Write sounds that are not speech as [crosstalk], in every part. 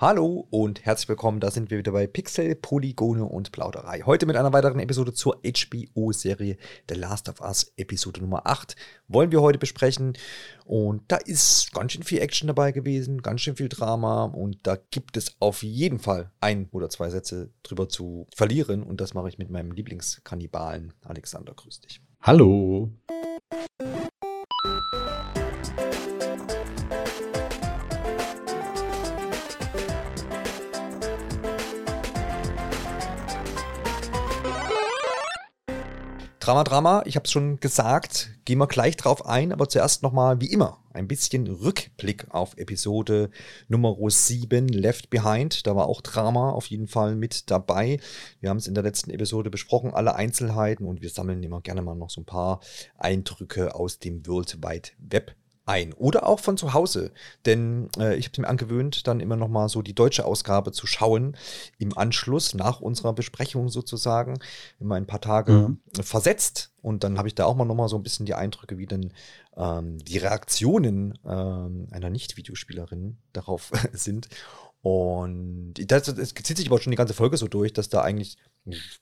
Hallo und herzlich willkommen, da sind wir wieder bei Pixel, Polygone und Plauderei. Heute mit einer weiteren Episode zur HBO-Serie The Last of Us, Episode Nummer 8, wollen wir heute besprechen. Und da ist ganz schön viel Action dabei gewesen, ganz schön viel Drama und da gibt es auf jeden Fall ein oder zwei Sätze drüber zu verlieren und das mache ich mit meinem Lieblingskannibalen Alexander. Grüß dich. Hallo. Drama, Drama, ich habe es schon gesagt, gehen wir gleich drauf ein, aber zuerst nochmal, wie immer, ein bisschen Rückblick auf Episode Nummer 7, Left Behind. Da war auch Drama auf jeden Fall mit dabei. Wir haben es in der letzten Episode besprochen, alle Einzelheiten und wir sammeln immer gerne mal noch so ein paar Eindrücke aus dem World Wide Web ein. Oder auch von zu Hause, denn äh, ich habe es mir angewöhnt, dann immer noch mal so die deutsche Ausgabe zu schauen. Im Anschluss nach unserer Besprechung sozusagen, immer ein paar Tage mhm. versetzt. Und dann habe ich da auch mal noch mal so ein bisschen die Eindrücke, wie denn ähm, die Reaktionen ähm, einer Nicht-Videospielerin [laughs] darauf sind. Und das, das zieht sich aber schon die ganze Folge so durch, dass da eigentlich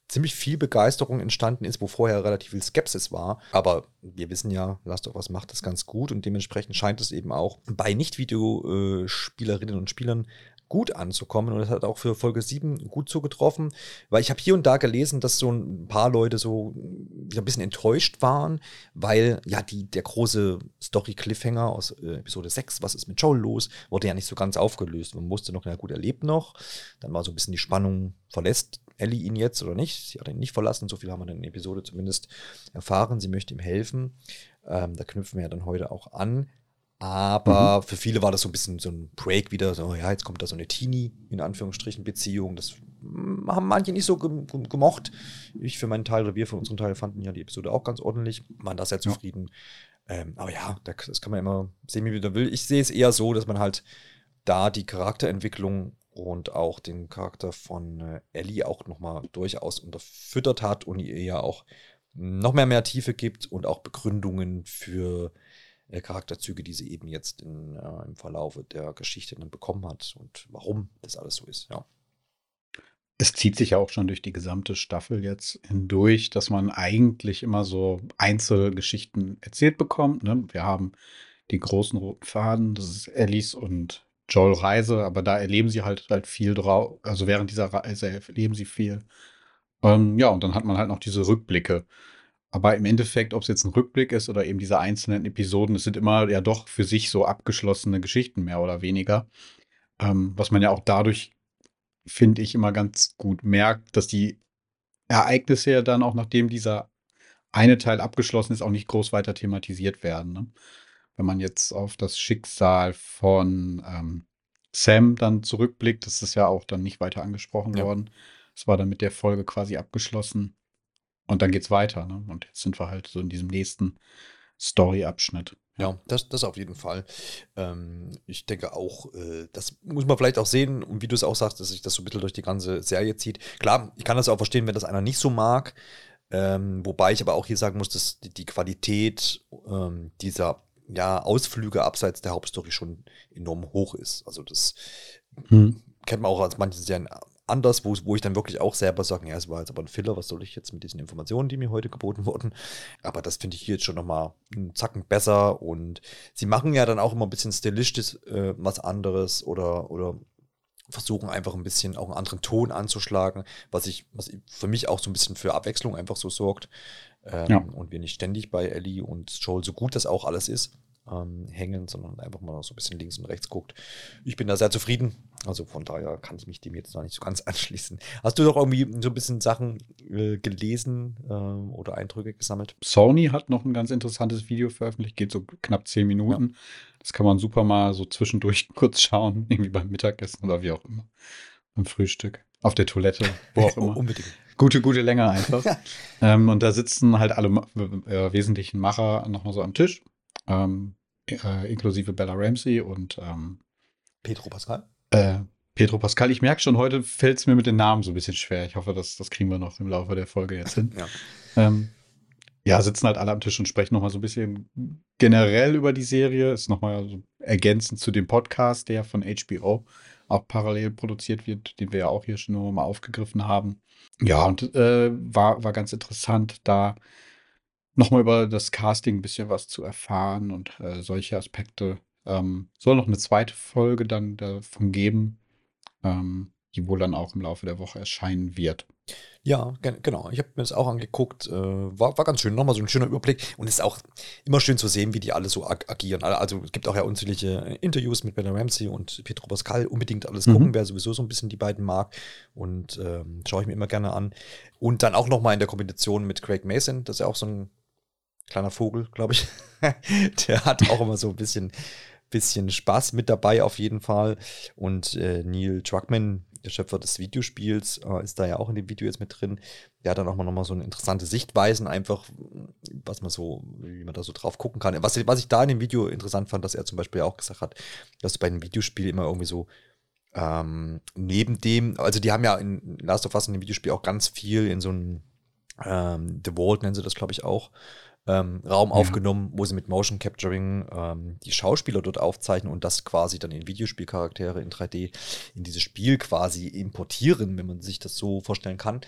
ziemlich viel Begeisterung entstanden ist, wo vorher relativ viel Skepsis war. Aber wir wissen ja, Last of Us macht das ganz gut und dementsprechend scheint es eben auch bei Nicht-Videospielerinnen und Spielern gut anzukommen und das hat auch für Folge 7 gut zugetroffen, weil ich habe hier und da gelesen, dass so ein paar Leute so ein bisschen enttäuscht waren, weil ja die, der große Story-Cliffhanger aus äh, Episode 6, was ist mit Joel los, wurde ja nicht so ganz aufgelöst. Man musste noch, ja gut, er lebt noch. Dann war so ein bisschen die Spannung, verlässt Ellie ihn jetzt oder nicht? Sie hat ihn nicht verlassen, so viel haben wir in der Episode zumindest erfahren. Sie möchte ihm helfen. Ähm, da knüpfen wir ja dann heute auch an. Aber mhm. für viele war das so ein bisschen so ein Break wieder, so, ja, jetzt kommt da so eine Teenie, in Anführungsstrichen, Beziehung. Das haben manche nicht so gemocht. Ich für meinen Teil oder wir für unseren Teil fanden ja die Episode auch ganz ordentlich, waren da sehr zufrieden. Ja. Ähm, aber ja, das kann man immer sehen, wie man will. Ich sehe es eher so, dass man halt da die Charakterentwicklung und auch den Charakter von äh, Ellie auch nochmal durchaus unterfüttert hat und ihr ja auch noch mehr mehr Tiefe gibt und auch Begründungen für äh, Charakterzüge, die sie eben jetzt in, äh, im Verlaufe der Geschichte dann bekommen hat und warum das alles so ist, ja. Es zieht sich ja auch schon durch die gesamte Staffel jetzt hindurch, dass man eigentlich immer so Einzelgeschichten erzählt bekommt. Ne? Wir haben die großen roten Faden, das ist Ellis und Joel Reise, aber da erleben sie halt halt viel drauf, also während dieser Reise erleben sie viel. Ähm, ja, und dann hat man halt noch diese Rückblicke. Aber im Endeffekt, ob es jetzt ein Rückblick ist oder eben diese einzelnen Episoden, es sind immer ja doch für sich so abgeschlossene Geschichten, mehr oder weniger. Ähm, was man ja auch dadurch, finde ich, immer ganz gut merkt, dass die Ereignisse ja dann auch, nachdem dieser eine Teil abgeschlossen ist, auch nicht groß weiter thematisiert werden. Ne? Wenn man jetzt auf das Schicksal von ähm, Sam dann zurückblickt, das ist ja auch dann nicht weiter angesprochen ja. worden. Es war dann mit der Folge quasi abgeschlossen. Und dann geht's weiter. Ne? Und jetzt sind wir halt so in diesem nächsten Story-Abschnitt. Ja, das, das auf jeden Fall. Ähm, ich denke auch, äh, das muss man vielleicht auch sehen, und wie du es auch sagst, dass sich das so ein bisschen durch die ganze Serie zieht. Klar, ich kann das auch verstehen, wenn das einer nicht so mag. Ähm, wobei ich aber auch hier sagen muss, dass die, die Qualität ähm, dieser ja, Ausflüge abseits der Hauptstory schon enorm hoch ist. Also das hm. kennt man auch als manche Serien anders, wo, wo ich dann wirklich auch selber sage, ja, es war jetzt aber ein Filler, was soll ich jetzt mit diesen Informationen, die mir heute geboten wurden. Aber das finde ich hier jetzt schon nochmal einen Zacken besser und sie machen ja dann auch immer ein bisschen stilistisch äh, was anderes oder, oder versuchen einfach ein bisschen auch einen anderen Ton anzuschlagen, was ich, was für mich auch so ein bisschen für Abwechslung einfach so sorgt. Ähm, ja. Und wir nicht ständig bei Ellie und Joel, so gut das auch alles ist, ähm, hängen, sondern einfach mal so ein bisschen links und rechts guckt. Ich bin da sehr zufrieden. Also von daher kann ich mich dem jetzt noch nicht so ganz [laughs] anschließen. Hast du doch irgendwie so ein bisschen Sachen äh, gelesen äh, oder Eindrücke gesammelt? Sony hat noch ein ganz interessantes Video veröffentlicht, geht so knapp zehn Minuten. Ja. Das kann man super mal so zwischendurch [laughs] kurz schauen, irgendwie beim Mittagessen oder wie auch immer. Beim Frühstück, auf der Toilette, wo auch [laughs] immer. Unbedingt. Gute, gute Länge einfach. [laughs] ähm, und da sitzen halt alle äh, wesentlichen Macher nochmal so am Tisch ähm, äh, inklusive Bella Ramsey und ähm, Pedro Pascal. Äh, Pedro Pascal, ich merke schon, heute fällt es mir mit den Namen so ein bisschen schwer. Ich hoffe, das, das kriegen wir noch im Laufe der Folge jetzt hin. ja. Ähm, ja, sitzen halt alle am Tisch und sprechen nochmal so ein bisschen generell über die Serie. Ist nochmal so ergänzend zu dem Podcast, der von HBO auch parallel produziert wird, den wir ja auch hier schon mal aufgegriffen haben. Ja, und äh, war, war ganz interessant, da nochmal über das Casting ein bisschen was zu erfahren und äh, solche Aspekte. Ähm, soll noch eine zweite Folge dann davon geben, ähm, die wohl dann auch im Laufe der Woche erscheinen wird. Ja, genau. Ich habe mir das auch angeguckt. Äh, war, war ganz schön. Nochmal so ein schöner Überblick. Und es ist auch immer schön zu sehen, wie die alle so ag agieren. Also es gibt auch ja unzählige Interviews mit Ben Ramsey und Petro Pascal. Unbedingt alles gucken, mhm. wer sowieso so ein bisschen die beiden mag. Und ähm, schaue ich mir immer gerne an. Und dann auch nochmal in der Kombination mit Craig Mason. Das ist ja auch so ein kleiner Vogel, glaube ich. [laughs] der hat auch immer so ein bisschen bisschen Spaß mit dabei auf jeden Fall. Und äh, Neil Druckmann, der Schöpfer des Videospiels, äh, ist da ja auch in dem Video jetzt mit drin. Der hat dann auch mal nochmal so eine interessante Sichtweisen, einfach, was man so, wie man da so drauf gucken kann. Was, was ich da in dem Video interessant fand, dass er zum Beispiel auch gesagt hat, dass du bei einem Videospiel immer irgendwie so ähm, neben dem, also die haben ja in Last of Us in dem Videospiel auch ganz viel in so einem ähm, The Vault nennen sie das, glaube ich, auch ähm, Raum ja. aufgenommen, wo sie mit Motion Capturing ähm, die Schauspieler dort aufzeichnen und das quasi dann in Videospielcharaktere in 3D in dieses Spiel quasi importieren, wenn man sich das so vorstellen kann.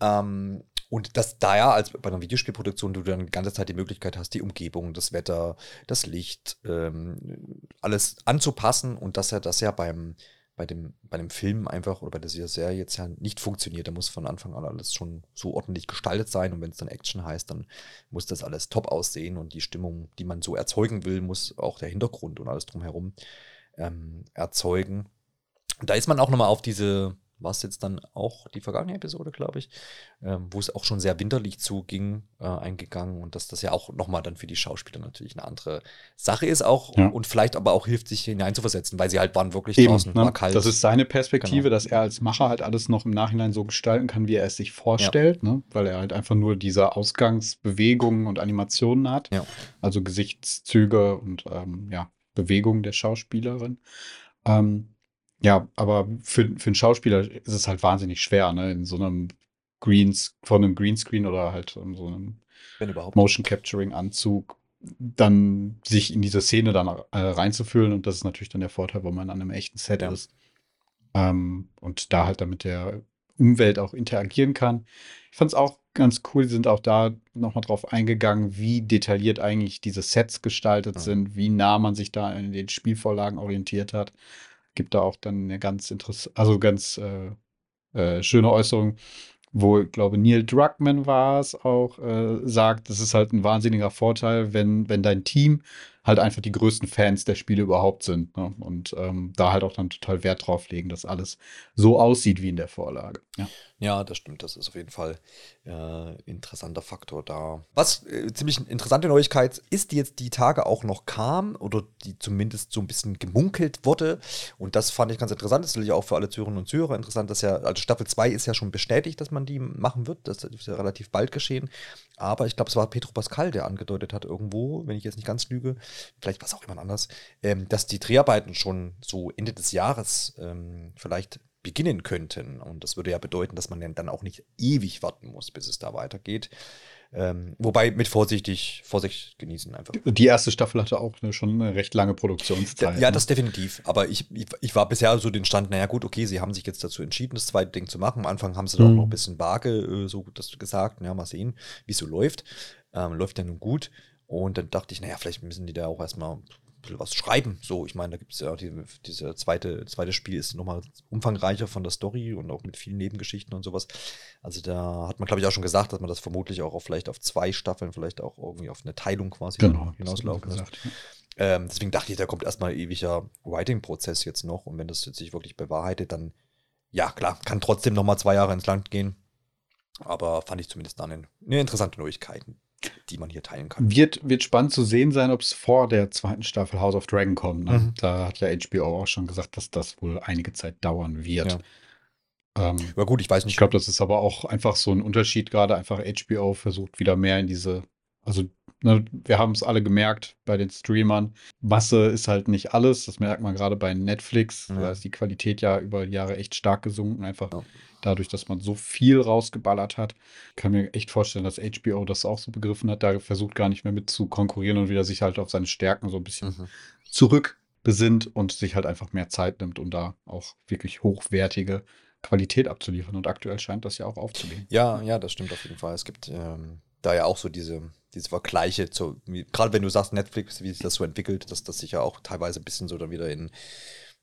Ähm, und dass da ja als bei einer Videospielproduktion du dann die ganze Zeit die Möglichkeit hast, die Umgebung, das Wetter, das Licht, ähm, alles anzupassen und dass er das ja beim bei dem, bei dem Film einfach oder bei dieser Serie jetzt ja nicht funktioniert. Da muss von Anfang an alles schon so ordentlich gestaltet sein und wenn es dann Action heißt, dann muss das alles top aussehen und die Stimmung, die man so erzeugen will, muss auch der Hintergrund und alles drumherum ähm, erzeugen. Da ist man auch nochmal auf diese war es jetzt dann auch die vergangene Episode, glaube ich, ähm, wo es auch schon sehr winterlich zuging, äh, eingegangen und dass das ja auch nochmal dann für die Schauspieler natürlich eine andere Sache ist auch ja. und vielleicht aber auch hilft, sich hineinzuversetzen, weil sie halt waren wirklich Eben, draußen, ne? war kalt. Das ist seine Perspektive, genau. dass er als Macher halt alles noch im Nachhinein so gestalten kann, wie er es sich vorstellt, ja. ne? weil er halt einfach nur diese Ausgangsbewegungen und Animationen hat, ja. also Gesichtszüge und ähm, ja, Bewegungen der Schauspielerin. Ähm, ja, aber für, für einen Schauspieler ist es halt wahnsinnig schwer, ne? In so einem Greens, von einem Greenscreen oder halt in so einem Motion Capturing Anzug dann sich in diese Szene dann äh, reinzufühlen. Und das ist natürlich dann der Vorteil, wo man an einem echten Set ja. ist. Ähm, und da halt dann mit der Umwelt auch interagieren kann. Ich fand es auch ganz cool, die sind auch da nochmal drauf eingegangen, wie detailliert eigentlich diese Sets gestaltet ja. sind, wie nah man sich da in den Spielvorlagen orientiert hat gibt da auch dann eine ganz interessante, also ganz äh, äh, schöne Äußerung, wo, ich glaube, Neil Druckmann war es auch, äh, sagt, das ist halt ein wahnsinniger Vorteil, wenn, wenn dein Team halt einfach die größten Fans der Spiele überhaupt sind. Ne? Und ähm, da halt auch dann total Wert drauf legen, dass alles so aussieht wie in der Vorlage. Ja, ja das stimmt. Das ist auf jeden Fall äh, interessanter Faktor da. Was äh, ziemlich interessante Neuigkeit ist, die jetzt die Tage auch noch kam oder die zumindest so ein bisschen gemunkelt wurde. Und das fand ich ganz interessant. Das ist natürlich auch für alle Zuhörerinnen und Zuhörer interessant, dass ja, also Staffel 2 ist ja schon bestätigt, dass man die machen wird. Das ist ja relativ bald geschehen. Aber ich glaube, es war Petro Pascal, der angedeutet hat irgendwo, wenn ich jetzt nicht ganz lüge, vielleicht war es auch jemand anders, ähm, dass die Dreharbeiten schon so Ende des Jahres ähm, vielleicht beginnen könnten. Und das würde ja bedeuten, dass man dann auch nicht ewig warten muss, bis es da weitergeht. Ähm, wobei mit vorsichtig, Vorsicht genießen einfach. Die erste Staffel hatte auch eine, schon eine recht lange Produktionszeit. Ja, ne? das definitiv. Aber ich, ich, ich, war bisher so den Stand, naja gut, okay, sie haben sich jetzt dazu entschieden, das zweite Ding zu machen. Am Anfang haben sie mhm. da auch noch ein bisschen vage, äh, so das gesagt, ja, mal sehen, wie es so läuft. Ähm, läuft ja nun gut. Und dann dachte ich, naja, vielleicht müssen die da auch erstmal bisschen was schreiben. So, ich meine, da gibt es ja die, diese zweite, zweite Spiel ist nochmal umfangreicher von der Story und auch mit vielen Nebengeschichten und sowas. Also da hat man, glaube ich, auch schon gesagt, dass man das vermutlich auch auf, vielleicht auf zwei Staffeln, vielleicht auch irgendwie auf eine Teilung quasi genau, hinauslaufen lässt. Ähm, deswegen dachte ich, da kommt erstmal ein ewiger Writing-Prozess jetzt noch. Und wenn das jetzt sich wirklich bewahrheitet, dann, ja, klar, kann trotzdem nochmal zwei Jahre ins Land gehen. Aber fand ich zumindest dann eine, eine interessante Neuigkeit die man hier teilen kann. Wird, wird spannend zu sehen sein, ob es vor der zweiten Staffel House of Dragon kommt. Ne? Mhm. Da hat ja HBO auch schon gesagt, dass das wohl einige Zeit dauern wird. Ja. Ähm, ja gut, ich weiß nicht. Ich glaube, das ist aber auch einfach so ein Unterschied. Gerade einfach HBO versucht wieder mehr in diese, also ne, wir haben es alle gemerkt bei den Streamern. Masse ist halt nicht alles. Das merkt man gerade bei Netflix. Ja. Da ist die Qualität ja über Jahre echt stark gesunken. Einfach ja dadurch, dass man so viel rausgeballert hat. Ich kann mir echt vorstellen, dass HBO das auch so begriffen hat. Da versucht gar nicht mehr mit zu konkurrieren und wieder sich halt auf seine Stärken so ein bisschen mhm. zurück besinnt und sich halt einfach mehr Zeit nimmt, um da auch wirklich hochwertige Qualität abzuliefern. Und aktuell scheint das ja auch aufzugehen. Ja, ja, das stimmt auf jeden Fall. Es gibt ähm, da ja auch so diese, diese Vergleiche, zu, gerade wenn du sagst Netflix, wie sich das so entwickelt, dass das sich ja auch teilweise ein bisschen so dann wieder in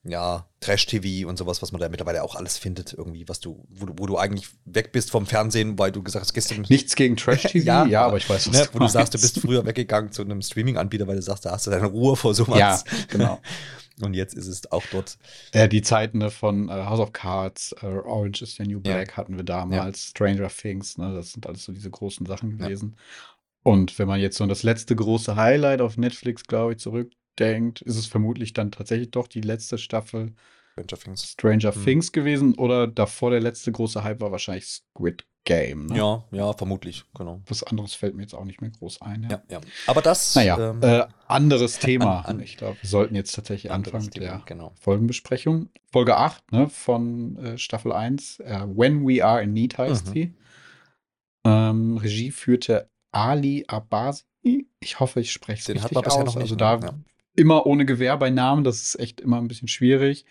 ja, Trash-TV und sowas, was man da mittlerweile auch alles findet, irgendwie, was du, wo du, wo du eigentlich weg bist vom Fernsehen, weil du gesagt hast, gestern. Nichts gegen Trash-TV, [laughs] ja, ja, aber ich weiß, was ne, Wo du sagst, du bist früher weggegangen zu einem Streaming-Anbieter, weil du sagst, da hast du deine Ruhe vor sowas. Ja, genau. [laughs] Und jetzt ist es auch dort. Ja, die Zeiten ne, von äh, House of Cards, äh, Orange is the New Black ja. hatten wir damals, ja. Stranger Things, ne, das sind alles so diese großen Sachen gewesen. Ja. Und wenn man jetzt so das letzte große Highlight auf Netflix, glaube ich, zurück denkt, ist es vermutlich dann tatsächlich doch die letzte Staffel Stranger Things, Stranger hm. Things gewesen oder davor der letzte große Hype war wahrscheinlich Squid Game. Ne? Ja, ja, vermutlich, genau. Was anderes fällt mir jetzt auch nicht mehr groß ein. Ja, ja. ja. Aber das. Naja, ähm, äh, anderes Thema. An, an, ich glaube, wir sollten jetzt tatsächlich anfangen mit der genau. Folgenbesprechung. Folge 8 ne, von äh, Staffel 1. Äh, When We Are in Need heißt mhm. sie. Ähm, Regie führte Ali Abasi. Ich hoffe, ich spreche es richtig aus. Noch nicht, also da ja immer ohne Gewehr bei Namen. Das ist echt immer ein bisschen schwierig.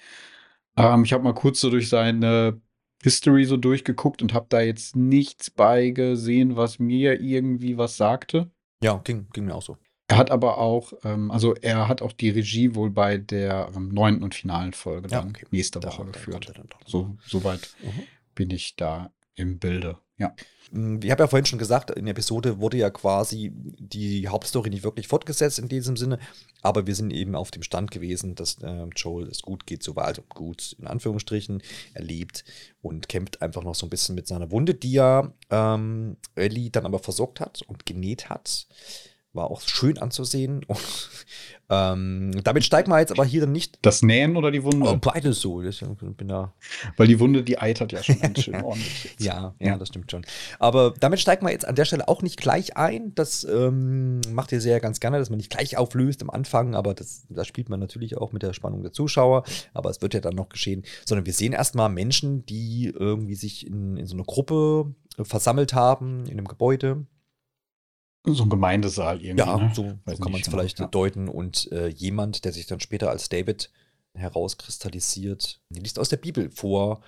Ähm, ich habe mal kurz so durch seine History so durchgeguckt und habe da jetzt nichts bei gesehen, was mir irgendwie was sagte. Ja, ging, ging mir auch so. Er hat aber auch, ähm, also er hat auch die Regie wohl bei der ähm, neunten und finalen Folge dann okay. nächste Woche da, geführt. So, soweit mhm. bin ich da im Bilde. Ja. Hm, ich habe ja vorhin schon gesagt, in der Episode wurde ja quasi die Hauptstory nicht wirklich fortgesetzt in diesem Sinne, aber wir sind eben auf dem Stand gewesen, dass äh, Joel es gut geht, soweit also gut in Anführungsstrichen, er lebt und kämpft einfach noch so ein bisschen mit seiner Wunde, die ja ähm, Ellie dann aber versorgt hat und genäht hat. War auch schön anzusehen. [laughs] Und, ähm, damit steigt man jetzt aber hier dann nicht. Das Nähen oder die Wunde? Oh, beides so. Ich bin da. Weil die Wunde, die eitert ja schon ganz schön [laughs] ordentlich. Ja, ja, ja, das stimmt schon. Aber damit steigt man jetzt an der Stelle auch nicht gleich ein. Das ähm, macht ihr sehr ganz gerne, dass man nicht gleich auflöst am Anfang, aber das, das spielt man natürlich auch mit der Spannung der Zuschauer. Aber es wird ja dann noch geschehen. Sondern wir sehen erstmal Menschen, die irgendwie sich in, in so einer Gruppe versammelt haben, in einem Gebäude so ein Gemeindesaal irgendwie. Ja, ne? so, so kann man es vielleicht ja. deuten. Und äh, jemand, der sich dann später als David herauskristallisiert, liest aus der Bibel vor.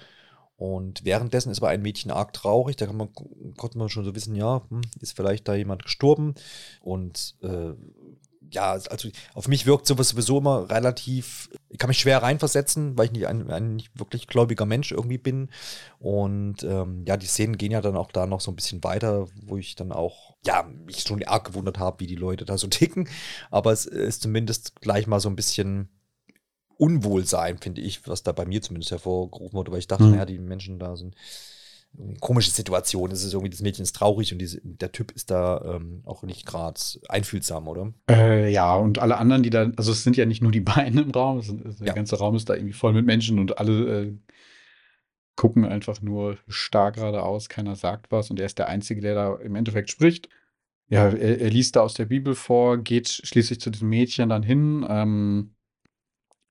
Und währenddessen ist aber ein Mädchen arg traurig. Da kann man, konnte man schon so wissen, ja, hm, ist vielleicht da jemand gestorben. Und äh, ja, also auf mich wirkt sowas sowieso immer relativ, ich kann mich schwer reinversetzen, weil ich nicht ein, ein nicht wirklich gläubiger Mensch irgendwie bin. Und ähm, ja, die Szenen gehen ja dann auch da noch so ein bisschen weiter, wo ich dann auch, ja, mich schon arg gewundert habe, wie die Leute da so [laughs] ticken. Aber es ist zumindest gleich mal so ein bisschen Unwohlsein, finde ich, was da bei mir zumindest hervorgerufen wurde, weil ich dachte, mhm. naja, die Menschen da sind komische Situation. Es ist irgendwie, das Mädchen ist traurig und diese, der Typ ist da ähm, auch nicht gerade einfühlsam, oder? Äh, ja, und alle anderen, die da, also es sind ja nicht nur die [laughs] beiden im Raum, es, der ja. ganze Raum ist da irgendwie voll mit Menschen und alle äh, gucken einfach nur starr geradeaus, keiner sagt was und er ist der Einzige, der da im Endeffekt spricht. Ja, er, er liest da aus der Bibel vor, geht schließlich zu diesem Mädchen dann hin. Ähm,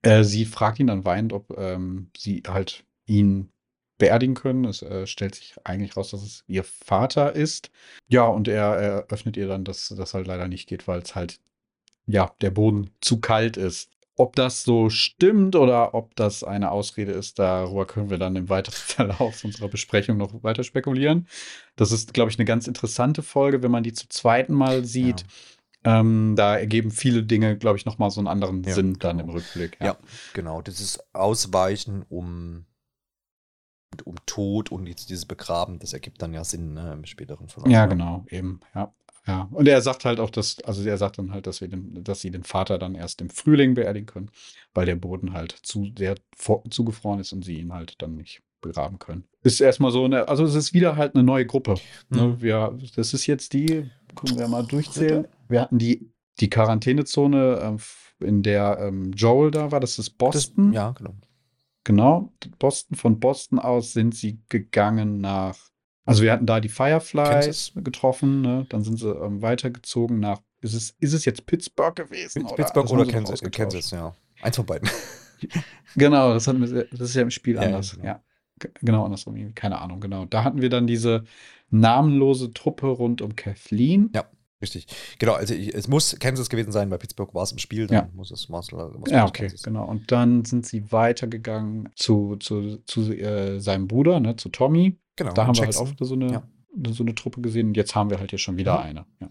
äh, sie fragt ihn dann weinend, ob ähm, sie halt ihn beerdigen können. Es äh, stellt sich eigentlich raus, dass es ihr Vater ist. Ja, und er eröffnet ihr dann, dass das halt leider nicht geht, weil es halt, ja, der Boden zu kalt ist. Ob das so stimmt oder ob das eine Ausrede ist, darüber können wir dann im weiteren [laughs] Verlauf unserer Besprechung noch weiter spekulieren. Das ist, glaube ich, eine ganz interessante Folge, wenn man die zum zweiten Mal sieht. Ja. Ähm, da ergeben viele Dinge, glaube ich, nochmal so einen anderen ja, Sinn dann im Rückblick. Ja. ja, genau. Das ist Ausweichen, um um Tod und jetzt dieses Begraben, das ergibt dann ja Sinn ne, im späteren Verlauf. Ja, genau, eben, ja. Ja, und er sagt halt auch, dass, also er sagt dann halt, dass, wir den, dass sie den Vater dann erst im Frühling beerdigen können, weil der Boden halt zu sehr zugefroren ist und sie ihn halt dann nicht begraben können. Ist erstmal so eine, also es ist wieder halt eine neue Gruppe. Ne? Mhm. Wir, das ist jetzt die, können wir mal durchzählen. Wir hatten die, die Quarantänezone, äh, in der ähm, Joel da war, das ist Boston. Das, ja, genau. Genau, Boston. Von Boston aus sind sie gegangen nach. Also wir hatten da die Fireflies getroffen, ne? dann sind sie ähm, weitergezogen nach. Ist es, ist es jetzt Pittsburgh gewesen? Pittsburgh oder, oder Kansas, Kansas, ja. Eins von beiden. [laughs] genau, das, hatten wir, das ist ja im Spiel ja, anders. Genau. Ja, genau andersrum. Keine Ahnung, genau. Da hatten wir dann diese namenlose Truppe rund um Kathleen. Ja. Richtig. Genau, also ich, es muss Kansas gewesen sein, bei Pittsburgh war es im Spiel, dann Ja. muss es Marcel. Ja, okay, genau. Und dann sind sie weitergegangen zu, zu, zu äh, seinem Bruder, ne, zu Tommy. Genau. Da haben wir halt Jackson. auch wieder so eine, Ja. so eine Truppe gesehen. Und jetzt haben wir halt hier schon wieder Mhm. eine. Ja.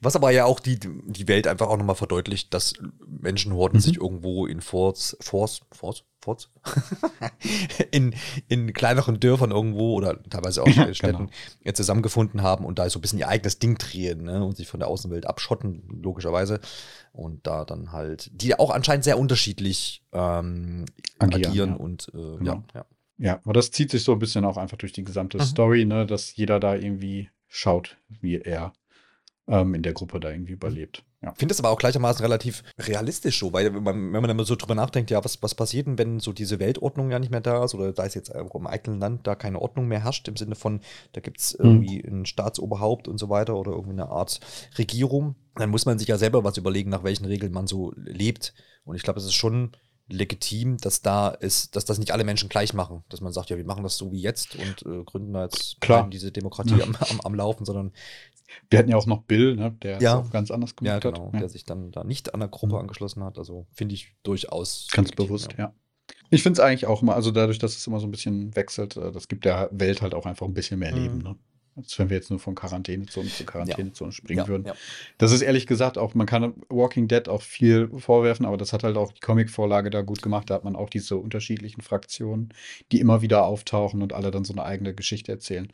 Was aber ja auch die, die Welt einfach auch nochmal verdeutlicht, dass Menschenhorden Mhm. sich irgendwo in Forts, Forts, Forts, Forts? [laughs] in, in kleineren Dörfern irgendwo oder teilweise auch Ja, in Städten genau. zusammengefunden haben und da so ein bisschen ihr eigenes Ding drehen ne? und sich von der Außenwelt abschotten, logischerweise. Und da dann halt, die auch anscheinend sehr unterschiedlich ähm, Agieren, agieren, ja. und äh, ja, Genau. ja. Ja, aber das zieht sich so ein bisschen auch einfach durch die gesamte Mhm. Story, ne, dass jeder da irgendwie schaut, wie er in der Gruppe da irgendwie überlebt. Ja. Ich finde es aber auch gleichermaßen relativ realistisch so, weil wenn man, wenn man immer so drüber nachdenkt, ja, was, was passiert denn, wenn so diese Weltordnung ja nicht mehr da ist oder da ist jetzt auch im eigenen Land da keine Ordnung mehr herrscht, im Sinne von, da gibt es irgendwie ein Staatsoberhaupt und so weiter oder irgendwie eine Art Regierung, dann muss man sich ja selber was überlegen, nach welchen Regeln man so lebt. Und ich glaube, es ist schon legitim, dass da ist, dass das nicht alle Menschen gleich machen. Dass man sagt, ja, wir machen das so wie jetzt und äh, gründen da jetzt diese Demokratie am, am, am Laufen, sondern Wir hatten ja auch noch Bill, ne, der Ja. auch ganz anders ja, gemacht genau, hat. der sich dann da nicht an der Gruppe Mhm. angeschlossen hat. Also finde ich durchaus. Ganz bewusst, ja. Ich finde es eigentlich auch immer, also dadurch, dass es immer so ein bisschen wechselt, äh, das gibt der Welt halt auch einfach ein bisschen mehr Mhm. Leben. Ne? Als wenn wir jetzt nur von Quarantänezone zu Quarantänezone springen Ja, würden. ja. Das ist ehrlich gesagt auch, man kann Walking Dead auch viel vorwerfen, aber das hat halt auch die Comic-Vorlage da gut gemacht. Da hat man auch diese unterschiedlichen Fraktionen, die immer wieder auftauchen und alle dann so eine eigene Geschichte erzählen.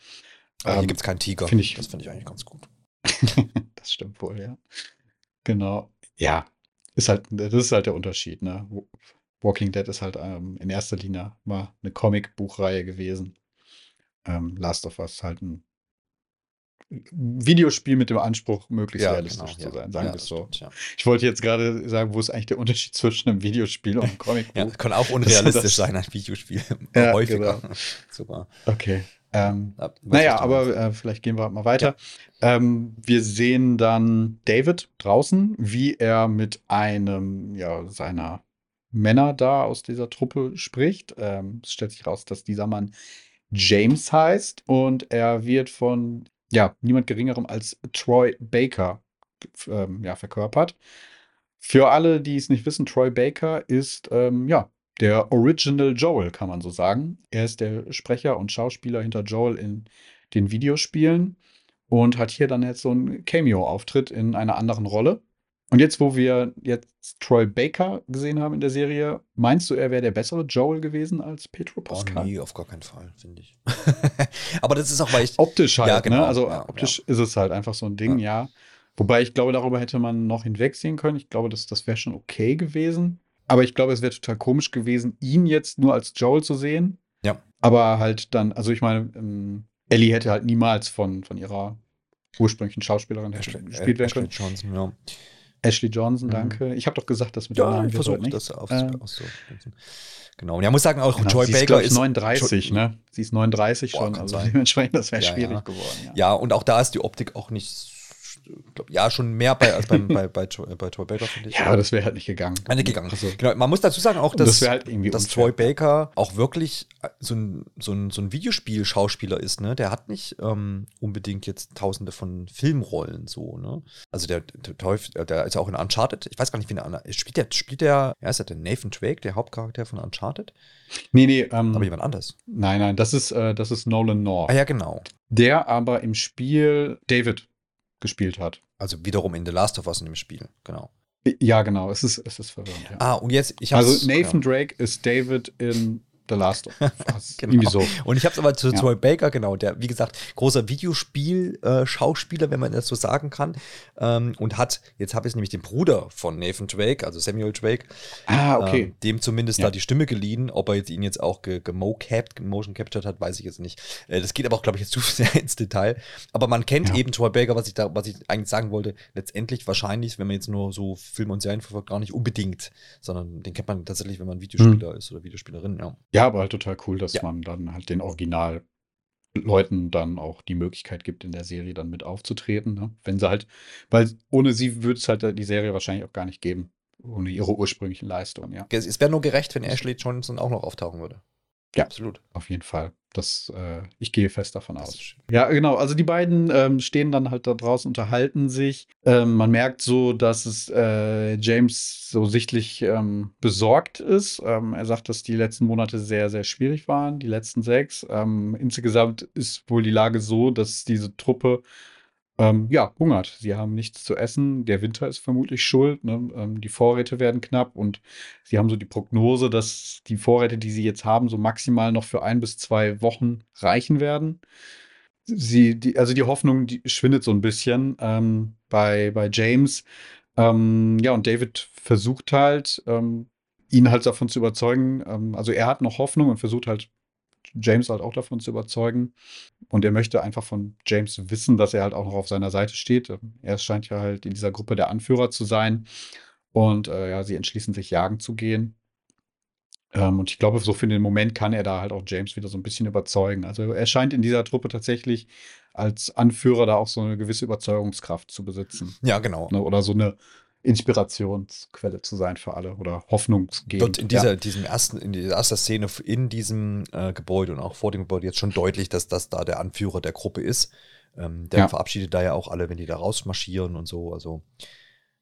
Aber hier Ähm, gibt es keinen Tiger. find ich- das finde ich eigentlich ganz gut. [laughs] das stimmt wohl, ja. Genau. Ja, ist halt, das ist halt der Unterschied, ne? Walking Dead ist halt ähm, in erster Linie mal eine Comic-Buchreihe gewesen. Ähm, Last of Us halt ein Videospiel mit dem Anspruch, möglichst realistisch zu sein, sagen wir es das so. stimmt, ja. Ich wollte jetzt gerade sagen, wo ist eigentlich der Unterschied zwischen einem Videospiel und einem [laughs] Comicbuch? ja, kann auch unrealistisch sein, ein Videospiel. Ja, [laughs] Häufiger. genau. Super. Okay. Ähm, Ja, naja, aber äh, vielleicht gehen wir mal weiter. Ähm, wir sehen dann David draußen, wie er mit einem ja, seiner Männer da aus dieser Truppe spricht. Ähm, es stellt sich raus, dass dieser Mann James heißt und er wird von ja, niemand geringerem als Troy Baker ähm, ja, verkörpert. Für alle, die es nicht wissen, Troy Baker ist ähm, ja der Original Joel, kann man so sagen. Er ist der Sprecher und Schauspieler hinter Joel in den Videospielen und hat hier dann jetzt so einen Cameo-Auftritt in einer anderen Rolle. Und jetzt, wo wir jetzt Troy Baker gesehen haben in der Serie, meinst du, er wäre der bessere Joel gewesen als Pedro Oh, Pascal? nee, auf gar keinen Fall, finde ich. [laughs] aber das ist auch, weil ich. Optisch halt, Ja, genau, ne? Also ja, optisch ist es halt einfach so ein Ding, ja. Wobei ich glaube, darüber hätte man noch hinwegsehen können. Ich glaube, das, das wäre schon okay gewesen. Aber ich glaube, es wäre total komisch gewesen, ihn jetzt nur als Joel zu sehen. Ja. Aber halt dann, also ich meine, ähm, Ellie hätte halt niemals von, von ihrer ursprünglichen Schauspielerin Ashley, gespielt werden Ashley können. Johnson, ja. Ashley Johnson, Mhm. danke. Ich habe doch gesagt, dass mit Ja, dem Namen ich versuche das auf, Ähm, aus Genau. Und ja, muss sagen, auch Genau, Joy sie Baker glaub ich, ist. 39, Jo- ne? Sie ist 39 Boah, schon, also sein. [laughs] dementsprechend, das wäre Ja, schwierig ja. geworden. Ja. Ja, und auch da ist die Optik auch nicht. Glaub, ja, schon mehr bei, als beim, [laughs] bei, bei, Joy, bei Troy Baker, finde ich. Ja, aber das wäre halt nicht gegangen. Wäre nicht gegangen. Also, Genau, man muss dazu sagen auch, dass, das halt dass. Troy Baker auch wirklich äh, so ein, so ein, so ein Videospiel-Schauspieler ist, ne? Der hat nicht ähm, unbedingt jetzt tausende von Filmrollen so, ne? Also der, der, äh, der ist ja auch in Uncharted. Ich weiß gar nicht, wie der spielt der, spielt der, ja, ist der Nathan Drake, der Hauptcharakter von Uncharted? nee, nee, ähm, Aber jemand anders. nein, nein, das ist, äh, das ist Nolan North, Ah ja, genau. der aber im Spiel David gespielt hat. Also wiederum in The Last of Us in dem Spiel, genau. Ja, genau, es ist, es ist verwirrend. Ja. Ah, und jetzt, ich hab's, also Nathan ja. Drake ist David in The Last of Us. [laughs] Genau. Irgendwie so. Und ich habe es aber zu Ja. Troy Baker, genau, der, wie gesagt, großer Videospiel-Schauspieler, wenn man das so sagen kann. Ähm, und hat, jetzt habe ich nämlich den Bruder von Nathan Drake, also Samuel Drake, Ah, okay. ähm, dem zumindest Ja. da die Stimme geliehen. Ob er jetzt ihn jetzt auch ge- gemocapped, motion captured hat, weiß ich jetzt nicht. Äh, das geht aber auch, glaube ich, jetzt [laughs] zu sehr ins Detail. Aber man kennt Ja. eben Troy Baker, was ich da, was ich eigentlich sagen wollte, letztendlich wahrscheinlich, wenn man jetzt nur so Filme und Serien verfolgt, gar nicht unbedingt, sondern den kennt man tatsächlich, wenn man Videospieler ist oder Videospielerin, ja. Ja, aber halt total cool, dass Ja. man dann halt den Original Leuten dann auch die Möglichkeit gibt, in der Serie dann mit aufzutreten. Ne? Wenn sie halt, weil ohne sie würde es halt die Serie wahrscheinlich auch gar nicht geben. Ohne ihre ursprünglichen Leistungen, ja. Es wäre nur gerecht, wenn Ashley Johnson auch noch auftauchen würde. Ja. Absolut. Auf jeden Fall. Das, äh, ich gehe fest davon aus. Ja, genau. Also die beiden ähm, stehen dann halt da draußen, unterhalten sich. Ähm, man merkt so, dass es äh, James so sichtlich ähm, besorgt ist. Ähm, er sagt, dass die letzten Monate sehr, sehr schwierig waren, die letzten sechs. Ähm, insgesamt ist wohl die Lage so, dass diese Truppe ähm, ja, hungert. Sie haben nichts zu essen. Der Winter ist vermutlich schuld. Ne? Ähm, die Vorräte werden knapp und sie haben so die Prognose, dass die Vorräte, die sie jetzt haben, so maximal noch für ein bis zwei Wochen reichen werden. Sie, die, also die Hoffnung, die schwindet so ein bisschen ähm, bei, bei James. Ähm, ja, und David versucht halt, ähm, ihn halt davon zu überzeugen. Ähm, also er hat noch Hoffnung und versucht halt James halt auch davon zu überzeugen. Und er möchte einfach von James wissen, dass er halt auch noch auf seiner Seite steht. Er scheint ja halt in dieser Gruppe der Anführer zu sein. Und äh, ja, sie entschließen sich, jagen zu gehen. Ähm, und ich glaube, so für den Moment kann er da halt auch James wieder so ein bisschen überzeugen. Also er scheint in dieser Truppe tatsächlich als Anführer da auch so eine gewisse Überzeugungskraft zu besitzen. Ja, genau. Ne, oder so eine Inspirationsquelle zu sein für alle oder hoffnungsgebend. Dort in dieser, ja. diesem ersten, in dieser ersten Szene in diesem äh, Gebäude und auch vor dem Gebäude jetzt schon deutlich, dass das da der Anführer der Gruppe ist. Ähm, der ja. verabschiedet da ja auch alle, wenn die da rausmarschieren und so. Also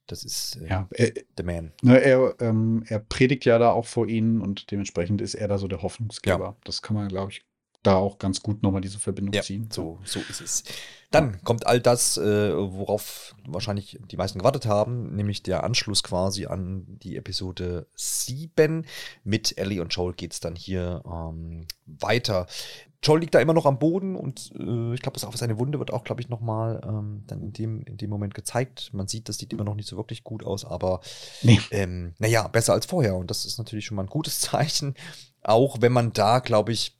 das ist äh, ja, er, the man. Ne, er, ähm, er predigt ja da auch vor ihnen und dementsprechend ist er da so der Hoffnungsgeber. Ja. Das kann man, glaube ich, da auch ganz gut nochmal diese Verbindung ja, ziehen. So, so ist es. Dann kommt all das, äh, worauf wahrscheinlich die meisten gewartet haben, nämlich der Anschluss quasi an die Episode 7. Mit Ellie und Joel geht es dann hier ähm, weiter. Joel liegt da immer noch am Boden und äh, ich glaube, seine Wunde wird auch, glaube ich, nochmal ähm, dann in dem, in dem Moment gezeigt. Man sieht, das sieht immer noch nicht so wirklich gut aus, aber nee. ähm, naja, besser als vorher. Und das ist natürlich schon mal ein gutes [laughs] Zeichen. Auch wenn man da, glaube ich,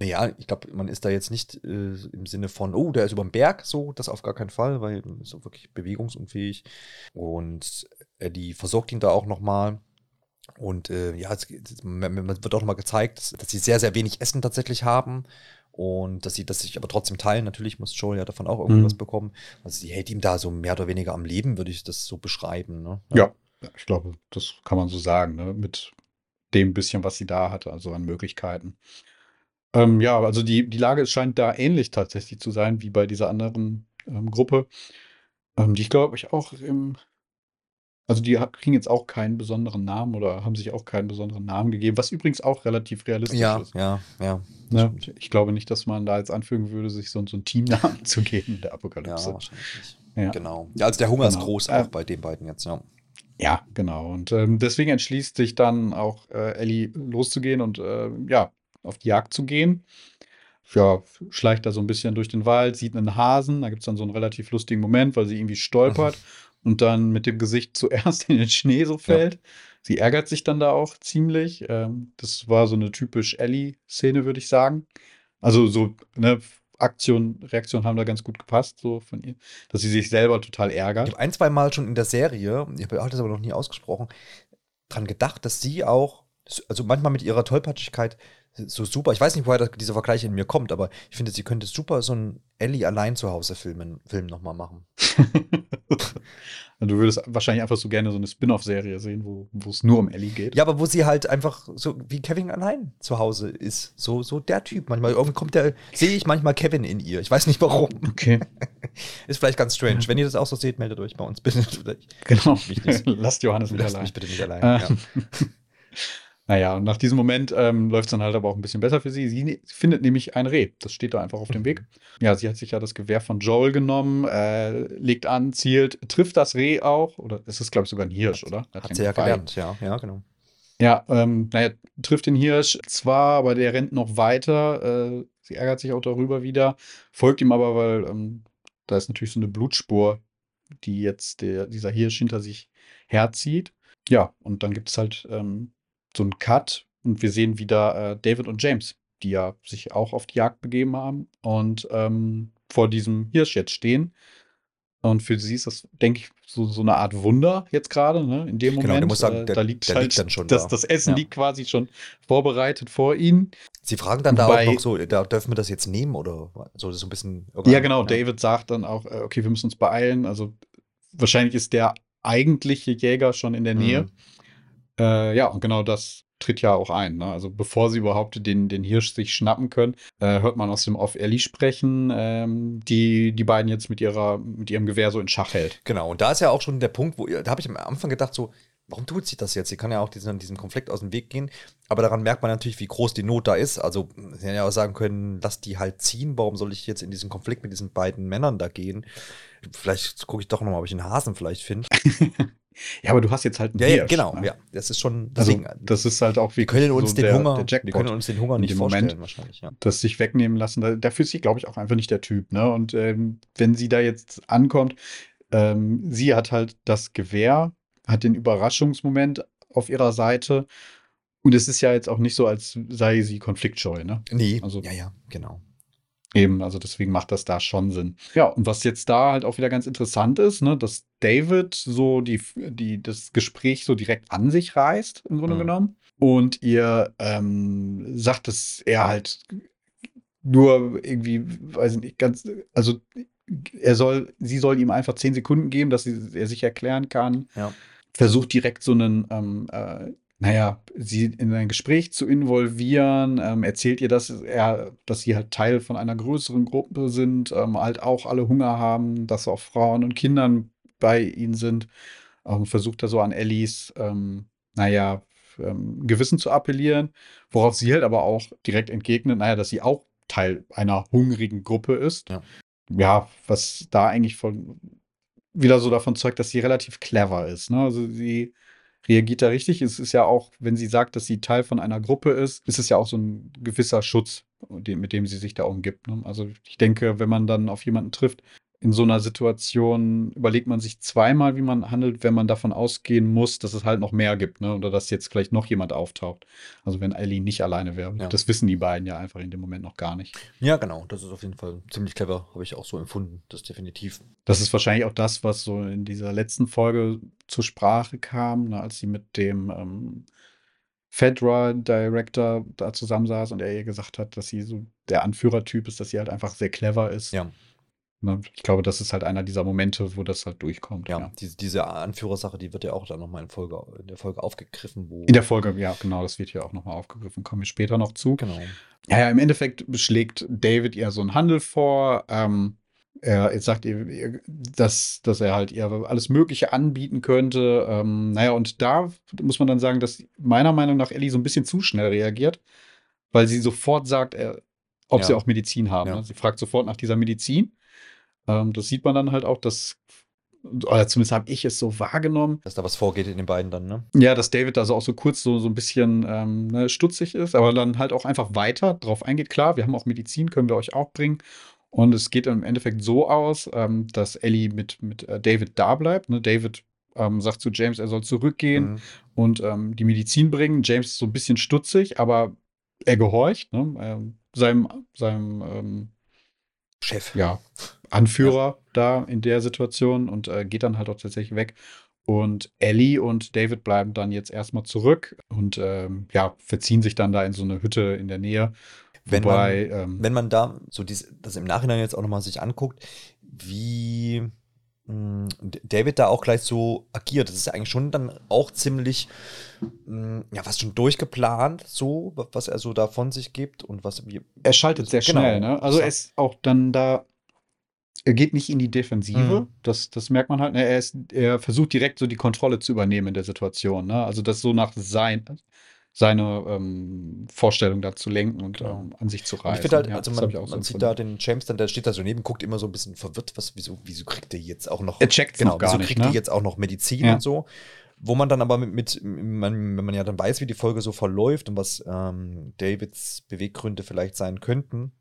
naja, ich glaube, man ist da jetzt nicht äh, im Sinne von, oh, der ist über dem Berg, so, das auf gar keinen Fall, weil ist so wirklich bewegungsunfähig. Und äh, die versorgt ihn da auch nochmal. Und äh, ja, es, man, man wird auch nochmal gezeigt, dass, dass, sie sehr, sehr wenig Essen tatsächlich haben. Und dass sie das sich aber trotzdem teilen. Natürlich muss Joel ja davon auch irgendwas mhm. bekommen. Also sie hält ihm da so mehr oder weniger am Leben, würde ich das so beschreiben. Ne? Ja. ja. ich glaube, das kann man so sagen, ne? mit dem bisschen, was sie da hatte, also an Möglichkeiten. Ähm, ja, also die, die Lage scheint da ähnlich tatsächlich zu sein wie bei dieser anderen ähm, Gruppe, ähm, die ich glaube ich auch im, also die kriegen jetzt auch keinen besonderen Namen oder haben sich auch keinen besonderen Namen gegeben, was übrigens auch relativ realistisch ja, ist. Ja, ja, ne? Ich glaube nicht, dass man da jetzt anfügen würde, sich so, so einen Teamnamen [laughs] zu geben in der Apokalypse. Ja, wahrscheinlich. Ja. Genau. Ja, also der Hunger genau. ist groß auch äh, bei den beiden jetzt, ja. Ja, genau. Und ähm, deswegen entschließt sich dann auch äh, Ellie loszugehen und äh, ja, auf die Jagd zu gehen. Ja, schleicht da so ein bisschen durch den Wald, sieht einen Hasen. Da gibt es dann so einen relativ lustigen Moment, weil sie irgendwie stolpert mhm. und dann mit dem Gesicht [laughs] zuerst in den Schnee so fällt. Ja. Sie ärgert sich dann da auch ziemlich. Ähm, das war so eine typisch Ellie-Szene, würde ich sagen. Also so, ne, Aktion, Reaktion haben da ganz gut gepasst, so von ihr, dass sie sich selber total ärgert. Ich habe ein, zwei Mal schon in der Serie, ich habe das aber noch nie ausgesprochen, dran gedacht, dass sie auch, also manchmal mit ihrer Tollpatschigkeit so super. Ich weiß nicht, woher das, dieser Vergleich in mir kommt, aber ich finde, sie könnte super so einen Ellie allein zu Hause Filmen, Film nochmal machen. [laughs] du würdest wahrscheinlich einfach so gerne so eine Spin-off-Serie sehen, wo es nur um Ellie geht. Ja, aber wo sie halt einfach so wie Kevin allein zu Hause ist. So, so der Typ. Manchmal irgendwie kommt der, sehe ich manchmal Kevin in ihr. Ich weiß nicht warum. Okay. [laughs] ist vielleicht ganz strange. Wenn ihr das auch so seht, meldet euch bei uns bitte. Genau. [laughs] Lasst Johannes nicht Lasst allein. mich bitte nicht allein. Äh. Ja. Naja, und nach diesem Moment ähm, läuft es dann halt aber auch ein bisschen besser für sie. Sie ne findet nämlich ein Reh. Das steht da einfach auf dem Weg. Ja, sie hat sich ja das Gewehr von Joel genommen, äh, legt an, zielt, trifft das Reh auch. Oder es ist, glaube ich, sogar ein Hirsch, oder? Hat, hat sie ja gelernt, ja, ja, genau. Ja, ähm, naja, trifft den Hirsch zwar, aber der rennt noch weiter. Äh, sie ärgert sich auch darüber wieder, folgt ihm aber, weil ähm, da ist natürlich so eine Blutspur, die jetzt der, dieser Hirsch hinter sich herzieht. Ja, und dann gibt es halt ähm, so ein Cut und wir sehen wieder äh, David und James, die ja sich auch auf die Jagd begeben haben und ähm, vor diesem Hirsch jetzt stehen. Und für sie ist das, denke ich, so, so eine Art Wunder jetzt gerade, ne? In dem genau, Moment. Sagen, äh, der, da liegt der halt, liegt dann schon das, da. das Essen ja. liegt quasi schon vorbereitet vor ihnen. Sie fragen dann da auch noch so, da dürfen wir das jetzt nehmen oder so, so ein bisschen. Ja, genau. Ja. David sagt dann auch, äh, okay, wir müssen uns beeilen. Also wahrscheinlich ist der eigentliche Jäger schon in der Nähe. Mhm. Äh, ja, und genau das tritt ja auch ein. Ne? Also bevor sie überhaupt den, den Hirsch sich schnappen können, äh, hört man aus dem Off Ellie sprechen, ähm, die die beiden jetzt mit ihrer mit ihrem Gewehr so in Schach hält. Genau, und da ist ja auch schon der Punkt, wo da habe ich am Anfang gedacht so, warum tut sie das jetzt? Sie kann ja auch diesen, diesem Konflikt aus dem Weg gehen. Aber daran merkt man natürlich, wie groß die Not da ist. Also, sie hätten ja auch sagen können, lass die halt ziehen. Warum soll ich jetzt in diesen Konflikt mit diesen beiden Männern da gehen? Vielleicht gucke ich doch noch mal, ob ich einen Hasen vielleicht finde. [laughs] ja, aber du hast jetzt halt einen ja, ja, Hirsch, genau, ne? ja. Das ist schon, Also, deswegen, das ist halt auch wie wir können uns so den der, Hunger, der Jackpot. wir können uns den Hunger nicht vorstellen, Moment. wahrscheinlich, ja. das sich wegnehmen lassen. Da- Dafür ist sie, glaube ich, auch einfach nicht der Typ. Ne? Und ähm, wenn sie da jetzt ankommt, ähm, sie hat halt das Gewehr, hat den Überraschungsmoment auf ihrer Seite. Und es ist ja jetzt auch nicht so, als sei sie konfliktscheu. Ne? Nee, Also- ja, ja, genau. Eben, also deswegen macht das da schon Sinn. Ja, und was jetzt da halt auch wieder ganz interessant ist, ne, dass David so die, die, das Gespräch so direkt an sich reißt, im Grunde Mhm. genommen. Und ihr ähm, sagt, dass er halt nur irgendwie, weiß ich nicht, ganz, also er soll, sie soll ihm einfach zehn Sekunden geben, dass sie, er sich erklären kann. Ja. Versucht direkt so einen, ähm, äh, naja, sie in ein Gespräch zu involvieren, ähm, erzählt ihr, dass er, dass sie halt Teil von einer größeren Gruppe sind, ähm, halt auch alle Hunger haben, dass auch Frauen und Kindern bei ihnen sind. Ähm, versucht er so an Ellies, ähm, naja, ähm, Gewissen zu appellieren, worauf sie halt aber auch direkt entgegnet, naja, dass sie auch Teil einer hungrigen Gruppe ist. Ja. Ja, was da eigentlich von wieder so davon zeugt, dass sie relativ clever ist. Ne? Also sie reagiert da richtig. Es ist ja auch, wenn sie sagt, dass sie Teil von einer Gruppe ist, ist es ja auch so ein gewisser Schutz, mit dem sie sich da umgibt. Ne? Also ich denke, wenn man dann auf jemanden trifft, in so einer Situation überlegt man sich zweimal, wie man handelt, wenn man davon ausgehen muss, dass es halt noch mehr gibt, ne? Oder dass jetzt vielleicht noch jemand auftaucht. Also wenn Ellie nicht alleine wäre. Ja. Das wissen die beiden ja einfach in dem Moment noch gar nicht. Ja, genau. Das ist auf jeden Fall ziemlich clever, habe ich auch so empfunden. Das definitiv. Das ist wahrscheinlich auch das, was so in dieser letzten Folge zur Sprache kam, ne, als sie mit dem ähm, Fedra-Director da zusammensaß und er ihr gesagt hat, dass sie so der Anführertyp ist, dass sie halt einfach sehr clever ist. Ja. Ne, ich glaube, das ist halt einer dieser Momente, wo das halt durchkommt. Ja, ja. Diese, diese Anführersache, die wird ja auch dann nochmal in, Folge, in der Folge aufgegriffen, wo. In der Folge, ja, genau, das wird hier auch nochmal aufgegriffen, kommen wir später noch zu. Genau. Ja, ja, im Endeffekt schlägt David ihr so einen Handel vor. Ähm, er, er sagt ihr, dass, dass er halt ihr alles Mögliche anbieten könnte. Ähm, naja, und da muss man dann sagen, dass meiner Meinung nach Ellie so ein bisschen zu schnell reagiert, weil sie sofort sagt, ob Ja. sie auch Medizin haben. Ja. Ne? Sie fragt sofort nach dieser Medizin. Ähm, das sieht man dann halt auch, dass, oder zumindest habe ich es so wahrgenommen, Dass da was vorgeht in den beiden dann, ne? ja, dass David da so auch so kurz so, so ein bisschen ähm, ne, stutzig ist, aber dann halt auch einfach weiter drauf eingeht. Klar, wir haben auch Medizin, können wir euch auch bringen. Und es geht im Endeffekt so aus, ähm, dass Ellie mit, mit äh, David da bleibt. Ne? David ähm, sagt zu James, er soll zurückgehen Mhm. und ähm, die Medizin bringen. James ist so ein bisschen stutzig, aber er gehorcht ne? ähm, seinem, seinem ähm, Chef. ja, Anführer da in der Situation und äh, geht dann halt auch tatsächlich weg. Und Ellie und David bleiben dann jetzt erstmal zurück und ähm, ja, verziehen sich dann da in so eine Hütte in der Nähe. Wenn Wobei, man, ähm, wenn man da so dies, das im Nachhinein jetzt auch nochmal sich anguckt, wie David da auch gleich so agiert, das ist ja eigentlich schon dann auch ziemlich, mh, ja, fast schon durchgeplant, so, wa- was er so da von sich gibt und was wie. er schaltet sehr Genau. schnell, ne? Also So. er ist auch dann da, er geht nicht in die Defensive, Mhm. das, das merkt man halt. Ne? Er, ist, er versucht direkt so die Kontrolle zu übernehmen in der Situation, ne? Also das so nach sein, seine ähm, Vorstellung da zu lenken und ähm, an sich zu Und reißen. ich finde halt, Ja, also man, auch so man sieht da den James dann, der steht da so neben, guckt immer so ein bisschen verwirrt, was, wieso, wieso kriegt der jetzt auch noch. Er checkt's genau, gar wieso nicht, kriegt ne? die jetzt auch noch Medizin Ja. und so. Wo man dann aber mit, mit man, wenn man ja dann weiß, wie die Folge so verläuft und was ähm, Davids Beweggründe vielleicht sein könnten,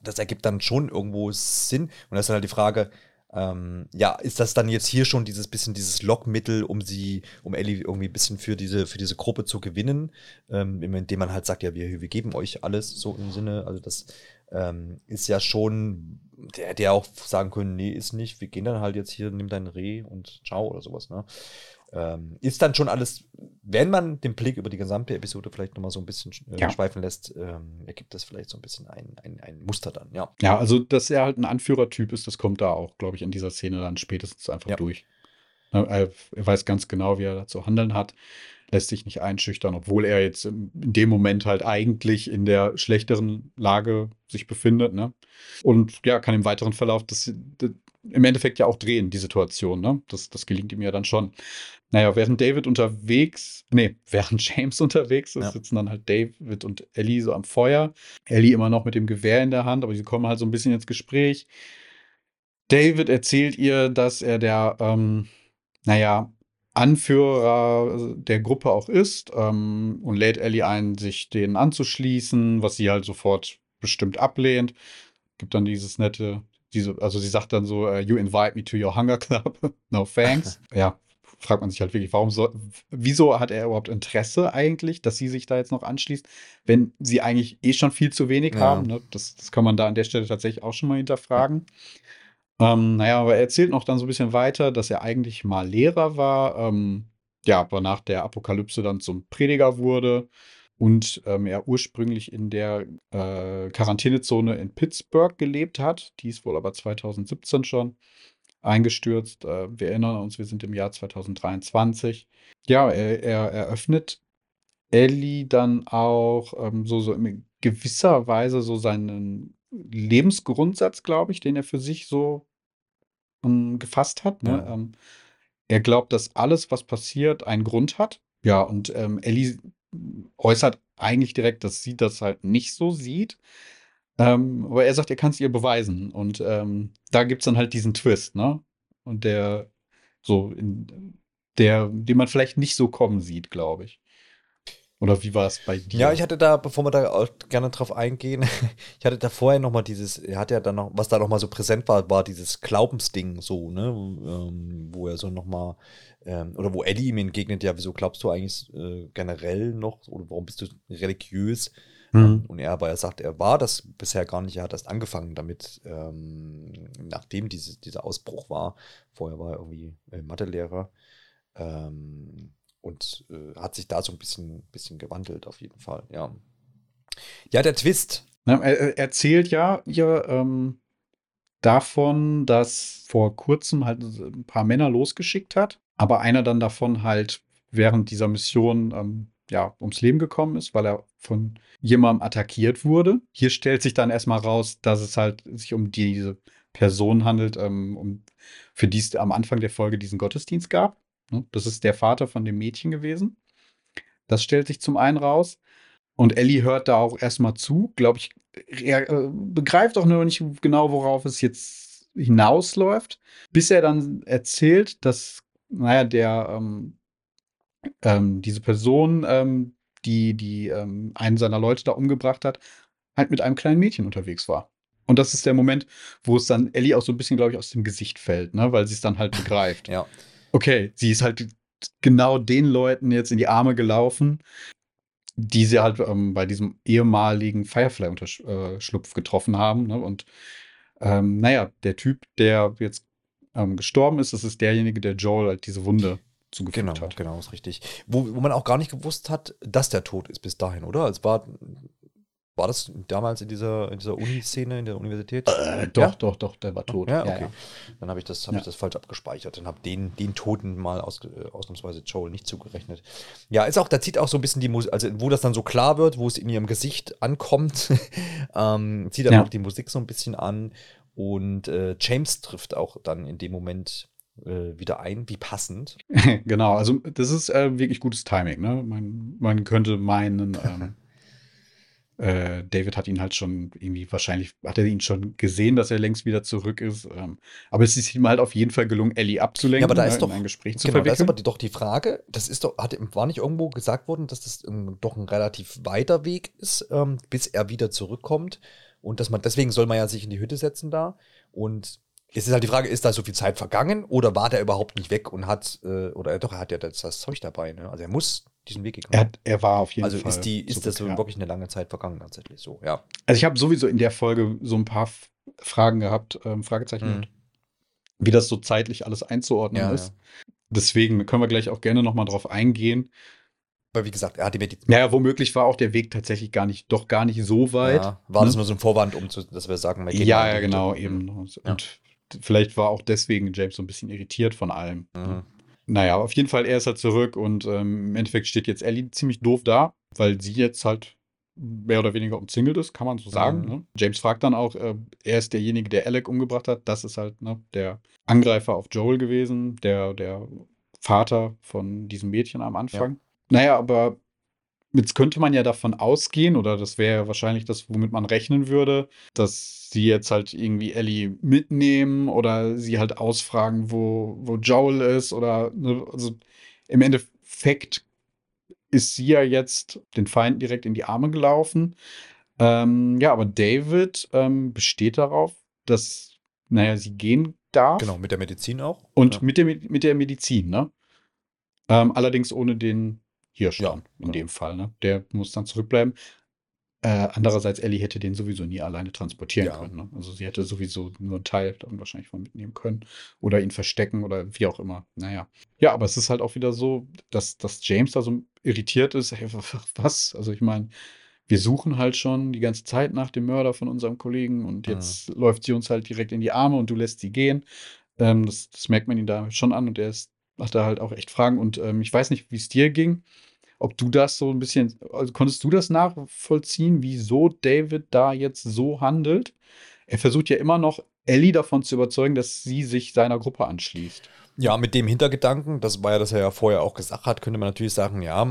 das ergibt dann schon irgendwo Sinn. Und das ist dann halt die Frage, ähm, ja, ist das dann jetzt hier schon dieses bisschen dieses Lockmittel, um sie, um Ellie irgendwie ein bisschen für diese, für diese Gruppe zu gewinnen, ähm, indem man halt sagt, ja, wir, wir geben euch alles so im Sinne, also das ähm, ist ja schon, der, der auch sagen können, nee, ist nicht, wir gehen dann halt jetzt hier, nimm dein Reh und ciao oder sowas, ne? Ähm, ist dann schon alles, wenn man den Blick über die gesamte Episode vielleicht nochmal so ein bisschen äh, Ja. schweifen lässt, ähm, ergibt das vielleicht so ein bisschen ein, ein, ein Muster dann, ja. Ja, also, dass er halt ein Anführertyp ist, das kommt da auch, glaube ich, in dieser Szene dann spätestens einfach Ja. durch. Ne, Er, er weiß ganz genau, wie er da zu handeln hat. lässt sich nicht einschüchtern, obwohl er jetzt in dem Moment halt eigentlich in der schlechteren Lage sich befindet. Ne? Und ja, kann im weiteren Verlauf das im Endeffekt ja auch drehen, die Situation. Ne? Das, das gelingt ihm ja dann schon. Naja, während David unterwegs, nee, [laughs] während James unterwegs ist, ja. sitzen dann halt David und Ellie so am Feuer. Ellie immer noch mit dem Gewehr in der Hand, aber sie kommen halt so ein bisschen ins Gespräch. David erzählt ihr, dass er der, ähm, naja, Anführer der Gruppe auch ist ähm, und lädt Ellie ein, sich denen anzuschließen, was sie halt sofort bestimmt ablehnt. Gibt dann dieses nette, diese, also sie sagt dann so, uh, you invite me to your hunger club, [laughs] no thanks. [laughs] ja, fragt man sich halt wirklich, warum so, wieso hat er überhaupt Interesse eigentlich, dass sie sich da jetzt noch anschließt, wenn sie eigentlich eh schon viel zu wenig ja. haben. Ne? Das, das kann man da an der Stelle tatsächlich auch schon mal hinterfragen. Ja. Ähm, naja, aber er erzählt noch dann so ein bisschen weiter, dass er eigentlich mal Lehrer war, ähm, ja, aber nach der Apokalypse dann zum Prediger wurde und ähm, er ursprünglich in der äh, Quarantänezone in Pittsburgh gelebt hat. Die ist wohl aber 2017 schon eingestürzt. Äh, wir erinnern uns, wir sind im Jahr 2023. Ja, er, er eröffnet Ellie dann auch ähm, so, so in gewisser Weise so seinen Lebensgrundsatz, glaube ich, den er für sich so ähm, gefasst hat. Ne? Ja. Ähm, er glaubt, dass alles, was passiert, einen Grund hat. Ja, und ähm, Ellie äußert eigentlich direkt, dass sie das halt nicht so sieht. Ähm, aber er sagt, er kann es ihr beweisen. Und ähm, da gibt es dann halt diesen Twist, ne? Und der so, in, der, den man vielleicht nicht so kommen sieht, glaube ich. Oder wie war es bei dir? Ja, ich hatte da, bevor wir da auch gerne drauf eingehen, [laughs] ich hatte da vorher nochmal dieses, er hat ja dann noch, was da nochmal so präsent war, war dieses Glaubensding so, ne, ähm, wo er so nochmal, ähm, oder wo Eddie ihm entgegnet, ja, wieso glaubst du eigentlich äh, generell noch, oder warum bist du religiös? Mhm. Und er aber er sagt, er war das bisher gar nicht, er hat erst angefangen damit, ähm, nachdem diese, dieser Ausbruch war. Vorher war er irgendwie äh, Mathelehrer. Ähm, und äh, hat sich da so ein bisschen, bisschen gewandelt, auf jeden Fall, ja. Ja, der Twist. Na, er erzählt ja hier ähm, davon, dass vor kurzem halt ein paar Männer losgeschickt hat, aber einer dann davon halt während dieser Mission ähm, ja, ums Leben gekommen ist, weil er von jemandem attackiert wurde. Hier stellt sich dann erstmal raus, dass es halt sich um diese Person handelt, ähm, um, für die es am Anfang der Folge diesen Gottesdienst gab. Ne? Das ist der Vater von dem Mädchen gewesen. Das stellt sich zum einen raus. Und Ellie hört da auch erstmal zu, glaube ich. Er äh, begreift auch noch nicht genau, worauf es jetzt hinausläuft, bis er dann erzählt, dass, naja, der, ähm, ähm, diese Person, ähm, die, die ähm, einen seiner Leute da umgebracht hat, halt mit einem kleinen Mädchen unterwegs war. Und das ist der Moment, wo es dann Ellie auch so ein bisschen, glaube ich, aus dem Gesicht fällt, ne? weil sie es dann halt begreift. ja. Okay, sie ist halt genau den Leuten jetzt in die Arme gelaufen, die sie halt ähm, bei diesem ehemaligen Firefly-Schlupf getroffen haben. Ne? Und ähm, naja, der Typ, der jetzt ähm, gestorben ist, das ist derjenige, der Joel halt diese Wunde zugefügt genau, hat. Genau, ist richtig. Wo, wo man auch gar nicht gewusst hat, dass der tot ist bis dahin, oder? Es war war das damals in dieser, in dieser Uni-Szene, in der Universität? Äh, doch, ja? doch, doch, der war tot. Ja, okay. Ja. Dann habe ich, das, hab ich das falsch abgespeichert und habe den, den Toten mal aus, äh, ausnahmsweise Joel nicht zugerechnet. Ja, ist auch, da zieht auch so ein bisschen die Musik, also wo das dann so klar wird, wo es in ihrem Gesicht ankommt, [laughs] ähm, zieht dann auch die Musik so ein bisschen an. Und äh, James trifft auch dann in dem Moment äh, wieder ein, wie passend. [laughs] genau, also das ist äh, wirklich gutes Timing. Ne? Man, man könnte meinen, ähm, [laughs] äh, David hat ihn halt schon irgendwie, wahrscheinlich hat er ihn schon gesehen, dass er längst wieder zurück ist. Ähm, aber es ist ihm halt auf jeden Fall gelungen, Ellie abzulenken, ja, aber da ist ne, doch, ein Gespräch zu genau, verwickeln. Da ist aber doch die Frage, das ist doch, hat, war nicht irgendwo gesagt worden, dass das ähm, doch ein relativ weiter Weg ist, ähm, bis er wieder zurückkommt. Und dass man, deswegen soll man ja sich in die Hütte setzen da. Und es ist halt die Frage, ist da so viel Zeit vergangen oder war der überhaupt nicht weg und hat, äh, oder doch, er hat ja das, das Zeug dabei, ne? Also er muss diesen Weg gegangen. Er, er war auf jeden also Fall. Also ist, die, ist das ja. wirklich eine lange Zeit vergangen tatsächlich so, ja. Also ich habe sowieso in der Folge so ein paar Fragen gehabt, ähm, Fragezeichen, mhm. wie das so zeitlich alles einzuordnen ja, ist. Ja. Deswegen können wir gleich auch gerne noch mal drauf eingehen. Weil wie gesagt, er hatte mir die. Naja, womöglich war auch der Weg tatsächlich gar nicht, doch gar nicht so weit. Ja, war ne? das nur so ein Vorwand, um zu, dass wir sagen, wir gehen Ja, ja, genau, eben. Und vielleicht war auch deswegen James so ein bisschen irritiert von allem. Mhm. Naja, auf jeden Fall, er ist halt zurück und ähm, im Endeffekt steht jetzt Ellie ziemlich doof da, weil sie jetzt halt mehr oder weniger umzingelt ist, kann man so sagen. Mhm. Ne? James fragt dann auch, äh, er ist derjenige, der Alec umgebracht hat. Das ist halt ne, der Angreifer auf Joel gewesen, der, der Vater von diesem Mädchen am Anfang. Naja, aber jetzt könnte man ja davon ausgehen, oder das wäre ja wahrscheinlich das, womit man rechnen würde, dass sie jetzt halt irgendwie Ellie mitnehmen oder sie halt ausfragen, wo, wo Joel ist oder ne, also im Endeffekt ist sie ja jetzt den Feinden direkt in die Arme gelaufen. Ähm, ja, aber David ähm, besteht darauf, dass, naja, sie gehen darf. Genau, mit der Medizin auch. Und ja. mit, der, mit der Medizin, ne? Ähm, allerdings ohne den Hirsch Ja, in genau. dem Fall, ne? Der muss dann zurückbleiben. Äh, andererseits, Ellie hätte den sowieso nie alleine transportieren Ja. können. Ne? Also sie hätte sowieso nur einen Teil dann wahrscheinlich von mitnehmen können. Oder ihn verstecken oder wie auch immer. Naja. Ja, aber es ist halt auch wieder so, dass, dass James da so irritiert ist. Hey, was? Also ich meine, wir suchen halt schon die ganze Zeit nach dem Mörder von unserem Kollegen und Mhm. jetzt läuft sie uns halt direkt in die Arme und du lässt sie gehen. Ähm, das, das merkt man ihn da schon an und er ist, hat da halt auch echt Fragen. Und ähm, ich weiß nicht, wie es dir ging, ob du das so ein bisschen, also konntest du das nachvollziehen, wieso David da jetzt so handelt? Er versucht ja immer noch, Ellie davon zu überzeugen, dass sie sich seiner Gruppe anschließt. Ja, mit dem Hintergedanken, das war ja, das er ja vorher auch gesagt hat, könnte man natürlich sagen, ja,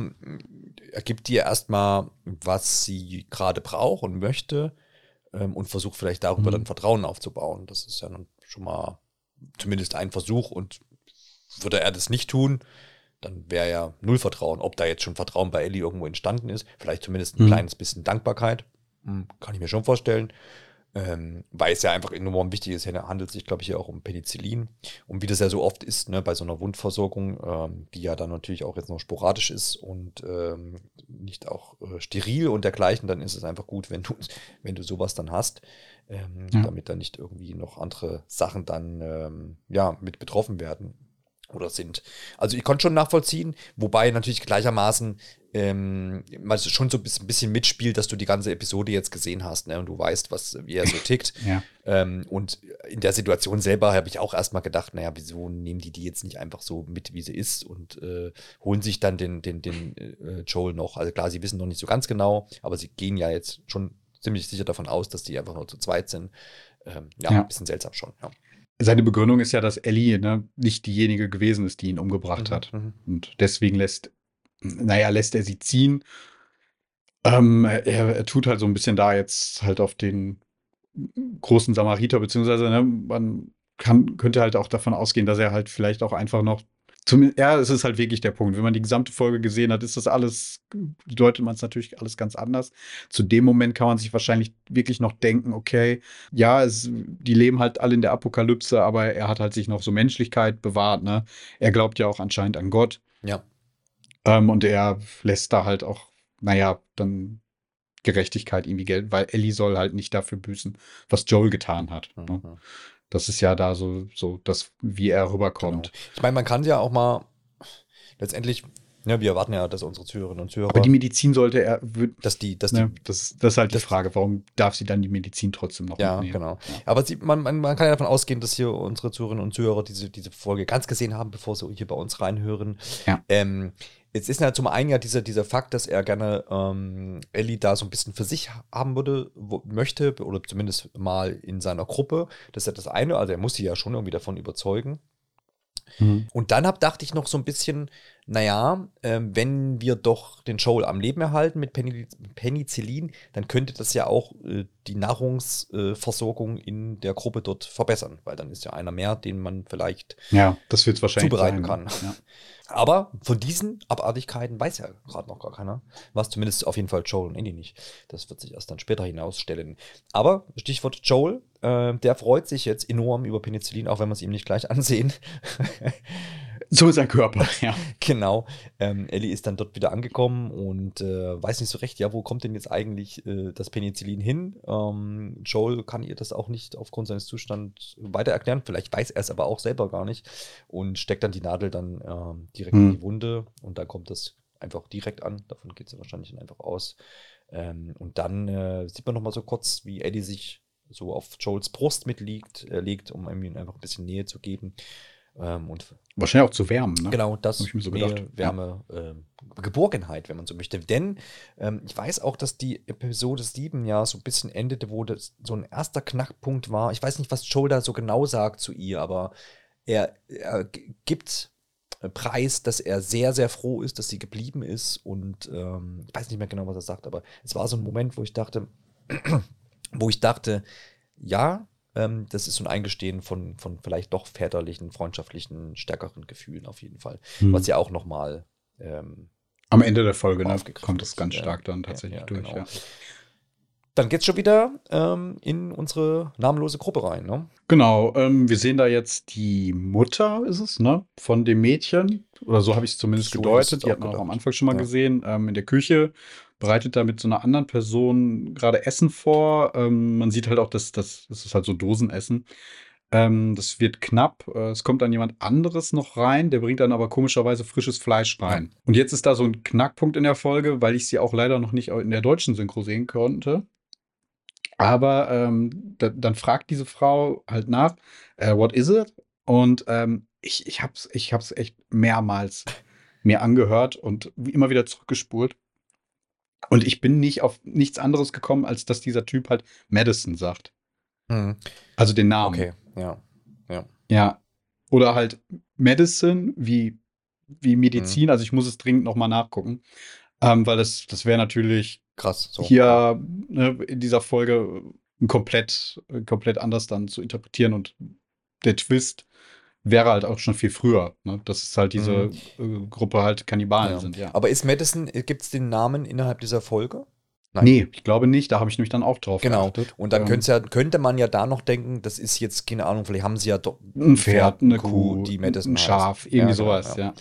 er gibt ihr erstmal, was sie gerade braucht und möchte ähm, und versucht vielleicht darüber Mhm. dann Vertrauen aufzubauen. Das ist ja dann schon mal zumindest ein Versuch und würde er das nicht tun, dann wäre ja null Vertrauen. Ob da jetzt schon Vertrauen bei Ellie irgendwo entstanden ist, vielleicht zumindest ein Mhm. kleines bisschen Dankbarkeit, Hm, kann ich mir schon vorstellen. Ähm, weil es ja einfach enorm wichtig ist, hier handelt es sich, glaube ich, hier auch um Penicillin. Und wie das ja so oft ist, ne, bei so einer Wundversorgung, ähm, die ja dann natürlich auch jetzt noch sporadisch ist und ähm, nicht auch äh, steril und dergleichen, dann ist es einfach gut, wenn du, [laughs] wenn du sowas dann hast, ähm, Ja. damit da nicht irgendwie noch andere Sachen dann ähm, ja, mit betroffen werden oder sind. Also ich konnte schon nachvollziehen, wobei natürlich gleichermaßen ähm, man schon so ein bisschen, mitspielt, dass du die ganze Episode jetzt gesehen hast ne, und du weißt, was, wie er so tickt. Ja. Ähm, und in der Situation selber habe ich auch erstmal gedacht, naja, wieso nehmen die die jetzt nicht einfach so mit, wie sie ist und äh, holen sich dann den, den, den äh, Joel noch. Also klar, sie wissen noch nicht so ganz genau, aber sie gehen ja jetzt schon ziemlich sicher davon aus, dass die einfach nur zu zweit sind. Ähm, ja, Ja. ein bisschen seltsam schon. Ja. Seine Begründung ist ja, dass Ellie ne, nicht diejenige gewesen ist, die ihn umgebracht hat. Mhm. Und deswegen lässt, naja, lässt er sie ziehen. Ähm, er, er tut halt so ein bisschen da jetzt halt auf den großen Samariter, beziehungsweise ne, man kann, könnte halt auch davon ausgehen, dass er halt vielleicht auch einfach noch. Ja, es ist halt wirklich der Punkt. Wenn man die gesamte Folge gesehen hat, ist das alles, deutet man es natürlich alles ganz anders. Zu dem Moment kann man sich wahrscheinlich wirklich noch denken, okay, ja, es, die leben halt alle in der Apokalypse, aber er hat halt sich noch so Menschlichkeit bewahrt, ne? Er glaubt ja auch anscheinend an Gott. Ja. Ähm, und er lässt da halt auch, naja, dann Gerechtigkeit irgendwie gelten, weil Ellie soll halt nicht dafür büßen, was Joel getan hat. Ne? Das ist ja da so, so das, wie er rüberkommt. Genau. Ich meine, man kann ja auch mal letztendlich, ne, wir erwarten ja, dass unsere Zuhörerinnen und Zuhörer, Aber die Medizin sollte er, dass die, dass ne, die, das, das ist halt das- die Frage, warum darf sie dann die Medizin trotzdem noch ja, mitnehmen? genau. Aber sie, man, man, man kann ja davon ausgehen, dass hier unsere Zuhörerinnen und Zuhörer diese, diese Folge ganz gesehen haben, bevor sie hier bei uns reinhören. Ja. Ähm, jetzt ist ja zum einen ja dieser, dieser Fakt, dass er gerne ähm, Ellie da so ein bisschen für sich haben würde, wo, möchte, oder zumindest mal in seiner Gruppe. Das ist ja das eine, also er muss sie ja schon irgendwie davon überzeugen. Mhm. Und dann hab, dachte ich noch so ein bisschen, naja, ähm, wenn wir doch den Joel am Leben erhalten mit Penic- Penicillin, dann könnte das ja auch äh, die Nahrungsversorgung in der Gruppe dort verbessern, weil dann ist ja einer mehr, den man vielleicht. Ja, das wird wahrscheinlich Zubereiten sein. kann. Ja. [laughs] Aber von diesen Abartigkeiten weiß ja gerade noch gar keiner. Was zumindest auf jeden Fall Joel und Andy nicht. Das wird sich erst dann später hinausstellen. Aber Stichwort Joel, äh, der freut sich jetzt enorm über Penicillin, auch wenn wir es ihm nicht gleich ansehen. [laughs] So ist ein Körper, [laughs] ja. Genau. Ähm, Ellie ist dann dort wieder angekommen und äh, weiß nicht so recht, ja, wo kommt denn jetzt eigentlich äh, das Penicillin hin? Ähm, Joel kann ihr das auch nicht aufgrund seines Zustands weiter erklären. Vielleicht weiß er es aber auch selber gar nicht und steckt dann die Nadel dann ähm, direkt in Hm. die Wunde und da kommt das einfach direkt an. Davon geht es wahrscheinlich dann einfach aus. Ähm, und dann äh, sieht man noch mal so kurz, wie Ellie sich so auf Joels Brust mitliegt, äh, legt, um ihm einfach ein bisschen Nähe zu geben. Ähm, und Wahrscheinlich auch zu wärmen, ne? Genau, das Hab ich mir so Nähe, gedacht. Wärme, ähm, Geborgenheit, wenn man so möchte. Denn ähm, ich weiß auch, dass die Episode 7 ja so ein bisschen endete, wo das so ein erster Knackpunkt war. Ich weiß nicht, was Joel da so genau sagt zu ihr, aber er, er gibt äh, Preis, dass er sehr, sehr froh ist, dass sie geblieben ist. Und ähm, ich weiß nicht mehr genau, was er sagt, aber es war so ein Moment, wo ich dachte, [clears throat] wo ich dachte, ja, ähm, das ist so ein Eingestehen von, von vielleicht doch väterlichen, freundschaftlichen, stärkeren Gefühlen auf jeden Fall. Hm. Was ja auch nochmal ähm, Am Ende der Folge ne, kommt es ganz Ja, stark dann ja, tatsächlich ja, durch. genau. Ja. Dann geht's schon wieder ähm, in unsere namenlose Gruppe rein, ne? Genau, ähm, wir sehen da jetzt die Mutter, ist es, ne? Von dem Mädchen. Oder so habe ich es zumindest So gedeutet. Die auch hat man auch am. Anfang schon mal Ja. gesehen. Ähm, in der Küche bereitet da mit so einer anderen Person gerade Essen vor. Ähm, man sieht halt auch, dass das, das ist halt so Dosenessen. Ähm, das wird knapp. Äh, es kommt dann jemand anderes noch rein, der bringt dann aber komischerweise frisches Fleisch rein. Und jetzt ist da so ein Knackpunkt in der Folge, weil ich sie auch leider noch nicht in der deutschen Synchro sehen konnte. Aber ähm, da, dann fragt diese Frau halt nach, äh, what is it? Und ähm, ich, ich hab's, ich hab's echt mehrmals mir angehört und immer wieder zurückgespult. Und ich bin nicht auf nichts anderes gekommen, als dass dieser Typ halt Madison sagt. Hm. Also den Namen. Okay, ja. Ja. Oder halt Medicine wie, wie Medizin. Also ich muss es dringend nochmal nachgucken. Ähm, weil das, das wäre natürlich Krass. So. hier ne, in dieser Folge komplett, komplett anders dann zu interpretieren und der Twist wäre halt auch schon viel früher, ne? dass es halt diese äh, Gruppe halt Kannibalen Ja. sind, ja. Aber ist Madison, gibt es den Namen innerhalb dieser Folge? Nein. Nee, ich glaube nicht, da habe ich nämlich dann auch drauf Genau. geachtet. Und dann Ähm, könnte, ja, könnte man ja da noch denken, das ist jetzt, keine Ahnung, vielleicht haben sie ja doch ein Pferd, eine Kuh, die Madison ein heißt. Schaf, irgendwie Ja, genau, sowas, ja. ja.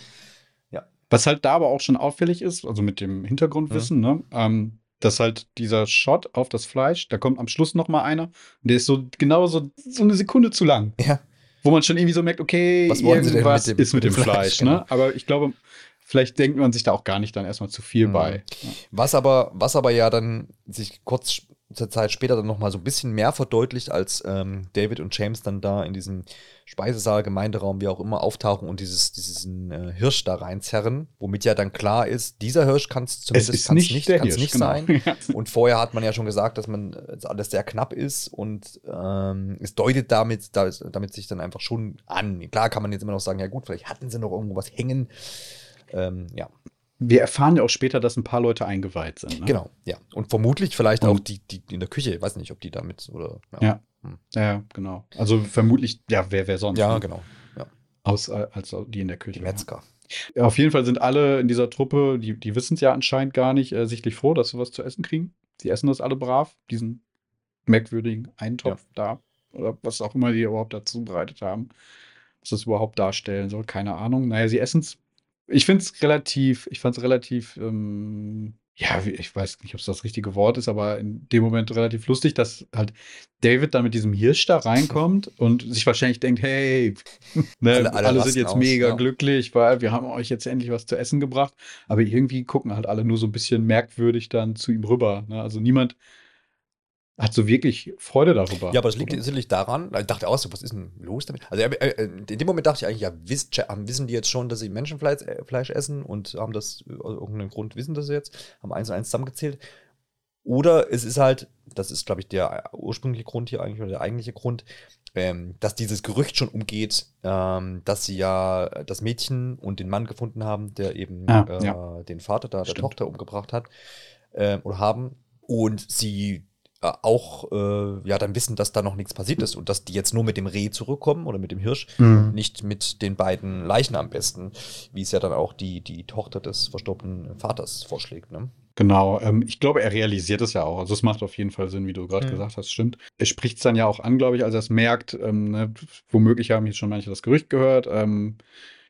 Ja. Was halt da aber auch schon auffällig ist, also mit dem Hintergrundwissen, ne, ähm, dass halt dieser Shot auf das Fleisch, da kommt am Schluss noch mal einer, und der ist so genau so, so eine Sekunde zu lang. Ja. Wo man schon irgendwie so merkt, okay, Was wollen sie denn mit dem- ist mit dem mit dem Fleisch, Fleisch, ne? genau. Aber ich glaube, vielleicht denkt man sich da auch gar nicht dann erstmal zu viel Mhm. bei. Ja. Was aber, was aber ja dann sich kurz zur Zeit später dann nochmal so ein bisschen mehr verdeutlicht, als ähm, David und James dann da in diesem Speisesaal, Gemeinderaum, wie auch immer, auftauchen und dieses, diesen äh, Hirsch da reinzerren, womit ja dann klar ist, dieser Hirsch kann es Es zumindest kann's nicht, nicht, kann's Hirsch, nicht genau. sein. [laughs] Ja. Und vorher hat man ja schon gesagt, dass man äh, alles sehr knapp ist und ähm, es deutet damit, da- damit sich dann einfach schon an. Klar kann man jetzt immer noch sagen, ja gut, vielleicht hatten sie noch irgendwo was hängen. Ähm, ja, Wir erfahren ja auch später, dass ein paar Leute eingeweiht sind. Ne? genau, ja. Und vermutlich vielleicht Und- auch die, die in der Küche, ich weiß nicht, ob die damit oder. Ja. Ja, genau. Also vermutlich, ja, wer, wer sonst? Ja, ne? genau. Aus, äh, als die in der Küche. Die Metzger. Ja, auf jeden Fall sind alle in dieser Truppe, die, die wissen es ja anscheinend gar nicht, äh, sichtlich froh, dass sie was zu essen kriegen. Sie essen das alle brav, diesen merkwürdigen Eintopf da. Oder was auch immer die überhaupt dazu bereitet haben. Was das überhaupt darstellen soll, keine Ahnung. Naja, sie essen es. Ich finde es relativ, ich fand es relativ, ähm, ja, ich weiß nicht, ob es das richtige Wort ist, aber in dem Moment relativ lustig, dass halt David dann mit diesem Hirsch da reinkommt [laughs] und sich wahrscheinlich denkt, hey, [laughs] ne, Alle- alle, alle sind jetzt aus, mega ja. glücklich, weil wir haben euch jetzt endlich was zu essen gebracht. Aber irgendwie gucken halt alle nur so ein bisschen merkwürdig dann zu ihm rüber. Ne? Also niemand hat so wirklich Freude darüber. Ja, aber das liegt oder? sicherlich daran, ich dachte auch so, was ist denn los damit? Also äh, äh, in dem Moment dachte ich eigentlich, ja, wiss, haben- wissen die jetzt schon, dass sie Menschenfleisch äh, Fleisch essen und haben das, äh, aus irgendeinem Grund wissen das jetzt, haben eins und eins zusammengezählt. Oder es ist halt, das ist, glaube ich, der ursprüngliche Grund hier eigentlich oder der eigentliche Grund, ähm, dass dieses Gerücht schon umgeht, ähm, dass sie ja das Mädchen und den Mann gefunden haben, der eben Ah, äh, ja. den Vater da, der Stimmt. Tochter umgebracht hat ähm, oder haben. Und sie äh, auch äh, ja dann wissen, dass da noch nichts passiert ist und dass die jetzt nur mit dem Reh zurückkommen oder mit dem Hirsch, Mhm. nicht mit den beiden Leichen am besten, wie es ja dann auch die, die Tochter des verstorbenen Vaters vorschlägt. Ne? Genau, ähm, ich glaube, er realisiert es ja auch. Also es macht auf jeden Fall Sinn, wie du gerade Mhm. gesagt hast, stimmt. Er spricht es dann ja auch an, glaube ich, als er es merkt. Ähm, ne, womöglich haben jetzt schon manche das Gerücht gehört, ähm,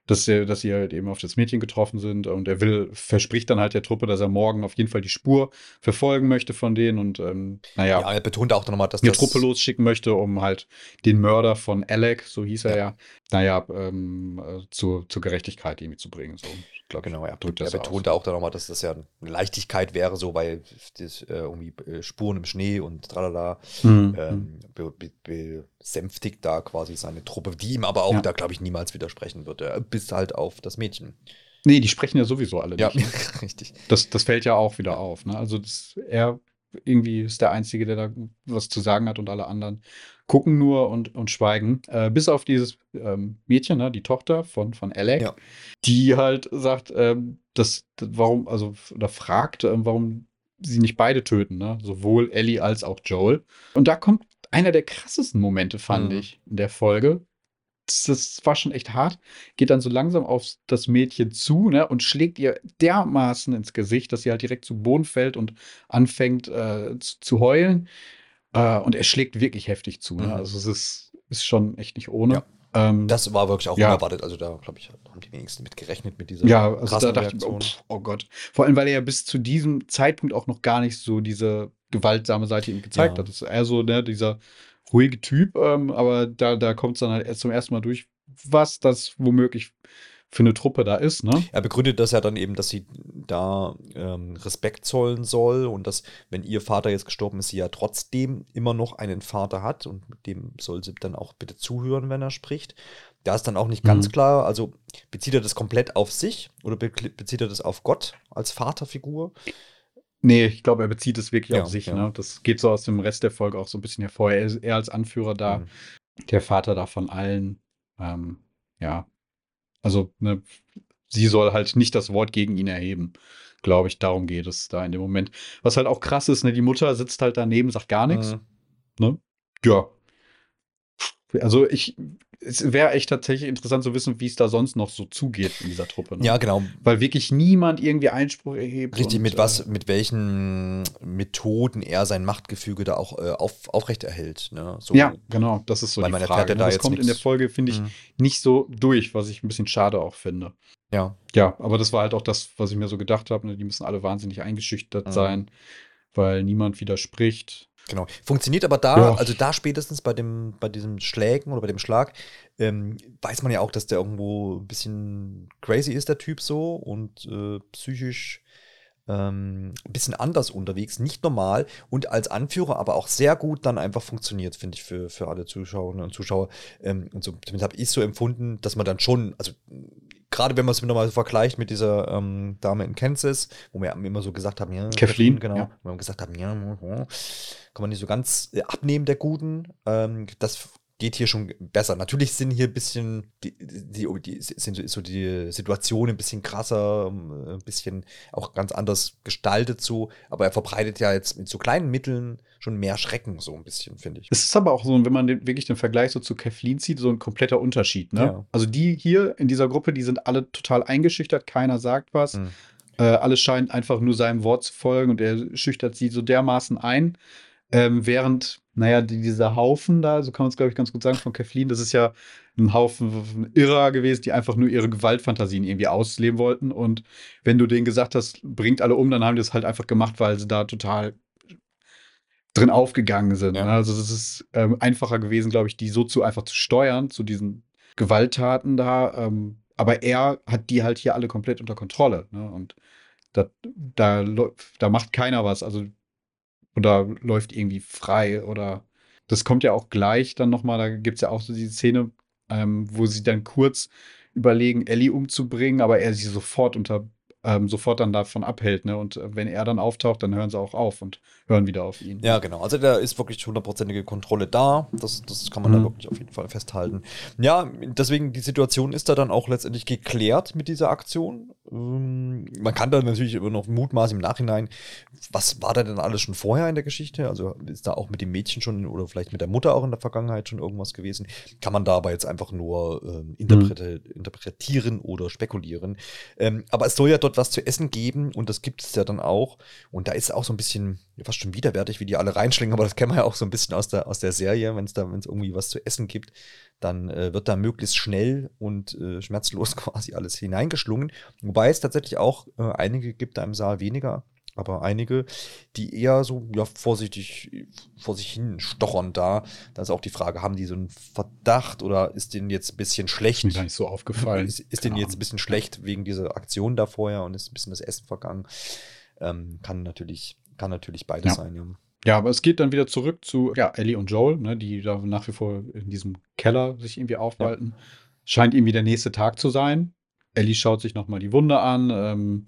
dass, er, dass sie halt eben auf das Mädchen getroffen sind. Und er will, verspricht dann halt der Truppe, dass er morgen auf jeden Fall die Spur verfolgen möchte von denen und ähm, naja, Ja, er betont auch nochmal, dass eine das Truppe losschicken möchte, um halt den Mörder von Alec, so hieß er ja, naja, ähm, äh, zur, zur Gerechtigkeit irgendwie zu bringen. So. Glaube. Genau, er, er betont auch dann nochmal, dass das ja eine Leichtigkeit wäre, so weil das äh, irgendwie äh, Spuren im Schnee und tralala mhm. ähm, be, be, besänftigt da quasi seine Truppe, die ihm aber auch ja. da, glaube ich, niemals widersprechen würde, bis halt auf das Mädchen. Nee, die sprechen ja sowieso alle nicht. Ja, [laughs] richtig. Das, das fällt ja auch wieder auf. Ne? Also das, er irgendwie ist der Einzige, der da was zu sagen hat und alle anderen gucken nur und, und schweigen. Äh, bis auf dieses ähm, Mädchen, ne, die Tochter von, von Alec, ja. die halt sagt, ähm, dass, warum, also, oder fragt, ähm, warum sie nicht beide töten, ne? sowohl Ellie als auch Joel. Und da kommt einer der krassesten Momente, fand mhm. ich, in der Folge. Das, war schon echt hart. Geht dann so langsam auf das Mädchen zu ne, und schlägt ihr dermaßen ins Gesicht, dass sie halt direkt zu Boden fällt und anfängt äh, zu, zu, heulen. Äh, und er schlägt wirklich heftig zu. Ne? Mhm. Also es ist, ist schon echt nicht ohne. Ja. Ähm, das war wirklich auch ja. unerwartet. Also da, glaube ich, haben die wenigsten mit gerechnet mit dieser Ja, also da dachte Reaktion. ich, oh, oh, Gott. Vor allem, weil er ja bis zu diesem Zeitpunkt auch noch gar nicht so diese gewaltsame Seite ihm gezeigt ja. hat. Das ist eher so ne, dieser ruhige Typ, ähm, aber da, da kommt es dann halt erst zum ersten Mal durch, was das womöglich für eine Truppe da ist. Ne? Er begründet das ja dann eben, dass sie da ähm, Respekt zollen soll und dass, wenn ihr Vater jetzt gestorben ist, sie ja trotzdem immer noch einen Vater hat und mit dem soll sie dann auch bitte zuhören, wenn er spricht. Da ist dann auch nicht ganz mhm. klar, also bezieht er das komplett auf sich oder be bezieht er das auf Gott als Vaterfigur? Nee, ich glaube, er bezieht es wirklich ja, auf sich. Ja. Ne? Das geht so aus dem Rest der Folge auch so ein bisschen hervor. Er ist eher als Anführer da, mhm. der Vater da von allen. Ähm, ja, also, ne, sie soll halt nicht das Wort gegen ihn erheben. Glaube ich, darum geht es da in dem Moment. Was halt auch krass ist, ne, die Mutter sitzt halt daneben, sagt gar nichts. Mhm. Ne? Ja. Also ich, es wäre echt tatsächlich interessant zu wissen, wie es da sonst noch so zugeht in dieser Truppe. Ne? Ja, genau. Weil wirklich niemand irgendwie Einspruch erhebt. Richtig, und, mit was, äh, mit welchen Methoden er sein Machtgefüge da auch äh, auf, aufrechterhält. Ne? So, ja, genau, das ist so die Frage. Ne? das kommt in der Folge, finde ich, mhm. nicht so durch, was ich ein bisschen schade auch finde. Ja. Ja, aber das war halt auch das, was ich mir so gedacht habe. Ne? Die müssen alle wahnsinnig eingeschüchtert mhm. sein, weil niemand widerspricht. Genau. Funktioniert aber da, ja. also da spätestens bei dem, bei diesem Schlägen oder bei dem Schlag, ähm, weiß man ja auch, dass der irgendwo ein bisschen crazy ist, der Typ so, und äh, psychisch ähm, ein bisschen anders unterwegs, nicht normal und als Anführer aber auch sehr gut dann einfach funktioniert, finde ich, für, für alle Zuschauerinnen und Zuschauer. Ähm, und so, zumindest habe ich so empfunden, dass man dann schon, also gerade wenn man es nochmal vergleicht mit dieser ähm, Dame in Kansas, wo wir immer so gesagt haben, ja, Kathleen, genau, ja. wo wir gesagt haben, ja, kann man nicht so ganz äh, abnehmen der Guten. Ähm, das geht hier schon besser. Natürlich sind hier ein bisschen, die, die, die sind so die Situationen ein bisschen krasser, ähm, ein bisschen auch ganz anders gestaltet so, aber er verbreitet ja jetzt mit so kleinen Mitteln schon mehr Schrecken, so ein bisschen, finde ich. Es ist aber auch so, wenn man den, wirklich den Vergleich so zu Kathleen zieht, so ein kompletter Unterschied, ne? Ja. Also die hier in dieser Gruppe, die sind alle total eingeschüchtert, keiner sagt was. Mhm. Äh, alles scheint einfach nur seinem Wort zu folgen und er schüchtert sie so dermaßen ein. Ähm, während, naja, dieser Haufen da, so kann man es, glaube ich, ganz gut sagen, von Kathleen, das ist ja ein Haufen Irrer gewesen, die einfach nur ihre Gewaltfantasien irgendwie ausleben wollten. Und wenn du denen gesagt hast, bringt alle um, dann haben die es halt einfach gemacht, weil sie da total drin aufgegangen sind. Ja. Ne? Also es ist ähm, einfacher gewesen, glaube ich, die so zu einfach zu steuern, zu diesen Gewalttaten da. Ähm, aber er hat die halt hier alle komplett unter Kontrolle. Ne? Und da, da, da macht keiner was. Also oder läuft irgendwie frei oder das kommt ja auch gleich dann nochmal, da gibt es ja auch so die Szene, ähm, wo sie dann kurz überlegen, Ellie umzubringen, aber er sie sofort unter ähm, sofort dann davon abhält. Ne? Und äh, wenn er dann auftaucht, dann hören sie auch auf und hören wieder auf ihn. Ja, genau. Also da ist wirklich hundertprozentige Kontrolle da. Das, das kann man mhm. da wirklich auf jeden Fall festhalten. Ja, deswegen, die Situation ist da dann auch letztendlich geklärt mit dieser Aktion. Ähm, man kann da natürlich immer noch mutmaßen im Nachhinein, was war da denn alles schon vorher in der Geschichte? Also ist da auch mit dem Mädchen schon oder vielleicht mit der Mutter auch in der Vergangenheit schon irgendwas gewesen? Kann man da aber jetzt einfach nur ähm, mhm. interpretieren oder spekulieren. Ähm, aber es soll ja dort was zu essen geben und das gibt es ja dann auch. Und da ist auch so ein bisschen fast schon widerwärtig, wie die alle reinschlingen, aber das kennen wir ja auch so ein bisschen aus der, aus der Serie, wenn es da, wenn es irgendwie was zu essen gibt, dann äh, wird da möglichst schnell und äh, schmerzlos [laughs] quasi alles hineingeschlungen. Wobei es tatsächlich auch äh, einige gibt da im Saal weniger aber einige, die eher so ja, vorsichtig vor sich hin stochern da. Da ist auch die Frage, haben die so einen Verdacht oder ist denen jetzt ein bisschen schlecht? Mir gar nicht so aufgefallen. Ist, ist denen jetzt ein bisschen schlecht wegen dieser Aktion da vorher und ist ein bisschen das Essen vergangen? Ähm, kann natürlich, kann natürlich beides Ja. sein, ja. Ja, aber es geht dann wieder zurück zu ja, Ellie und Joel, ne, die da nach wie vor in diesem Keller sich irgendwie aufhalten. Scheint irgendwie der nächste Tag zu sein. Ellie schaut sich nochmal die Wunde an, ähm,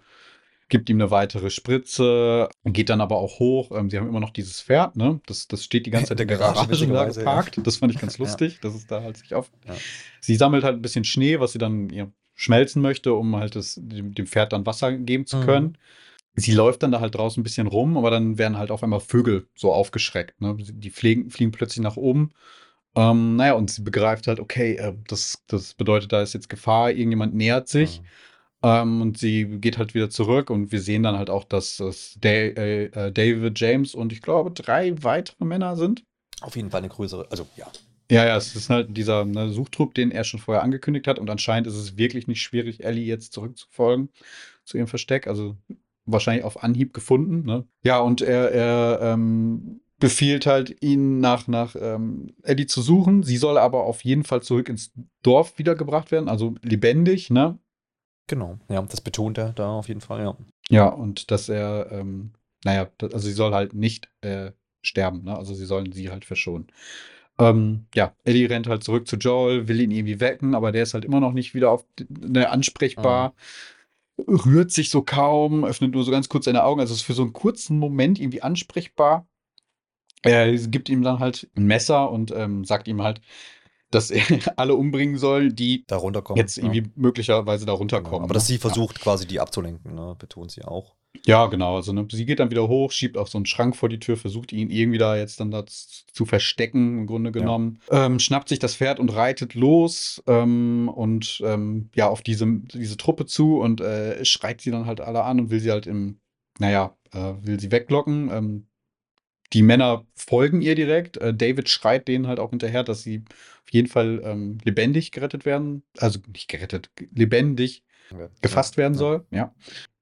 gibt ihm eine weitere Spritze, geht dann aber auch hoch. Ähm, sie haben immer noch dieses Pferd, ne? Das, das steht die ganze Zeit [laughs] in der Garage, Garage, da witzigerweise, ja. geparkt. Das fand ich ganz [laughs] Ja. lustig, dass es da halt sich auf. Ja. Sie sammelt halt ein bisschen Schnee, was sie dann ja, schmelzen möchte, um halt das, dem, dem Pferd dann Wasser geben zu Mhm. können. Sie läuft dann da halt draußen ein bisschen rum, aber dann werden halt auf einmal Vögel so aufgeschreckt. Ne? Die fliegen, fliegen plötzlich nach oben. Ähm, naja, und sie begreift halt, okay, äh, das, das bedeutet, da ist jetzt Gefahr, irgendjemand nähert sich. Ähm, und sie geht halt wieder zurück und wir sehen dann halt auch, dass es Da- äh, äh, David, James und ich glaube drei weitere Männer sind. Auf jeden Fall eine größere, also ja. Ja, ja, es ist halt dieser ne, Suchtrupp, den er schon vorher angekündigt hat. Und anscheinend ist es wirklich nicht schwierig, Ellie jetzt zurückzufolgen zu ihrem Versteck. Also wahrscheinlich auf Anhieb gefunden. Ne? Ja, und er, er ähm, befiehlt halt, ihn nach, nach ähm, Ellie zu suchen. Sie soll aber auf jeden Fall zurück ins Dorf wiedergebracht werden, also lebendig, ne? Genau. Ja, das betont er da auf jeden Fall, ja. Ja, und dass er, ähm, naja, also sie soll halt nicht äh, sterben, ne? Also sie sollen sie halt verschonen. Ähm, ja, Ellie rennt halt zurück zu Joel, will ihn irgendwie wecken, aber der ist halt immer noch nicht wieder auf ne, ansprechbar. Rührt sich so kaum, öffnet nur so ganz kurz seine Augen. Also ist für so einen kurzen Moment irgendwie ansprechbar. Er gibt ihm dann halt ein Messer und ähm, sagt ihm halt, dass er [laughs] alle umbringen soll, die Da jetzt ja. irgendwie möglicherweise da runterkommen. Aber dass ne? sie versucht, quasi die abzulenken, ne? betont sie auch. Ja, genau. Also ne, sie geht dann wieder hoch, schiebt auch so einen Schrank vor die Tür, versucht ihn irgendwie da jetzt dann zu verstecken, im Grunde genommen. Ähm, schnappt sich das Pferd und reitet los ähm, und ähm, ja, auf diese, diese Truppe zu und äh, schreit sie dann halt alle an und will sie halt im, naja, äh, will sie weglocken. Die Männer folgen ihr direkt. Äh, David schreit denen halt auch hinterher, dass sie auf jeden Fall ähm, lebendig gerettet werden. Also nicht gerettet, ge- lebendig gefasst werden ja. soll. Ja.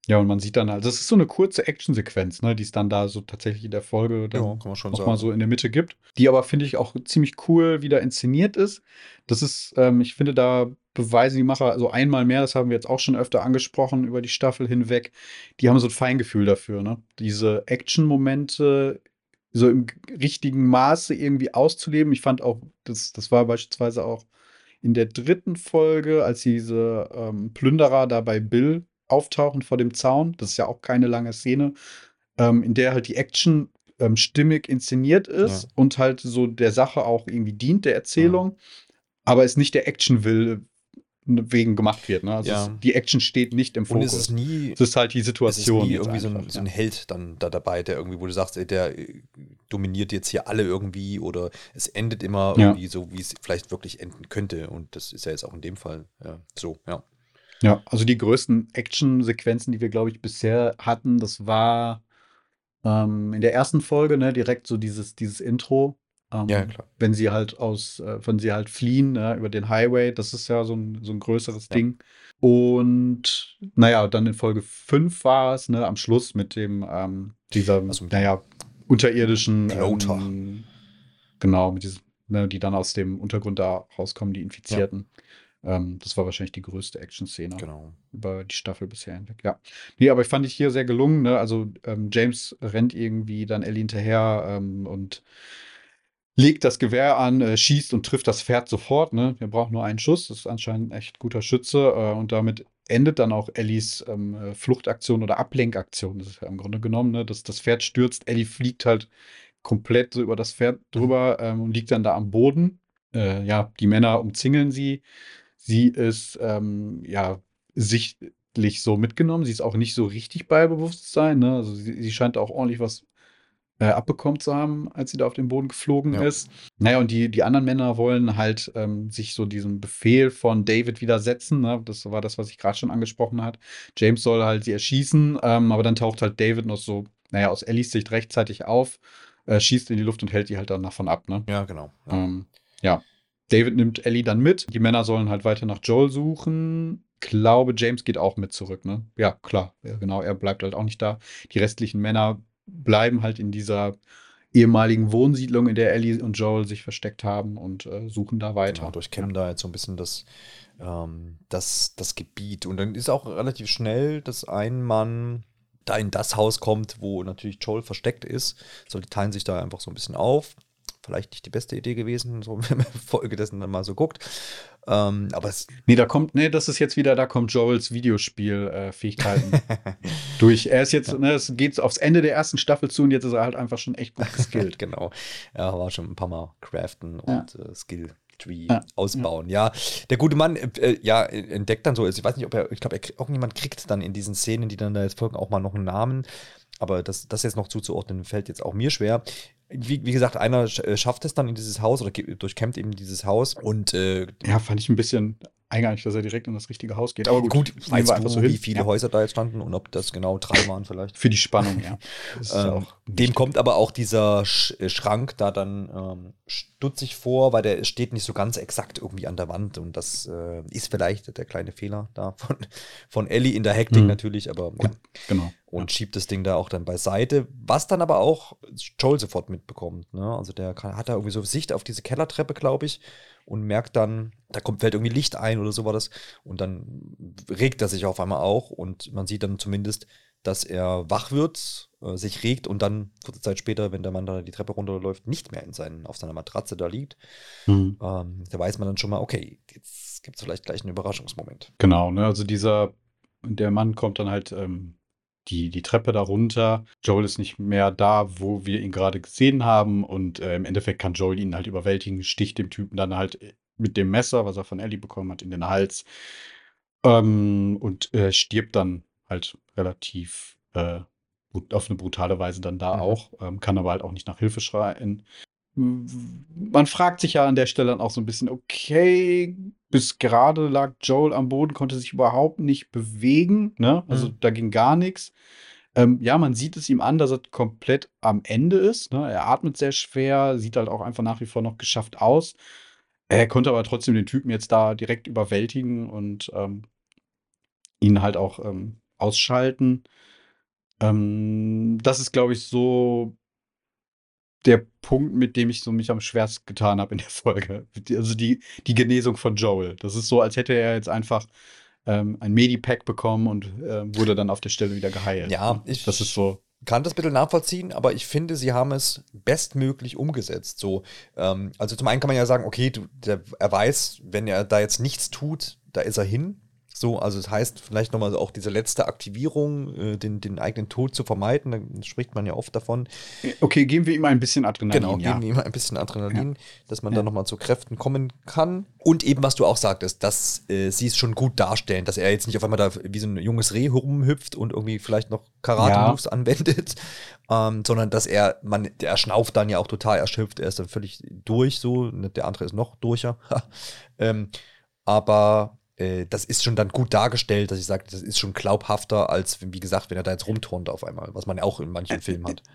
Ja, und man sieht dann halt, das ist so eine kurze Actionsequenz, ne, die es dann da so tatsächlich in der Folge Ja, kann man schon noch sagen. mal so in der Mitte gibt, die aber finde ich auch ziemlich cool wieder inszeniert ist. Das ist, ähm, ich finde, da beweisen die Macher also einmal mehr, das haben wir jetzt auch schon öfter angesprochen über die Staffel hinweg, die haben so ein Feingefühl dafür, ne? Diese Action-Momente so im richtigen Maße irgendwie auszuleben. Ich fand auch, das, das war beispielsweise auch in der dritten Folge, als diese ähm, Plünderer da bei Bill auftauchen vor dem Zaun, das ist ja auch keine lange Szene, ähm, in der halt die Action ähm, stimmig inszeniert ist Ja. und halt so der Sache auch irgendwie dient, der Erzählung, aber es nicht der Action will wegen gemacht wird. Ne? Also Ja. es, die Action steht nicht im Und Fokus. es ist nie, Es ist halt die es ist Situation. nie irgendwie so ein, so ein ja. Held dann da dabei, der irgendwie, wo du sagst, ey, der äh, dominiert jetzt hier alle irgendwie oder es endet immer Ja. irgendwie so, wie es vielleicht wirklich enden könnte. Und das ist ja jetzt auch in dem Fall ja, so, ja. Ja, also die größten Action-Sequenzen, die wir, glaube ich, bisher hatten, das war ähm, in der ersten Folge, ne, direkt so dieses, dieses Intro. Ähm, Ja, klar. Wenn sie halt aus, äh, wenn sie halt fliehen, ne, über den Highway, das ist ja so ein, so ein größeres Ja. Ding. Und naja, dann in Folge 5 war es, ne, am Schluss mit dem, ähm, dieser, Also naja, unterirdischen Bloater. ähm, genau, mit diesem, ne, die dann aus dem Untergrund da rauskommen, die Infizierten. Ähm, das war wahrscheinlich die größte Action-Szene Genau. über die Staffel bisher hinweg. Ja. Nee, aber ich fand ich hier sehr gelungen. Ne? Also ähm, James rennt irgendwie dann Ellie hinterher ähm, und legt das Gewehr an, äh, schießt und trifft das Pferd sofort. Ne? Er braucht nur einen Schuss. Das ist anscheinend ein echt guter Schütze. Äh, und damit endet dann auch Ellies ähm, äh, Fluchtaktion oder Ablenkaktion. Das ist ja im Grunde genommen, ne? dass das Pferd stürzt. Ellie fliegt halt komplett so über das Pferd drüber ähm, und liegt dann da am Boden. Äh, ja, die Männer umzingeln sie. Sie ist ähm, ja sichtlich so mitgenommen. Sie ist auch nicht so richtig bei Bewusstsein. Ne? Also sie, sie scheint auch ordentlich was äh, abbekommen zu haben, als sie da auf den Boden geflogen Ja. ist. Naja, und die, die anderen Männer wollen halt ähm, sich so diesem Befehl von David widersetzen. Ne? Das war das, was ich gerade schon angesprochen hat. James soll halt sie erschießen, ähm, aber dann taucht halt David noch so, naja, aus Ellies Sicht rechtzeitig auf, äh, schießt in die Luft und hält die halt dann davon ab. Ne? Ja, genau. Ja. Ähm, ja. David nimmt Ellie dann mit. Die Männer sollen halt weiter nach Joel suchen. glaube, James geht auch mit zurück, ne? Ja, klar. Ja, genau, er bleibt halt auch nicht da. Die restlichen Männer bleiben halt in dieser ehemaligen Wohnsiedlung, in der Ellie und Joel sich versteckt haben und äh, suchen da weiter. Genau, durchkämmen da jetzt so ein bisschen das, ähm, das, das Gebiet. Und dann ist auch relativ schnell, dass ein Mann da in das Haus kommt, wo natürlich Joel versteckt ist. So, die teilen sich da einfach so ein bisschen auf. Vielleicht nicht die beste Idee gewesen, so [laughs] wenn man Folge dessen dann mal so guckt. Ähm, aber es nee, da kommt, nee, das ist jetzt wieder, da kommt Joels Videospielfähigkeiten äh, [laughs] durch. Er ist jetzt, ja. ne, es geht aufs Ende der ersten Staffel zu und jetzt ist er halt einfach schon echt gut geskillt. [laughs] genau. Er war schon ein paar Mal craften und ja. äh, Skill Tree ja. ausbauen. Ja. der gute Mann äh ja, entdeckt dann so, also ich weiß nicht, ob er, ich glaube, irgendjemand kriegt dann in diesen Szenen, die dann da jetzt folgen, auch mal noch einen Namen. Aber das, das jetzt noch zuzuordnen, fällt jetzt auch mir schwer wie, wie, gesagt, einer äh, schafft es dann in dieses Haus oder durchkämmt eben dieses Haus und äh, ja, fand ich ein bisschen eigentlich, dass er direkt in das richtige Haus geht. Aber gut, gut weißt du, so wie viele ja. Häuser da jetzt standen und ob das genau drei waren vielleicht. Für die Spannung, ja. [laughs] ähm, dem kommt aber auch dieser äh, Schrank da dann ähm, stutzig vor, weil der steht nicht so ganz exakt irgendwie an der Wand und das äh, ist vielleicht der kleine Fehler da von, von Ellie in der Hektik mhm. natürlich, aber ja, genau. Und ja. schiebt das Ding da auch dann beiseite, was dann aber auch Joel sofort mitbekommt. Ne? Also der kann, hat da irgendwie so Sicht auf diese Kellertreppe, glaube ich, und merkt dann, da kommt, fällt irgendwie Licht ein oder so war das. Und dann regt er sich auf einmal auch und man sieht dann zumindest, dass er wach wird, äh, sich regt und dann kurze Zeit später, wenn der Mann da die Treppe runterläuft, nicht mehr in seinen, auf seiner Matratze da liegt. Mhm. Ähm, da weiß man dann schon mal, okay, jetzt gibt es vielleicht gleich einen Überraschungsmoment. Genau, ne? also dieser, der Mann kommt dann halt ähm, die, die Treppe darunter. Joel ist nicht mehr da, wo wir ihn gerade gesehen haben. Und äh, im Endeffekt kann Joel ihn halt überwältigen, sticht dem Typen dann halt äh, mit dem Messer, was er von Ellie bekommen hat, in den Hals. Ähm, und äh, stirbt dann halt relativ äh, auf eine brutale Weise dann da mhm. auch. Ähm, kann aber halt auch nicht nach Hilfe schreien man fragt sich ja an der Stelle dann auch so ein bisschen, okay, bis gerade lag Joel am Boden, konnte sich überhaupt nicht bewegen, ne? Also mhm. da ging gar nichts. Ähm, ja, man sieht es ihm an, dass er komplett am Ende ist. Ne? Er atmet sehr schwer, sieht halt auch einfach nach wie vor noch geschafft aus. Er konnte aber trotzdem den Typen jetzt da direkt überwältigen und ähm, ihn halt auch ähm, ausschalten. Ähm, das ist, glaube ich, so der Punkt, mit dem ich so mich am schwerst getan habe in der [laughs] Folge. Also die, die Genesung von Joel. Das ist so, als hätte er jetzt einfach ähm, ein Medipack bekommen und äh, wurde dann auf der Stelle wieder geheilt. Ja, ich das ist so. kann das ein bisschen nachvollziehen, aber ich finde, sie haben es bestmöglich umgesetzt. So, ähm, also zum einen kann man ja sagen, okay, du, der, er weiß, wenn er da jetzt nichts tut, da ist er hin. So, also das heißt vielleicht nochmal auch diese letzte Aktivierung, äh, den, den eigenen Tod zu vermeiden, da spricht man ja oft davon. Okay, geben wir ihm ein bisschen Adrenalin. Genau, ja. geben wir ihm ein bisschen Adrenalin, ja. dass man ja. dann nochmal zu Kräften kommen kann. Und eben, was du auch sagtest, dass äh, sie es schon gut darstellen, dass er jetzt nicht auf einmal da wie so ein junges Reh rumhüpft und irgendwie vielleicht noch Karate-Moves ja. anwendet, ähm, sondern dass er, man, der schnauft dann ja auch total erschöpft, er ist dann völlig durch so, der andere ist noch durcher. [laughs] ähm, aber äh, das ist schon dann gut dargestellt, dass ich sage, das ist schon glaubhafter, als, wie gesagt, wenn er da jetzt rumturnt auf einmal, was man ja auch in manchen Filmen hat. [laughs]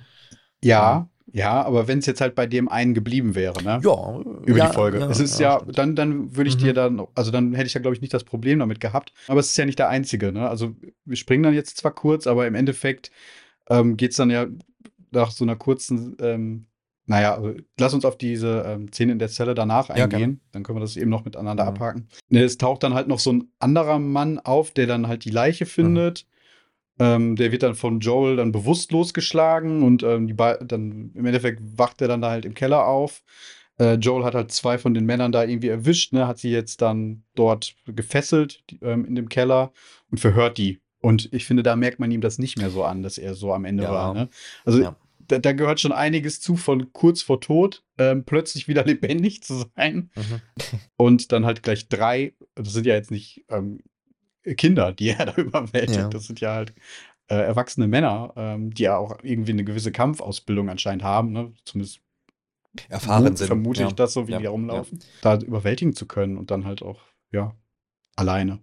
Ja, ja, aber wenn es jetzt halt bei dem einen geblieben wäre, ne? Ja. Über ja, die Folge. Ja, es ist ja, ja dann, dann würde ich mhm. dir dann, also dann hätte ich ja, glaube ich, nicht das Problem damit gehabt. Aber es ist ja nicht der einzige, ne? Also wir springen dann jetzt zwar kurz, aber im Endeffekt ähm, geht es dann ja nach so einer kurzen ähm, naja, lass uns auf diese ähm, Szene in der Zelle danach eingehen. Ja, dann können wir das eben noch miteinander mhm. abhaken. Ne, es taucht dann halt noch so ein anderer Mann auf, der dann halt die Leiche findet. Mhm. Ähm, der wird dann von Joel dann bewusstlos geschlagen und ähm, dann im Endeffekt wacht er dann da halt im Keller auf. Äh, Joel hat halt zwei von den Männern da irgendwie erwischt, ne, hat sie jetzt dann dort gefesselt die, ähm, in dem Keller und verhört die. Und ich finde, da merkt man ihm das nicht mehr so an, dass er so am Ende ja. war. Ne? Also ja da, da, gehört schon einiges zu, von kurz vor Tod ähm, plötzlich wieder [laughs] lebendig zu sein. Mhm. Und dann halt gleich drei, das sind ja jetzt nicht ähm, Kinder, die [laughs] er da überwältigt, ja. das sind ja halt äh, erwachsene Männer, ähm, die ja auch irgendwie eine gewisse Kampfausbildung anscheinend haben, ne? zumindest erfahren sind. Vermute ja. ich das so, wie ja. die rumlaufen, da überwältigen zu können und dann halt auch, ja, alleine.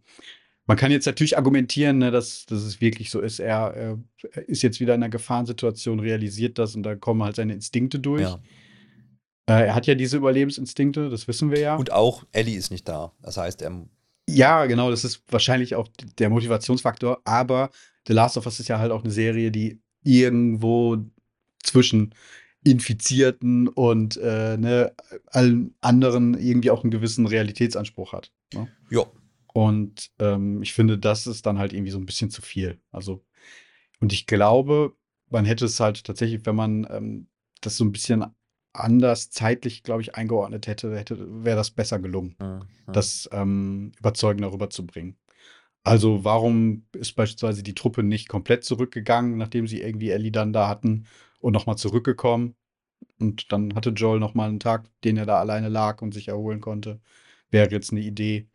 Man kann jetzt natürlich argumentieren, ne, dass, dass es wirklich so ist. Er, er, ist jetzt wieder in einer Gefahrensituation, realisiert das und da kommen halt seine Instinkte durch. Ja. Äh, er hat ja diese Überlebensinstinkte, das wissen wir ja. Und auch Ellie ist nicht da. Das heißt, er Ja, genau, das ist wahrscheinlich auch der Motivationsfaktor, aber The Last of Us ist ja halt auch eine Serie, die irgendwo zwischen Infizierten und äh, ne, allen anderen irgendwie auch einen gewissen Realitätsanspruch hat. Ne? Ja. Und ähm, ich finde, das ist dann halt irgendwie so ein bisschen zu viel. Also, und ich glaube, man hätte es halt tatsächlich, wenn man ähm, das so ein bisschen anders zeitlich, glaube ich, eingeordnet hätte, hätte wäre das besser gelungen, Mhm. das ähm, überzeugender rüberzubringen. Also, warum ist beispielsweise die Truppe nicht komplett zurückgegangen, nachdem sie irgendwie Ellie dann da hatten und nochmal zurückgekommen? Und dann hatte Joel nochmal einen Tag, den er da alleine lag und sich erholen konnte. Wäre jetzt eine Idee.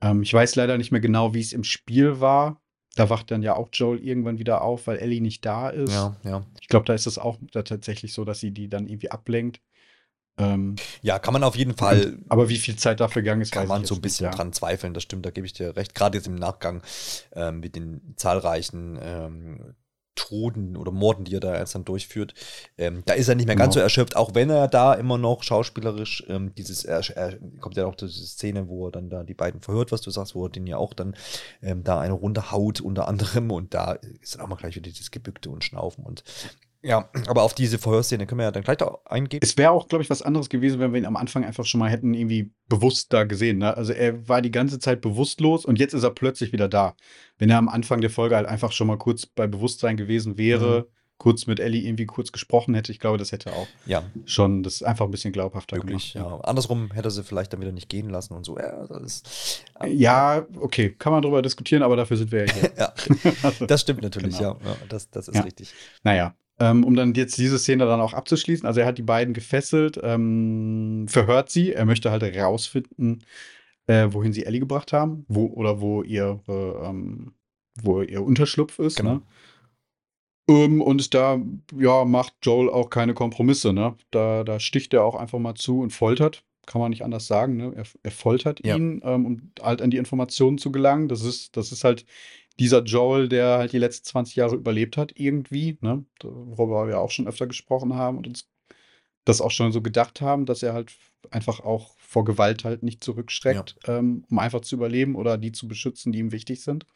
Ähm, ich weiß leider nicht mehr genau, wie es im Spiel war. Da wacht dann ja auch Joel irgendwann wieder auf, weil Ellie nicht da ist. Ja, ja. Ich glaube, da ist es auch da tatsächlich so, dass sie die dann irgendwie ablenkt. Ähm, Ja, kann man auf jeden Fall aber wie viel Zeit dafür gegangen ist, kann man so ein bisschen nicht, ja. dran zweifeln, das stimmt, da gebe ich dir recht. Gerade jetzt im Nachgang ähm, mit den zahlreichen ähm, Toten oder Morden, die er da jetzt dann durchführt. Ähm, da ist er nicht mehr ganz so Genau. erschöpft, auch wenn er da immer noch schauspielerisch ähm, dieses, er, er, kommt ja auch diese Szene, wo er dann da die beiden verhört, was du sagst, wo er den ja auch dann ähm, da eine Runde haut unter anderem und da ist dann auch mal gleich wieder dieses Gebückte und Schnaufen und ja, aber auf diese Verhörszene können wir ja dann gleich da eingehen. Es wäre auch, glaube ich, was anderes gewesen, wenn wir ihn am Anfang einfach schon mal hätten irgendwie bewusst da gesehen. Ne? Also er war die ganze Zeit bewusstlos und jetzt ist er plötzlich wieder da. Wenn er am Anfang der Folge halt einfach schon mal kurz bei Bewusstsein gewesen wäre, Mhm. kurz mit Ellie irgendwie kurz gesprochen hätte, ich glaube, das hätte auch Ja, schon das einfach ein bisschen glaubhafter möglich. gemacht. Ja. Andersrum hätte sie vielleicht dann wieder nicht gehen lassen und so. Ja, das ist, Ja, okay, kann man drüber diskutieren, aber dafür sind wir ja hier. [laughs] ja, [laughs] das stimmt natürlich, Genau. ja, ja. Das, das ist Ja. richtig. Naja, ähm, um dann jetzt diese Szene dann auch abzuschließen, also er hat die beiden gefesselt, ähm, verhört sie, er möchte halt herausfinden, äh, wohin sie Ellie gebracht haben, wo oder wo ihr, ähm, wo ihr Unterschlupf ist. Genau. Ne? Ähm, und da ja, macht Joel auch keine Kompromisse. Ne? Da, da sticht er auch einfach mal zu und foltert. Kann man nicht anders sagen. Ne? Er, er foltert Ja. ihn, ähm, um halt an die Informationen zu gelangen. Das ist, das ist halt dieser Joel, der halt die letzten 20 Jahre überlebt hat, irgendwie, ne? worüber wir auch schon öfter gesprochen haben und uns das auch schon so gedacht haben, dass er halt einfach auch vor Gewalt halt nicht zurückschreckt, ähm, um einfach zu überleben oder die zu beschützen, die ihm wichtig sind.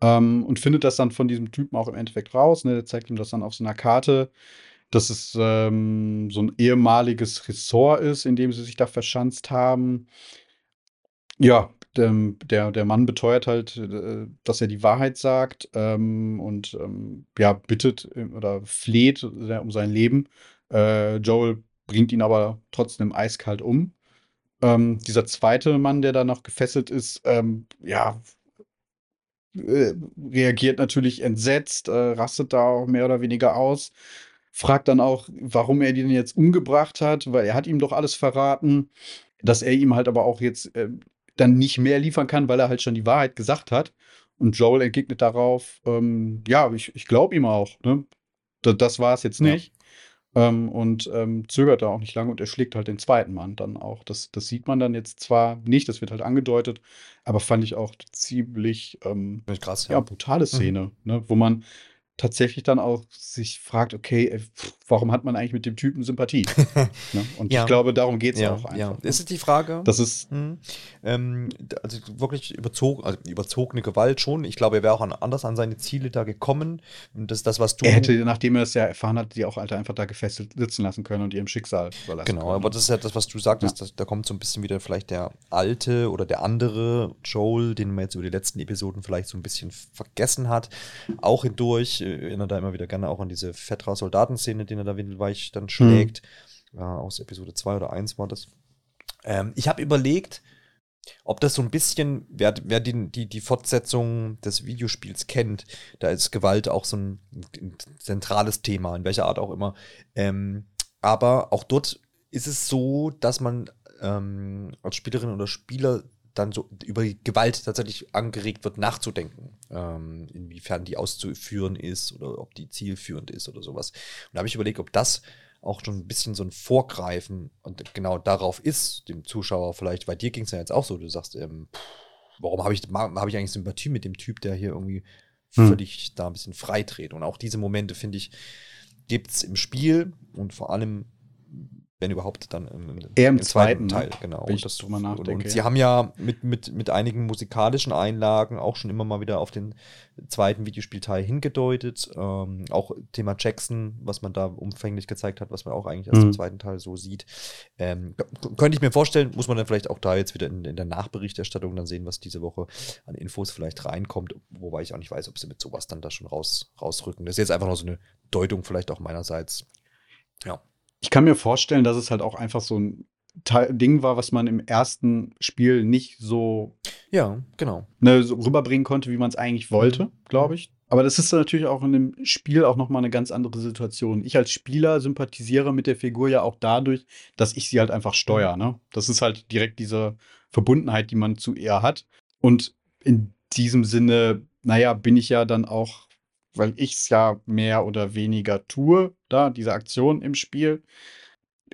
Ähm, und findet das dann von diesem Typen auch im Endeffekt raus. Ne? Der zeigt ihm das dann auf so einer Karte, dass es ähm, so ein ehemaliges Ressort ist, in dem sie sich da verschanzt haben. Ja, der, der Mann beteuert halt, äh, dass er die Wahrheit sagt ähm, und ähm, ja, bittet äh, oder fleht um sein Leben. Äh, Joel bringt ihn aber trotzdem eiskalt um. Ähm, dieser zweite Mann, der da noch gefesselt ist, ähm, ja, äh, reagiert natürlich entsetzt, äh, rastet da auch mehr oder weniger aus, fragt dann auch, warum er den jetzt umgebracht hat, weil er hat ihm doch alles verraten, dass er ihm halt aber auch jetzt äh, dann nicht mehr liefern kann, weil er halt schon die Wahrheit gesagt hat. Und Joel entgegnet darauf, ähm, ja, ich, ich glaube ihm auch, ne? Da- Das war es jetzt Ja. nicht. Ähm, und ähm, zögert da auch nicht lange und erschlägt halt den zweiten Mann dann auch. Das, das sieht man dann jetzt zwar nicht, das wird halt angedeutet, aber fand ich auch ziemlich ähm, krass, ja, brutale Szene, ne, wo man tatsächlich dann auch sich fragt, okay, pff, warum hat man eigentlich mit dem Typen Sympathie? [laughs] ne? Und Ja. ich glaube, darum geht es ja, auch einfach. ja. ne? Ist es die Frage? Das ist, Hm. Ähm, also wirklich überzogen, also überzogene Gewalt schon. Ich glaube, er wäre auch an, anders an seine Ziele da gekommen. Und das ist das, was du. er hätte, nachdem er es ja erfahren hat, die auch Alter einfach da gefesselt sitzen lassen können und ihrem Schicksal überlassen Genau, können. aber das ist ja das, was du sagtest, dass, da kommt so ein bisschen wieder vielleicht der alte oder der andere Joel, den man jetzt über die letzten Episoden vielleicht so ein bisschen vergessen hat, auch hindurch. Erinnere da immer wieder gerne auch an diese Fetra-Soldatenszene, den er da windelweich dann schlägt. Äh, aus Episode 2 oder 1 war das. Ähm, ich habe überlegt, ob das so ein bisschen, wer, wer den, die, die Fortsetzung des Videospiels kennt, da ist Gewalt auch so ein, ein zentrales Thema, in welcher Art auch immer. Ähm, aber auch dort ist es so, dass man ähm, als Spielerin oder Spieler dann so über die Gewalt tatsächlich angeregt wird, nachzudenken, ähm, inwiefern die auszuführen ist oder ob die zielführend ist oder sowas. Und da habe ich überlegt, ob das auch schon ein bisschen so ein Vorgreifen und genau darauf ist, dem Zuschauer vielleicht, bei dir ging es ja jetzt auch so, du sagst, ähm, pff, warum habe ich, hab ich eigentlich Sympathie mit dem Typ, der hier irgendwie Hm. völlig da ein bisschen freidreht. Und auch diese Momente, finde ich, gibt es im Spiel und vor allem wenn überhaupt, dann im, Eher im zweiten, Teil, ne? genau. Wenn ich das, drüber nachdenke, und sie haben ja mit, mit, mit einigen musikalischen Einlagen auch schon immer mal wieder auf den zweiten Videospielteil hingedeutet. Ähm, auch Thema Jackson, was man da umfänglich gezeigt hat, was man auch eigentlich erst im Mhm. zweiten Teil so sieht. Ähm, könnte ich mir vorstellen, muss man dann vielleicht auch da jetzt wieder in, in der Nachberichterstattung dann sehen, was diese Woche an Infos vielleicht reinkommt, wobei ich auch nicht weiß, ob sie mit sowas dann da schon raus, rausrücken. Das ist jetzt einfach nur so eine Deutung vielleicht auch meinerseits. Ja. Ich kann mir vorstellen, dass es halt auch einfach so ein Ding war, was man im ersten Spiel nicht so, Ja, genau. ne, so rüberbringen konnte, wie man es eigentlich wollte, Mhm. glaube ich. Aber das ist natürlich auch in dem Spiel auch noch mal eine ganz andere Situation. Ich als Spieler sympathisiere mit der Figur ja auch dadurch, dass ich sie halt einfach steuere. Ne? Das ist halt direkt diese Verbundenheit, die man zu ihr hat. Und in diesem Sinne, naja, bin ich ja dann auch, weil ich es ja mehr oder weniger tue, da, diese Aktion im Spiel,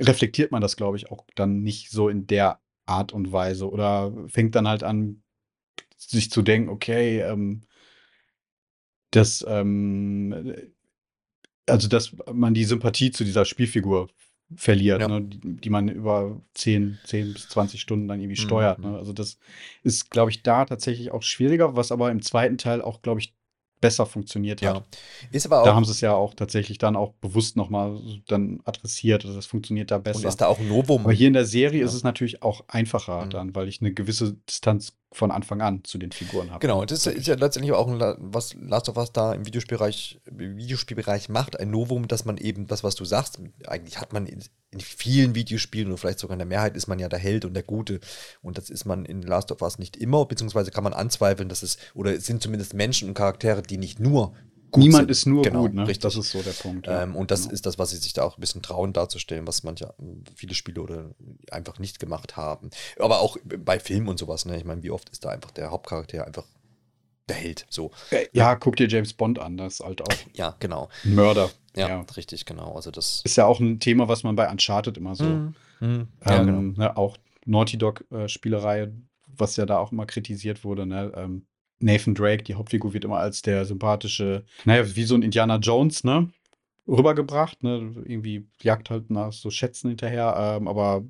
reflektiert man das, glaube ich, auch dann nicht so in der Art und Weise oder fängt dann halt an, sich zu denken, okay, ähm, dass, ähm, also dass man die Sympathie zu dieser Spielfigur verliert, Ja. ne, die, die man über 10, 10 bis 20 Stunden dann irgendwie Mhm. steuert. Ne? Also das ist, glaube ich, da tatsächlich auch schwieriger, was aber im zweiten Teil auch, glaube ich, besser funktioniert hat. Ja. Ist aber auch. Da haben sie es ja auch tatsächlich dann auch bewusst nochmal dann adressiert. Also das funktioniert da und besser. ist da auch ein Novum. Aber hier in der Serie Ja. ist es natürlich auch einfacher Mhm. dann, weil ich eine gewisse Distanz von Anfang an zu den Figuren habe. Genau, das ist ja letztendlich auch ein, was Last of Us da im Videospielbereich, Videospielbereich macht, ein Novum, dass man eben das, was du sagst, eigentlich hat man in, in vielen Videospielen oder vielleicht sogar in der Mehrheit ist man ja der Held und der Gute. Und das ist man in Last of Us nicht immer, beziehungsweise kann man anzweifeln, dass es, oder es sind zumindest Menschen und Charaktere, die nicht nur gut Niemand sind. ist nur Genau, gut, ne? Richtig. Das ist so der Punkt. ja. Ähm, und das Genau. ist das, was sie sich da auch ein bisschen trauen darzustellen, was manche viele Spiele oder einfach nicht gemacht haben. Aber auch bei Filmen und sowas, ne? Ich meine, wie oft ist da einfach der Hauptcharakter einfach der Held? So. Äh, Ja, guck dir James Bond an, das ist halt auch Ja, genau. Mörder. Ja, Ja. richtig, genau. Also das. Ist ja auch ein Thema, was man bei Uncharted immer so. Mhm. Mhm. Ähm, genau. ne, auch Naughty Dog-Spielerei, was ja da auch immer kritisiert wurde. Ne? Ähm, Nathan Drake, die Hauptfigur, wird immer als der sympathische, naja, wie so ein Indiana Jones, ne? Rübergebracht, ne? Irgendwie jagt halt nach so Schätzen hinterher, ähm, aber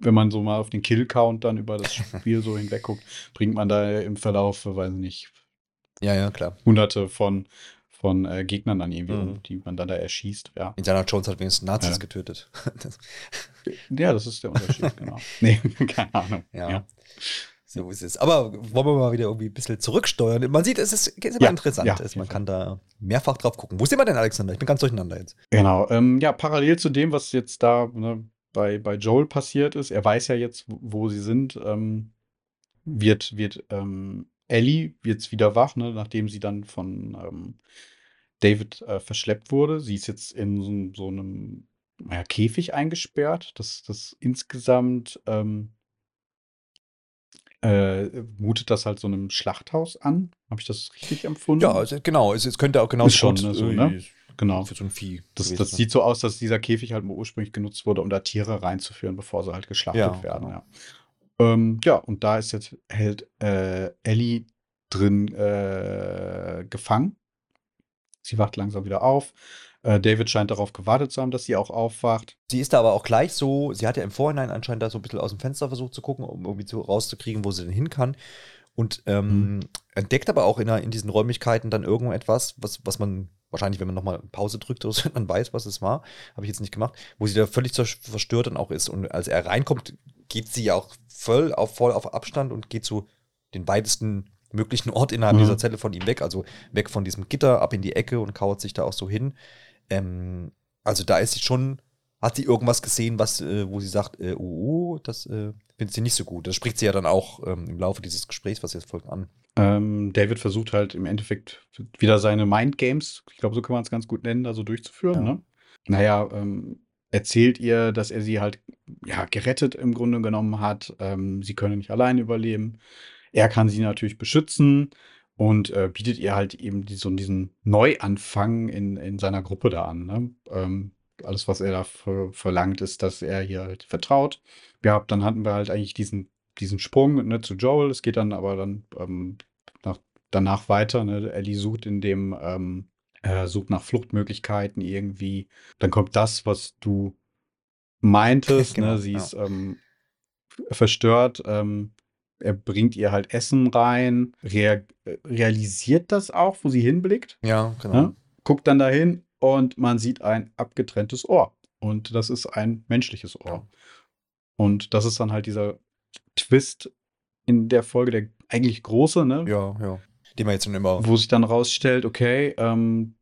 wenn man so mal auf den Kill-Count dann über das [laughs] Spiel so hinweg guckt, bringt man da im Verlauf, weiß nicht, Ja, ja, klar. hunderte von, von äh, Gegnern dann irgendwie, Mhm. die man dann da erschießt, ja. Indiana Jones hat wenigstens Nazis Ja. getötet. Ja, das ist der Unterschied, genau. [laughs] Nee, [laughs] keine Ahnung. ja. So ist es. Aber wollen wir mal wieder irgendwie ein bisschen zurücksteuern? Man sieht, es ist, ist immer Ja, interessant. ja, auf man kann da mehrfach drauf gucken. Wo sind wir denn, Alexander? Ich bin ganz durcheinander jetzt. Genau, ähm, ja, parallel zu dem, was jetzt da ne, bei, bei Joel passiert ist, er weiß ja jetzt, wo- sie sind, ähm, wird, wird ähm, Ellie jetzt wieder wach, ne, nachdem sie dann von ähm, David äh, verschleppt wurde. Sie ist jetzt in so, so einem naja, Käfig eingesperrt, das, das insgesamt ähm, äh, mutet das halt so einem Schlachthaus an. Habe ich das richtig empfunden? Ja, also, genau. Es, es könnte auch genau Ist schon, ne, so, ne? genau. Für so ein Vieh. Das, gewesen das sein. sieht so aus, dass dieser Käfig halt ursprünglich genutzt wurde, um da Tiere reinzuführen, bevor sie halt geschlachtet Ja, werden. genau. Ja. Ähm, ja, und da ist jetzt hält äh, Ellie drin äh, gefangen. Sie wacht langsam wieder auf. Äh, David scheint darauf gewartet zu haben, dass sie auch aufwacht. Sie ist da aber auch gleich so, sie hat ja im Vorhinein anscheinend da so ein bisschen aus dem Fenster versucht zu gucken, um irgendwie so rauszukriegen, wo sie denn hin kann. Und ähm, entdeckt aber auch in, in diesen Räumlichkeiten dann irgendetwas, was, was man wahrscheinlich, wenn man nochmal Pause drückt oder so, [laughs] dann weiß, was es war. Habe ich jetzt nicht gemacht. Wo sie da völlig verstört dann auch ist. Und als er reinkommt, geht sie ja auch voll auf, voll auf Abstand und geht zu den weitesten möglichen Ort innerhalb Mhm. dieser Zelle von ihm weg. Also weg von diesem Gitter, ab in die Ecke und kauert sich da auch so hin. Ähm, also da ist sie schon, hat sie irgendwas gesehen, was, äh, wo sie sagt, äh, oh, oh, das äh, findet sie nicht so gut. Das spricht sie ja dann auch ähm, im Laufe dieses Gesprächs, was jetzt folgt, an. Ähm, David versucht halt im Endeffekt wieder seine Mindgames, ich glaube, so kann man es ganz gut nennen, da so durchzuführen. Ja. Ne? Naja, ähm, erzählt ihr, dass er sie halt ja, gerettet im Grunde genommen hat. Ähm, sie können nicht alleine überleben. Er kann sie natürlich beschützen und äh, bietet ihr halt eben die, so diesen Neuanfang in, in seiner Gruppe da an. Ne? Ähm, alles, was er da ver verlangt, ist, dass er hier halt vertraut. Ja, dann hatten wir halt eigentlich diesen, diesen Sprung ne, zu Joel. Es geht dann aber dann ähm, nach, danach weiter. Ne? Ellie sucht in dem, ähm, äh, sucht nach Fluchtmöglichkeiten irgendwie. Dann kommt das, was du meintest, [laughs] Genau, ne, sie ja. ist ähm, verstört. Ähm, er bringt ihr halt Essen rein, rea realisiert das auch, wo sie hinblickt, Ja, genau. ne? guckt dann dahin und man sieht ein abgetrenntes Ohr. Und das ist ein menschliches Ohr. Ja. Und das ist dann halt dieser Twist in der Folge, der eigentlich große, ne? Ja, ja. Die man jetzt schon immer. wo sich dann rausstellt, okay, ähm,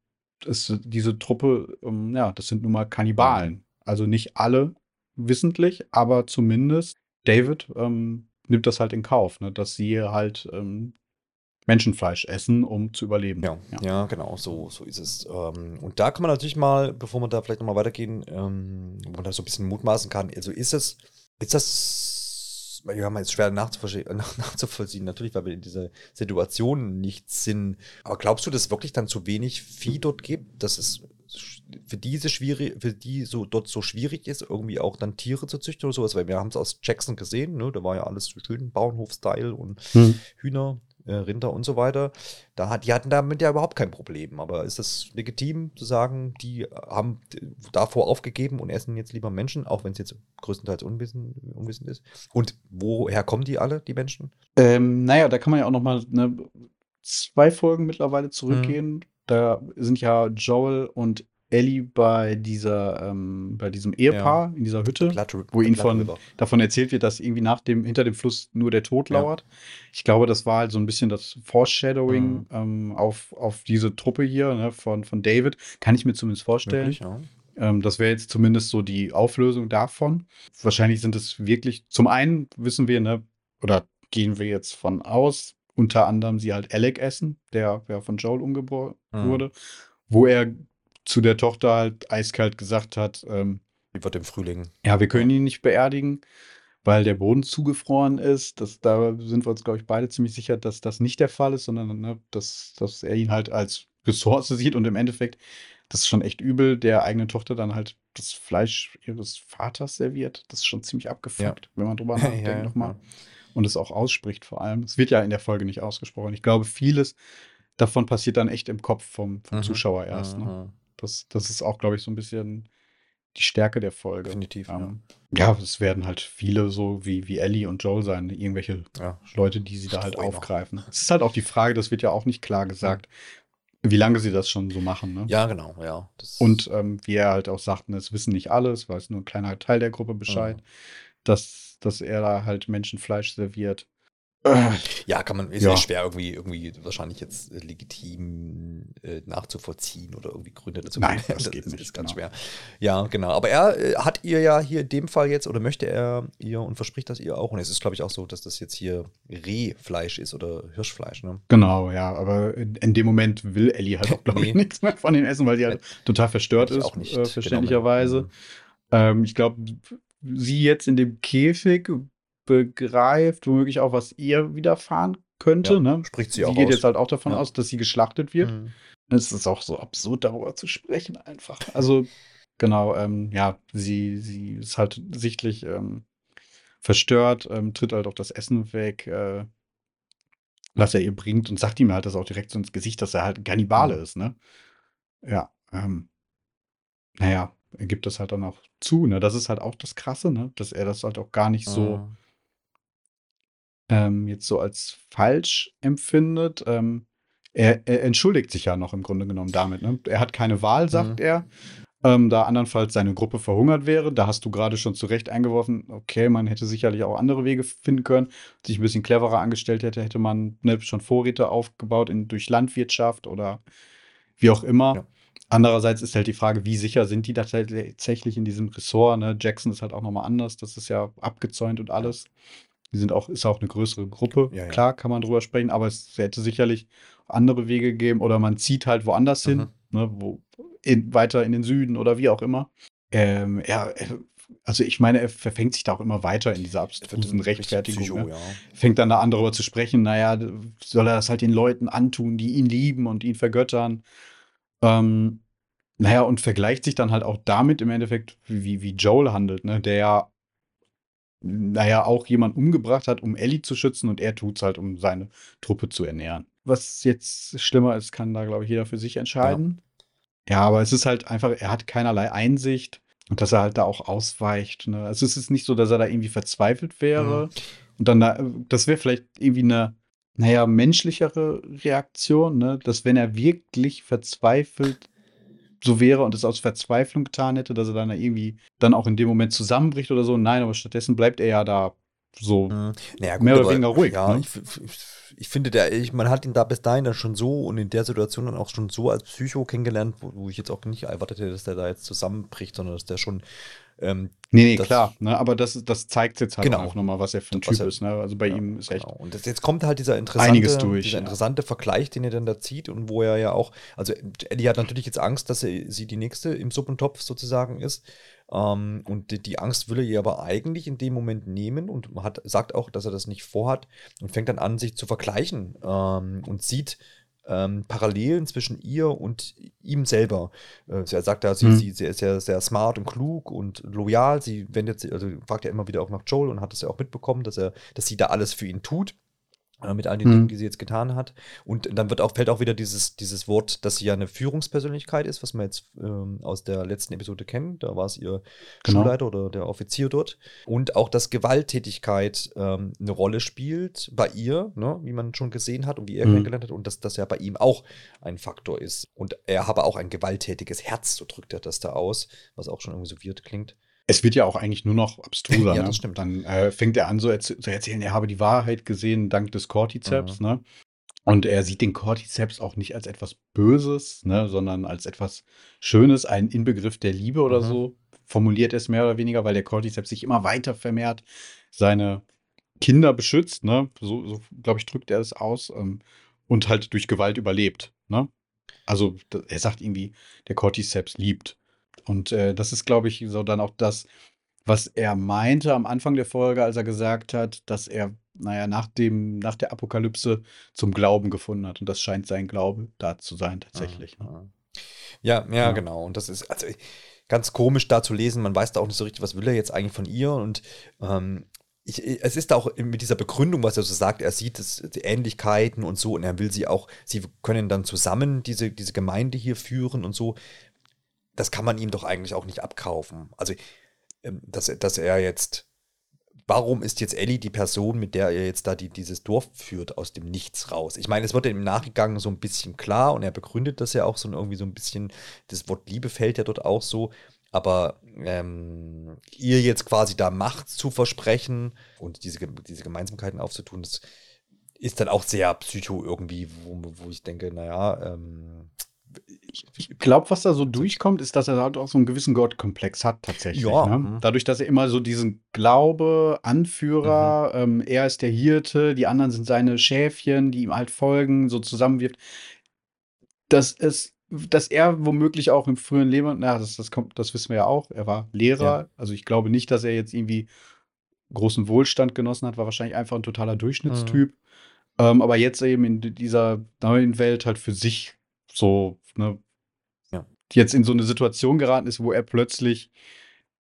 es, diese Truppe, ähm, ja, das sind nun mal Kannibalen. Also nicht alle wissentlich, aber zumindest David ähm, nimmt das halt in Kauf, ne, dass sie halt ähm, Menschenfleisch essen, um zu überleben. Ja, ja, genau, so, so ist es. Ähm, und da kann man natürlich mal, bevor wir da vielleicht nochmal weitergehen, ähm, wo man da so ein bisschen mutmaßen kann, also ist es, ist das, wir haben jetzt schwer nachzuvollziehen, [laughs] nach, nachzuvollziehen, natürlich, weil wir in dieser Situation nicht sind. Aber glaubst du, dass es wirklich dann zu wenig Vieh dort gibt, dass es für diese schwierig, für die so dort so schwierig ist, irgendwie auch dann Tiere zu züchten oder sowas, weil wir haben es aus Jackson gesehen, ne? Da war ja alles so schön Bauernhof-Style und Hm. Hühner, äh, Rinder und so weiter. Da hat, die hatten damit ja überhaupt kein Problem. Aber ist das legitim zu sagen, die haben davor aufgegeben und essen jetzt lieber Menschen, auch wenn es jetzt größtenteils unwissend, unwissend ist? Und woher kommen die alle, die Menschen? Ähm, naja, da kann man ja auch noch mal ne, zwei Folgen mittlerweile zurückgehen. Da sind ja Joel und Ellie bei dieser, ähm, bei diesem Ehepaar in dieser Hütte. Blood- wo The ihn Blood von- davon erzählt wird, dass irgendwie nach dem, hinter dem Fluss nur der Tod Ja. lauert. Ich glaube, das war halt so ein bisschen das Foreshadowing Mhm. ähm, auf, auf diese Truppe hier ne, von, von David. Kann ich mir zumindest vorstellen. Möglich, ja. Ähm, das wäre jetzt zumindest so die Auflösung davon. Wahrscheinlich sind es wirklich, zum einen wissen wir, ne, oder gehen wir jetzt von aus, unter anderem sie halt Alec essen, der ja von Joel umgebracht Mhm. wurde, wo er zu der Tochter halt eiskalt gesagt hat, ähm, Wie wird im Frühling? ja, wir können ihn nicht beerdigen, weil der Boden zugefroren ist. Das, da sind wir uns, glaube ich, beide ziemlich sicher, dass das nicht der Fall ist, sondern ne, dass, dass er ihn halt als Ressource [laughs] sieht und im Endeffekt, das ist schon echt übel, der eigenen Tochter dann halt das Fleisch ihres Vaters serviert. Das ist schon ziemlich abgefuckt, wenn man drüber [laughs] Ja, nachdenkt ja, nochmal. ja. Und es auch ausspricht vor allem. Es wird ja in der Folge nicht ausgesprochen. Ich glaube, vieles davon passiert dann echt im Kopf vom, vom Mhm. Zuschauer erst. Ne? Mhm. Das, das ist auch, glaube ich, so ein bisschen die Stärke der Folge. Definitiv, Ähm, ja, es werden halt viele so wie, wie Ellie und Joel sein, irgendwelche ja. ja. Leute, die sie da halt aufgreifen. Es ist halt auch die Frage, das wird ja auch nicht klar gesagt, wie lange sie das schon so machen. Ne? Ja, genau, ja. Und ähm, wie er halt auch sagt, ne, es wissen nicht alle, es weiß nur ein kleiner Teil der Gruppe Bescheid, Mhm. Dass, dass er da halt Menschenfleisch serviert. Äh, Ja, kann man, ist Ja. schwer irgendwie, irgendwie wahrscheinlich jetzt äh, legitim äh, nachzuvollziehen oder irgendwie Gründe dazu. Nein, [laughs] finden. das geht ist, nicht, ist ganz genau. schwer. Ja, genau. Aber er äh, hat ihr ja hier in dem Fall jetzt oder möchte er ihr und verspricht das ihr auch. Und es ist, glaube ich, auch so, dass das jetzt hier Rehfleisch ist oder Hirschfleisch, ne? genau, ja, aber in, in dem Moment will Ellie halt auch, glaube ich, [laughs] Nee. nichts mehr von ihm essen, weil sie halt total verstört ich ist, auch nicht äh, verständlicherweise. genommen. Ähm, ich glaube, sie jetzt in dem Käfig begreift womöglich auch, was ihr widerfahren könnte. Ja, ne? spricht sie sie auch geht aus. jetzt halt auch davon Ja. aus, dass sie geschlachtet wird. Mhm. Es ist auch so absurd, darüber zu sprechen, einfach. Also, genau, ähm, ja, sie, sie ist halt sichtlich ähm, verstört, ähm, tritt halt auch das Essen weg, äh, was er ihr bringt und sagt ihm halt das auch direkt so ins Gesicht, dass er halt ein Kannibale Mhm. ist, ne? Ja, ähm, naja, gibt das halt dann auch zu, ne? Das ist halt auch das Krasse, ne? Dass er das halt auch gar nicht so Mhm. ähm, jetzt so als falsch empfindet. Ähm, er, er entschuldigt sich ja noch im Grunde genommen damit. Ne? Er hat keine Wahl, sagt Mhm. er. Ähm, da andernfalls seine Gruppe verhungert wäre. Da hast du gerade schon zu Recht eingeworfen, okay, man hätte sicherlich auch andere Wege finden können. Sich ein bisschen cleverer angestellt hätte, hätte man ne, schon Vorräte aufgebaut in, durch Landwirtschaft oder wie auch immer. Ja. Andererseits ist halt die Frage, wie sicher sind die da tatsächlich in diesem Ressort? Ne? Jackson ist halt auch nochmal anders. Das ist ja abgezäunt und alles. Die sind auch, ist auch eine größere Gruppe. Ja, ja. Klar kann man drüber sprechen, aber es hätte sicherlich andere Wege gegeben oder man zieht halt woanders hin, Mhm. ne, wo in, weiter in den Süden oder wie auch immer. Ähm, ja, er- also ich meine, er verfängt sich da auch immer weiter in dieser abstrusen Rechtfertigung. Psycho, ne? ja. Fängt dann da an, darüber zu sprechen, naja, soll er das halt den Leuten antun, die ihn lieben und ihn vergöttern. Ähm, naja, und vergleicht sich dann halt auch damit im Endeffekt, wie, wie Joel handelt, ne? Der ja, naja, auch jemand umgebracht hat, um Ellie zu schützen und er tut's halt, um seine Truppe zu ernähren. Was jetzt schlimmer ist, kann da, glaube ich, jeder für sich entscheiden. Ja. aber es ist halt einfach, er hat keinerlei Einsicht. Und dass er halt da auch ausweicht. Ne? Also es ist nicht so, dass er da irgendwie verzweifelt wäre. Mhm. Und dann, da, das wäre vielleicht irgendwie eine, naja, menschlichere Reaktion, ne? Dass wenn er wirklich verzweifelt so wäre und es aus Verzweiflung getan hätte, dass er dann irgendwie dann auch in dem Moment zusammenbricht oder so. Nein, aber stattdessen bleibt er ja da so Mhm. Naja, gut, mehr oder aber- weniger ruhig. Ja, ne? ich, ich finde, der, ich, man hat ihn da bis dahin dann schon so und in der Situation dann auch schon so als Psycho kennengelernt, wo, wo ich jetzt auch nicht erwartet hätte, dass der da jetzt zusammenbricht, sondern dass der schon ähm, Nee, nee, klar. Ne? Aber das, das zeigt jetzt halt Genau. auch nochmal, was er für ein Typ er- ist. Ne? Also bei Ja, ihm ist echt. Genau. Und jetzt kommt halt dieser interessante, durch, dieser ja. interessante Vergleich, den er dann da zieht und wo er ja auch, also Ellie hat natürlich jetzt Angst, dass er, sie die nächste im Suppentopf sozusagen ist. Ähm, und die, die Angst will er ihr aber eigentlich in dem Moment nehmen und hat, sagt auch, dass er das nicht vorhat und fängt dann an, sich zu vergleichen ähm, und sieht ähm, Parallelen zwischen ihr und ihm selber. Äh, er sagt da, sie, Mhm. sie, sie ist sehr, sehr smart und klug und loyal. Sie wendet sich, also fragt ja immer wieder auch nach Joel und hat es ja auch mitbekommen, dass er, dass sie da alles für ihn tut. Äh, Mit all den Mhm. Dingen, die sie jetzt getan hat. Und dann wird auch, fällt auch wieder dieses, dieses Wort, dass sie ja eine Führungspersönlichkeit ist, was wir jetzt ähm, aus der letzten Episode kennen. Da war es ihr Genau. Schulleiter oder der Offizier dort. Und auch, dass Gewalttätigkeit ähm, eine Rolle spielt bei ihr, ne, wie man schon gesehen hat und wie er Mhm. kennengelernt hat. Und dass das ja bei ihm auch ein Faktor ist. Und er habe auch ein gewalttätiges Herz, so drückt er das da aus, was auch schon irgendwie so weird klingt. Es wird ja auch eigentlich nur noch abstruser. Ja, ne? das stimmt. Dann äh, fängt er an, so zu erzählen, er habe die Wahrheit gesehen dank des Cordyceps. Mhm. Ne? Und er sieht den Cordyceps auch nicht als etwas Böses, ne? sondern als etwas Schönes, ein Inbegriff der Liebe oder Mhm. so. Formuliert er es mehr oder weniger, weil der Cordyceps sich immer weiter vermehrt, seine Kinder beschützt. Ne? So, so glaube ich, drückt er es aus. Ähm, und halt durch Gewalt überlebt. Ne? Also er sagt irgendwie, der Cordyceps liebt. Und äh, das ist, glaube ich, so dann auch das, was er meinte am Anfang der Folge, als er gesagt hat, dass er, naja, nach dem, nach der Apokalypse zum Glauben gefunden hat. Und das scheint sein Glaube da zu sein, tatsächlich. Mhm. Ja, ja, Ja. genau. Und das ist also ganz komisch da zu lesen. Man weiß da auch nicht so richtig, was will er jetzt eigentlich von ihr. Und ähm, ich, es ist auch mit dieser Begründung, was er so sagt, er sieht es, die Ähnlichkeiten und so und er will sie auch, sie können dann zusammen diese, diese Gemeinde hier führen und so. Das kann man ihm doch eigentlich auch nicht abkaufen. Also, ähm, dass, er- dass er jetzt, warum ist jetzt Ellie die Person, mit der er jetzt da die, dieses Dorf führt, aus dem Nichts raus? Ich meine, es wird im Nachgang so ein bisschen klar und er begründet das ja auch so irgendwie so ein bisschen, das Wort Liebe fällt ja dort auch so, aber ähm, ihr jetzt quasi da Macht zu versprechen und diese, diese Gemeinsamkeiten aufzutun, das ist dann auch sehr psycho irgendwie, wo, wo ich denke, naja, ähm, Ich glaube, was da so durchkommt, ist, dass er halt auch so einen gewissen Gottkomplex hat, tatsächlich. Ja, Ne? mhm. Dadurch, dass er immer so diesen Glaube, Anführer, ähm, er ist der Hirte, die anderen sind seine Schäfchen, die ihm halt folgen, so zusammenwirft. Dass es, dass er womöglich auch im frühen Leben, na, das, das kommt, das wissen wir ja auch, er war Lehrer. Ja. Also ich glaube nicht, dass er jetzt irgendwie großen Wohlstand genossen hat, war wahrscheinlich einfach ein totaler Durchschnittstyp. Ähm, aber jetzt eben in dieser neuen Welt halt für sich so, ne, Ja. jetzt in so eine Situation geraten ist, wo er plötzlich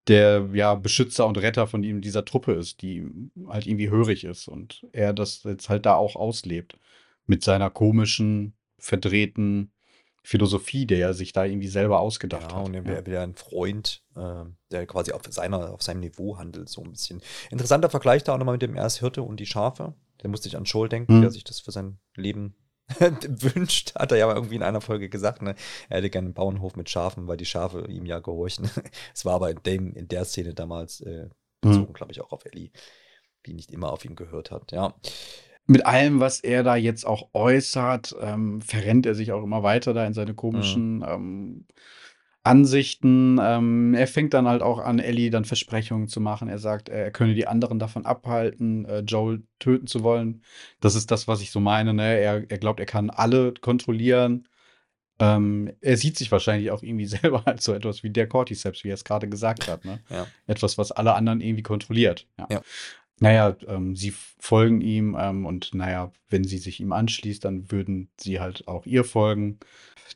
der ja, Beschützer und Retter von ihm dieser Truppe ist, die halt irgendwie hörig ist und er das jetzt halt da auch auslebt. Mit seiner komischen, verdrehten Philosophie, der er sich da irgendwie selber ausgedacht Ja, hat. und er wäre wär ein Freund, äh, der quasi auf, seiner, auf seinem Niveau handelt, so ein bisschen. Interessanter Vergleich da auch nochmal mit dem Ersthirte und die Schafe. Der musste ich an Joel denken, Mhm. der sich das für sein Leben [laughs] wünscht, hat er ja mal irgendwie in einer Folge gesagt. Ne? Er hätte gerne einen Bauernhof mit Schafen, weil die Schafe ihm ja gehorchen. [laughs] Es war aber in, dem, in der Szene damals äh, bezogen, glaube ich, auch auf Ellie, die nicht immer auf ihn gehört hat. Ja, Mit allem, was er da jetzt auch äußert, ähm, verrennt er sich auch immer weiter da in seine komischen ähm, Ansichten. Ähm, er fängt dann halt auch an, Ellie dann Versprechungen zu machen. Er sagt, er könne die anderen davon abhalten, äh, Joel töten zu wollen. Das ist das, was ich so meine. Ne? Er, er glaubt, er kann alle kontrollieren. Ähm, er sieht sich wahrscheinlich auch irgendwie [laughs] selber als so etwas wie der Cordyceps, wie er es gerade gesagt hat. Ne? ja. Etwas, was alle anderen irgendwie kontrolliert. Ja. Ja. Naja, ähm, sie folgen ihm ähm, und naja, wenn sie sich ihm anschließt, dann würden sie halt auch ihr folgen.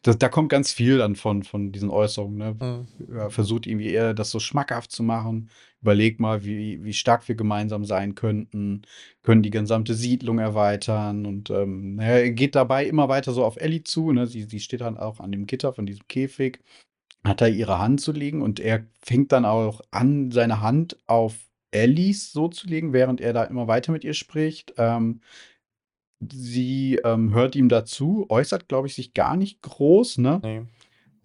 Das, da kommt ganz viel dann von, von diesen Äußerungen. Ne? Mhm. Er versucht irgendwie eher das so schmackhaft zu machen. Überleg mal, wie, wie stark wir gemeinsam sein könnten, können die gesamte Siedlung erweitern und ähm, er geht dabei immer weiter so auf Ellie zu. Ne? Sie, sie steht dann auch an dem Gitter von diesem Käfig hat er ihre Hand zu legen und er fängt dann auch an, seine Hand auf Ellies so zu legen, während er da immer weiter mit ihr spricht. Ähm, sie ähm, hört ihm dazu, äußert, glaube ich, sich gar nicht groß, ne? Nee.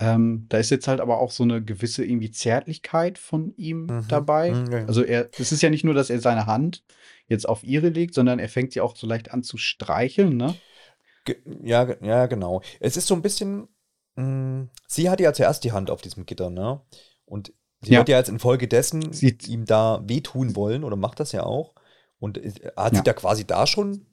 Ähm, da ist jetzt halt aber auch so eine gewisse irgendwie Zärtlichkeit von ihm Mhm. dabei. Mhm. Also er, es ist ja nicht nur, dass er seine Hand jetzt auf ihre legt, sondern er fängt sie auch so leicht an zu streicheln, ne? Ge ja, ja, genau. Es ist so ein bisschen, mh, sie hatte ja zuerst die Hand auf diesem Gitter, ne? Und sie Ja. wird ja jetzt infolgedessen Sie- ihm da wehtun wollen oder macht das ja auch. Und hat Ja. sie da quasi da schon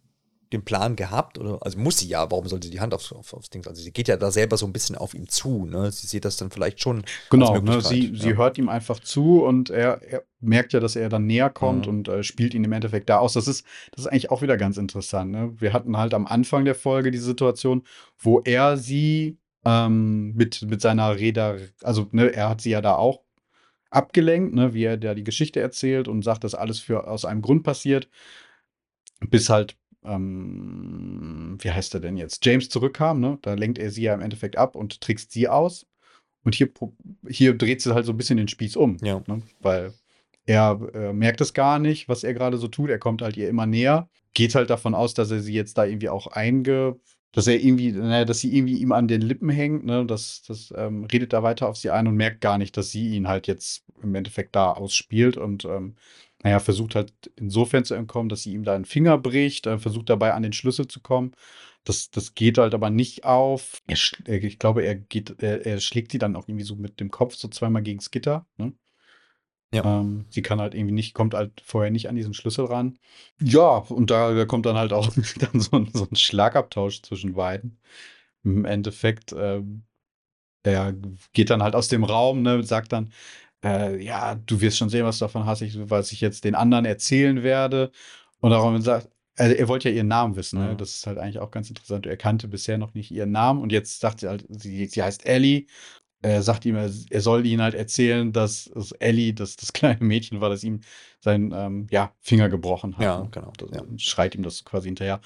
den Plan gehabt? Oder, also muss sie ja, warum soll sie die Hand aufs, auf, aufs Ding? Also sie geht ja da selber so ein bisschen auf ihn zu, ne? Sie sieht das dann vielleicht schon Genau, ne, sie, sie ja. hört ihm einfach zu und er, er merkt ja, dass er dann näher kommt Mhm. und äh, spielt ihn im Endeffekt da aus. Das ist, das ist eigentlich auch wieder ganz interessant. Ne? Wir hatten halt am Anfang der Folge die Situation, wo er sie ähm, mit, mit seiner Räder, also ne, er hat sie ja da auch abgelenkt, ne, wie er da die Geschichte erzählt und sagt, dass alles für, aus einem Grund passiert, bis halt, ähm, wie heißt er denn jetzt, James zurückkam, ne? Da lenkt er sie ja im Endeffekt ab und trickst sie aus. Und hier, hier dreht sie halt so ein bisschen den Spieß um. Ja. Ne? Weil er äh, merkt es gar nicht, was er gerade so tut. Er kommt halt ihr immer näher. Geht halt davon aus, dass er sie jetzt da irgendwie auch einge. Dass er irgendwie, naja, dass sie irgendwie ihm an den Lippen hängt, ne? Das, das ähm, redet da weiter auf sie ein und merkt gar nicht, dass sie ihn halt jetzt im Endeffekt da ausspielt und ähm, naja, versucht halt insofern zu entkommen, dass sie ihm da einen Finger bricht, äh, versucht dabei an den Schlüssel zu kommen. Das, das geht halt aber nicht auf. Er, er, ich glaube, er geht, er, er schlägt sie dann auch irgendwie so mit dem Kopf so zweimal gegens Gitter. Ne? Ja. Ähm, sie kann halt irgendwie nicht, kommt halt vorher nicht an diesen Schlüssel ran. Ja, und da, da kommt dann halt auch [laughs] dann so ein, so ein Schlagabtausch zwischen beiden. Im Endeffekt, ähm, er geht dann halt aus dem Raum, ne, sagt dann, äh, ja, du wirst schon sehen, was du davon hast, ich, was ich jetzt den anderen erzählen werde. Und darum sagt, also er wollte ja ihren Namen wissen, ne? Mhm. Das ist halt eigentlich auch ganz interessant. Er kannte bisher noch nicht ihren Namen und jetzt sagt sie halt, sie, sie heißt Ellie. Er sagt ihm, er, er soll ihnen halt erzählen, dass es Ellie das, das [laughs] kleine Mädchen war, das ihm seinen ähm, ja, Finger gebrochen hat. Ja, ne? genau, Das, ja. Schreit ihm das quasi hinterher.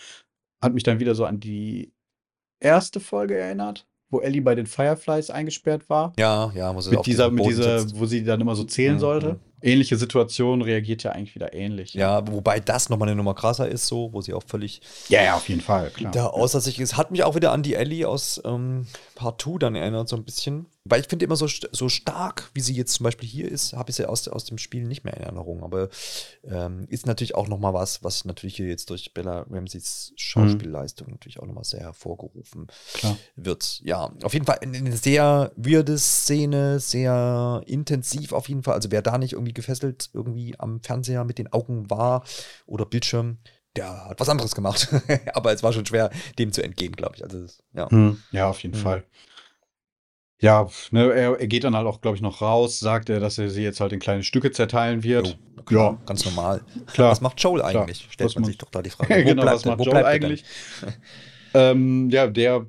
Hat mich dann wieder so an die erste Folge erinnert, wo Ellie bei den Fireflies eingesperrt war. Ja, ja, muss Mit dieser, mit dieser, wo sie dann immer so zählen Mhm, sollte. Mhm. Ähnliche Situation reagiert ja eigentlich wieder ähnlich. Ja, wobei das nochmal eine Nummer krasser ist, so, wo sie auch völlig ja, ja, auf jeden Fall, klar. da außer sich ist. Hat mich auch wieder an die Ellie aus ähm, Part 2 dann erinnert, so ein bisschen. Weil ich finde immer so, so stark, wie sie jetzt zum Beispiel hier ist, habe ich sie aus, aus dem Spiel nicht mehr in Erinnerung. Aber ähm, ist natürlich auch nochmal was, was natürlich hier jetzt durch Bella Ramseys Schauspielleistung natürlich auch nochmal sehr hervorgerufen Klar. wird. Ja, auf jeden Fall eine eine sehr weirde Szene, sehr intensiv auf jeden Fall. Also wer da nicht irgendwie gefesselt irgendwie am Fernseher mit den Augen war oder Bildschirm, der hat was anderes gemacht. [laughs] Aber es war schon schwer, dem zu entgehen, glaube ich. Also ja. Hm. Ja, auf jeden Mhm. Fall. Ja, ne, er, er geht dann halt auch, glaube ich, noch raus, sagt er, dass er sie jetzt halt in kleine Stücke zerteilen wird. Jo, klar, Ja. ganz normal. Klar. Was macht Joel eigentlich? Stellt Was man sich doch da die Frage. [laughs] Wo genau, bleibt was er? macht Wo Joel denn? eigentlich? [laughs] ähm, ja, der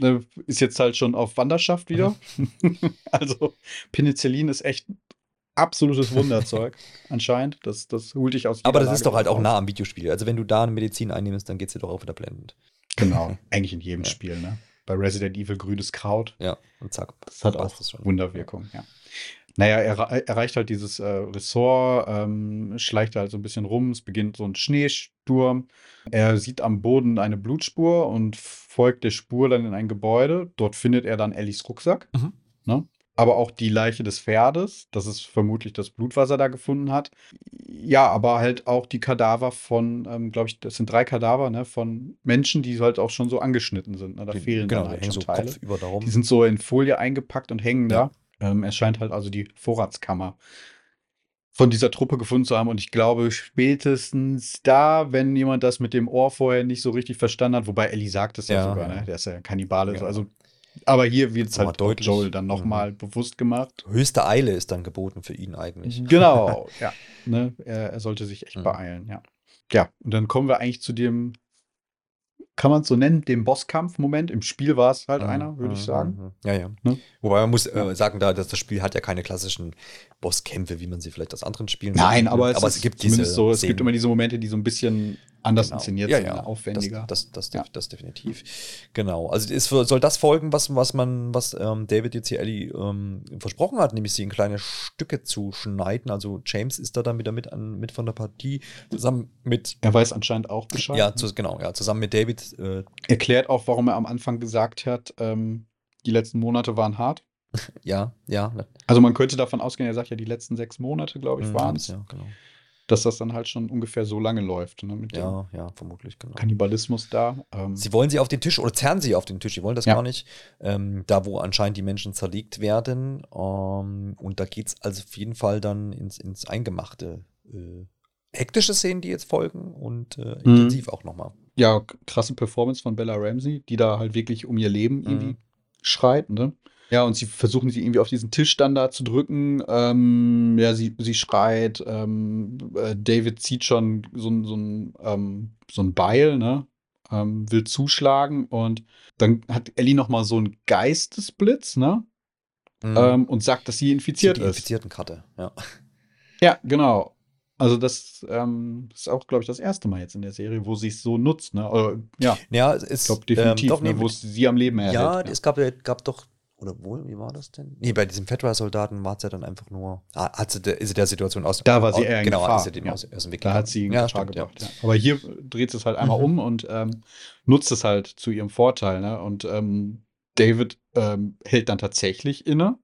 ne, ist jetzt halt schon auf Wanderschaft wieder. also Penicillin ist echt ein absolutes Wunderzeug [laughs] anscheinend. Das, das holt dich aus Aber das Lage ist doch halt auch nah am Videospiel. Also wenn du da eine Medizin einnimmst, dann geht es dir doch auch wieder blendend. Genau, [laughs] eigentlich in jedem Ja. Spiel, ne? Bei Resident Evil grünes Kraut. Ja, und zack. Das hat auch das schon. Wunderwirkung, ja. Naja, er er erreicht halt dieses äh, Ressort, ähm, schleicht halt so ein bisschen rum, es beginnt so ein Schneesturm. Er sieht am Boden eine Blutspur und folgt der Spur dann in ein Gebäude. Dort findet er dann Ellis Rucksack. Mhm. Ne? Aber auch die Leiche des Pferdes, das ist vermutlich das Blut, was er da gefunden hat. Ja, aber halt auch die Kadaver von, ähm, glaube ich, das sind drei Kadaver, ne, von Menschen, die halt auch schon so angeschnitten sind. Ne? Da fehlen genau, dann die halt schon so Teile. kopfüber darum. Die sind so in Folie eingepackt und hängen Ja. da. Ähm, es scheint halt also die Vorratskammer von dieser Truppe gefunden zu haben. Und ich glaube, spätestens da, wenn jemand das mit dem Ohr vorher nicht so richtig verstanden hat, wobei Ellie sagt es ja, Ja, sogar, ne? Der ist ja Kannibale. Ja. Also, aber hier wird es halt deutlich. Joel dann Mhm. nochmal bewusst gemacht. Höchste Eile ist dann geboten für ihn eigentlich. Genau, [laughs] ja. Ne? Er, er sollte sich echt Mhm. beeilen, ja. Ja, und dann kommen wir eigentlich zu dem, kann man es so nennen, dem Bosskampf-Moment. Im Spiel war es halt Mhm, einer, würde ich mhm, sagen. mhm. Ja, ja. Ne? Wobei man muss äh, sagen, da, dass das Spiel hat ja keine klassischen Bosskämpfe, wie man sie vielleicht aus anderen Spielen Nein, kennt. aber es, aber ist es gibt zumindest diese so, es Szenen. gibt immer diese Momente, die so ein bisschen anders Genau. inszeniert ja, sind, ja. aufwendiger. Das, das, das, Ja. das definitiv. Genau. Also es soll das folgen, was, was man, was ähm, David jetzt hier Ellie ähm, versprochen hat, nämlich sie in kleine Stücke zu schneiden. Also James ist da dann wieder mit, an, mit von der Partie, zusammen mit er weiß anscheinend auch Bescheid. ja, zu, genau, ja, zusammen mit David. Äh, Erklärt auch, warum er am Anfang gesagt hat, ähm, die letzten Monate waren hart. [laughs] ja, ja. Also man könnte davon ausgehen, er sagt ja, die letzten sechs Monate, glaube ich, Mhm, waren es, Ja, genau. Dass das dann halt schon ungefähr so lange läuft. Ne, mit dem Ja, ja, vermutlich, genau. Kannibalismus da. Ähm, Sie wollen sie auf den Tisch oder zerren sie auf den Tisch, sie wollen das Ja. gar nicht. Ähm, da, wo anscheinend die Menschen zerlegt werden. Ähm, und da geht es also auf jeden Fall dann ins, ins Eingemachte. Äh, hektische Szenen, die jetzt folgen und äh, Mhm. intensiv auch nochmal. ja, krasse Performance von Bella Ramsey, die da halt wirklich um ihr Leben irgendwie Mhm. schreit, ne? Ja, und sie versuchen sie irgendwie auf diesen Tisch dann da zu drücken. Ähm, ja, sie, sie schreit. Ähm, äh, David zieht schon so, ein- so, ein, ähm, so ein Beil, ne? Ähm, will zuschlagen und dann hat Ellie noch mal so einen Geistesblitz, ne? Mhm. Ähm, und sagt, dass sie infiziert die ist. Infiziertenkarte, ja. Ja, genau. Also das ähm, ist auch, glaube ich, das erste Mal jetzt in der Serie, wo sie es so nutzt, ne? Oder, ja, Ja, es ich ist glaube definitiv, ähm, doch, ne? wo es sie am Leben erhält. Ja, es gab, ja- gab doch, oder wohl, wie war das denn? Nee, bei diesem Fetra-Soldaten war es ja dann einfach nur, ah, hat sie der, ist sie der Situation aus Da war sie eher in Genau, Gefahr, dem ja. aus, aus dem Weg Da hat sie in ja, Gefahr stimmt, gebracht. Ja. Ja. Aber hier dreht sie es halt einmal Mhm. um und ähm, nutzt es halt zu ihrem Vorteil. Ne? Und ähm, David ähm, hält dann tatsächlich inne.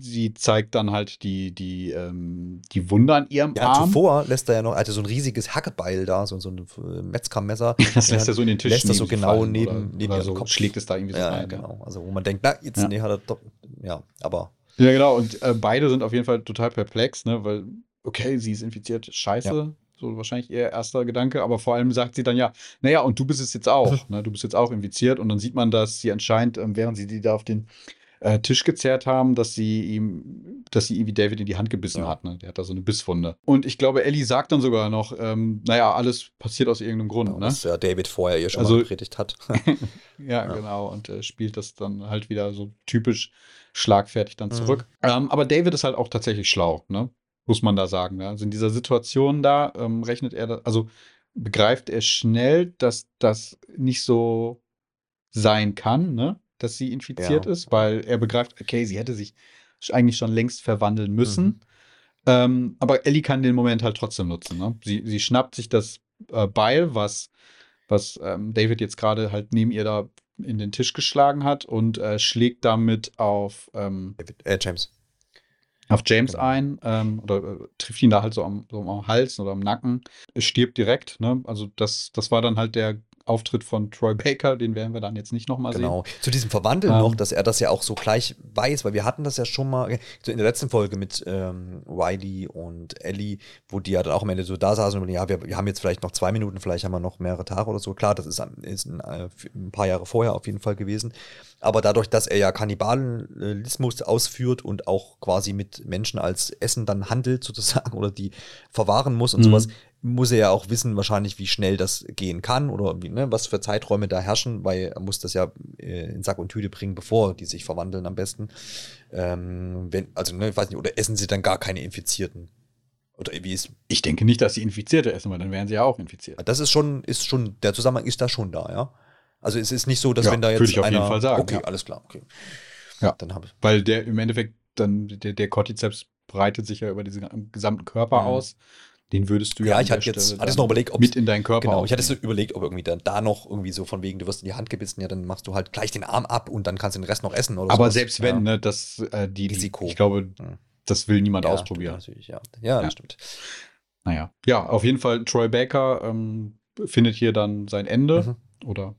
Sie zeigt dann halt die, die, ähm, die Wunde an ihrem Ja, Arm. zuvor lässt er ja noch, er hatte so ein riesiges Hackebeil da, so, so ein äh, Metzgermesser. [laughs] Das lässt Ja, er so in den Tisch lässt das so genau fallen neben- oder, neben oder so Kopf. schlägt es da irgendwie so Ja, rein. genau. Also, wo man denkt, na, jetzt, Ja. nee, hat er doch, ja, aber, Ja, genau. Und äh, beide sind auf jeden Fall total perplex, ne? weil, okay, sie ist infiziert, scheiße. So wahrscheinlich ihr erster Gedanke, aber vor allem sagt sie dann ja, naja, und du bist es jetzt auch, [laughs] ne? du bist jetzt auch infiziert. Und dann sieht man, dass sie anscheinend, ähm, während sie die da auf den äh, Tisch gezerrt haben, dass sie ihm, dass sie irgendwie David in die Hand gebissen Ja. hat. Ne? Der hat da so eine Bisswunde. Und ich glaube, Ellie sagt dann sogar noch, ähm, naja, alles passiert aus irgendeinem Grund. ne? was ja David vorher ihr schon Also- mal gepredigt hat. [laughs] [laughs] Ja, Ja. genau. Und äh, spielt das dann halt wieder so typisch schlagfertig dann Mhm. zurück. Ähm, aber David ist halt auch tatsächlich schlau, ne? Muss man da sagen. Ne? Also in dieser Situation da ähm, rechnet er, da, also begreift er schnell, dass das nicht so sein kann, ne? Dass sie infiziert Ja. ist, weil er begreift, okay, sie hätte sich eigentlich schon längst verwandeln müssen. Mhm. Ähm, aber Ellie kann den Moment halt trotzdem nutzen. Ne? Sie, sie schnappt sich das äh, Beil, was, was ähm, David jetzt gerade halt neben ihr da in den Tisch geschlagen hat und äh, schlägt damit auf, ähm, David, äh, James. auf James Genau. ein ähm, oder äh, trifft ihn da halt so am, so am Hals oder am Nacken. Es stirbt direkt. Ne? Also das, das war dann halt der Auftritt von Troy Baker, den werden wir dann jetzt nicht nochmal sehen. Genau. Zu diesem Verwandeln Ähm. noch, dass er das ja auch so gleich weiß, weil wir hatten das ja schon mal in der letzten Folge mit ähm, Riley und Ellie, wo die ja dann auch am Ende so da saßen und ja, wir, wir haben jetzt vielleicht noch zwei Minuten, vielleicht haben wir noch mehrere Tage oder so. Klar, das ist, ist ein, äh, ein paar Jahre vorher auf jeden Fall gewesen. Aber dadurch, dass er ja Kannibalismus ausführt und auch quasi mit Menschen als Essen dann handelt, [laughs] sozusagen, oder die verwahren muss und Mhm. sowas, muss er ja auch wissen, wahrscheinlich, wie schnell das gehen kann oder wie, ne, was für Zeiträume da herrschen, weil er muss das ja äh, in Sack und Tüte bringen, bevor die sich verwandeln am besten. Ähm, wenn, also, ne, ich weiß nicht, oder essen sie dann gar keine Infizierten? Oder wie ist. Ich denke nicht, dass sie Infizierte essen, weil dann wären sie ja auch infiziert. Das ist schon, ist schon, der Zusammenhang ist da schon da, ja. Also es ist nicht so, dass Ja, wenn da jetzt würde ich auf jeden einer, Fall sagen, Okay, ja. alles klar, okay. Ja. Dann habe ich. Weil der im Endeffekt dann, der, der Cordyceps breitet sich ja über diesen gesamten Körper Mhm. aus. Den würdest du ja, Ja, ich hatte jetzt, hatte noch überlegt, ob mit in deinen Körper Genau, ich hatte so überlegt, ob irgendwie dann da noch irgendwie so von wegen, du wirst in die Hand gebissen, ja, dann machst du halt gleich den Arm ab und dann kannst du den Rest noch essen oder Aber sowas. selbst wenn, ja. ne, das, äh, die, Risiko. ich glaube, Hm. das will niemand ja, ausprobieren. Stimmt, natürlich, ja. Ja, Ja. das stimmt. Naja. Ja, auf jeden Fall, Troy Baker ähm, findet hier dann sein Ende. Mhm. Oder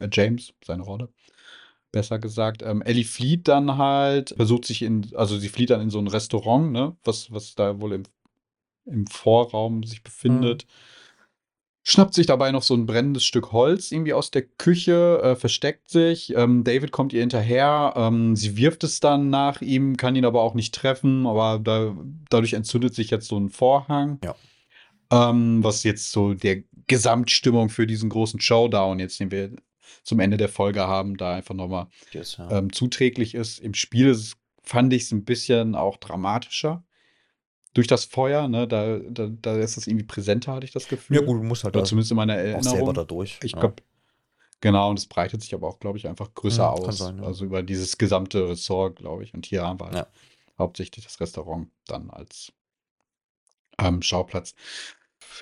äh, James, seine Rolle. Besser gesagt. Ähm, Ellie flieht dann halt, versucht sich in, also sie flieht dann in so ein Restaurant, ne, was, was da wohl im, im Vorraum sich befindet. Schnappt sich dabei noch so ein brennendes Stück Holz irgendwie aus der Küche, äh, versteckt sich. Ähm, David kommt ihr hinterher. Ähm, sie wirft es dann nach ihm, kann ihn aber auch nicht treffen. Aber da, dadurch entzündet sich jetzt so ein Vorhang. Ja. Ähm, was jetzt so der Gesamtstimmung für diesen großen Showdown, jetzt den wir zum Ende der Folge haben, da einfach nochmal Yes, ja. ähm, zuträglich ist. Im Spiel ist, fand ich es ein bisschen auch dramatischer. Durch das Feuer, ne, da, da, da ist das irgendwie präsenter, hatte ich das Gefühl. Ja, gut, du musst halt Oder zumindest in meiner auch Erinnerung. selber dadurch. Ich ja. glaube, genau, und es breitet sich aber auch, glaube ich, einfach größer Ja, kann aus. sein, ja. Also über dieses gesamte Ressort, glaube ich. Und hier haben wir halt hauptsächlich das Restaurant dann als ähm, Schauplatz.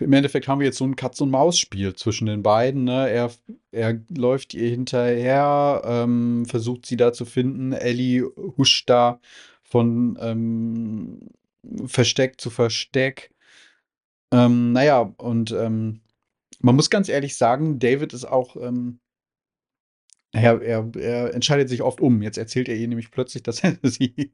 Im Endeffekt haben wir jetzt so ein Katz-und-Maus-Spiel zwischen den beiden. Ne? Er, er läuft ihr hinterher, ähm, versucht sie da zu finden. Ellie huscht da von ähm, Versteck zu Versteck. Ähm, naja, und ähm, man muss ganz ehrlich sagen, David ist auch, ähm, naja, er, er entscheidet sich oft um. Jetzt erzählt er ihr nämlich plötzlich, dass [laughs] er sie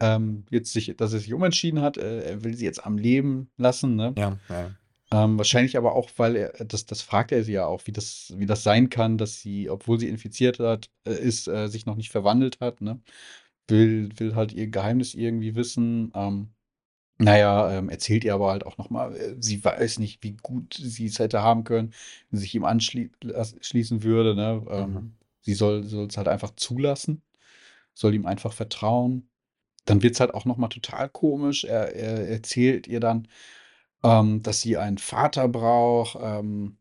ähm, jetzt sich, dass er sich umentschieden hat. Äh, er will sie jetzt am Leben lassen, ne? Ja, ja. Ähm, wahrscheinlich aber auch, weil er, das, das fragt er sie ja auch, wie das, wie das sein kann, dass sie, obwohl sie infiziert hat, äh, ist, äh, sich noch nicht verwandelt hat, ne? Will, will halt ihr Geheimnis irgendwie wissen. Ähm, naja, ähm, erzählt ihr aber halt auch nochmal, äh, sie weiß nicht, wie gut sie es hätte haben können, wenn sie sich ihm anschließen würde, ne? Ähm, Mhm. Sie soll es halt einfach zulassen, soll ihm einfach vertrauen. Dann wird es halt auch nochmal total komisch. Er, er erzählt ihr dann, ähm, dass sie einen Vater braucht. Ähm,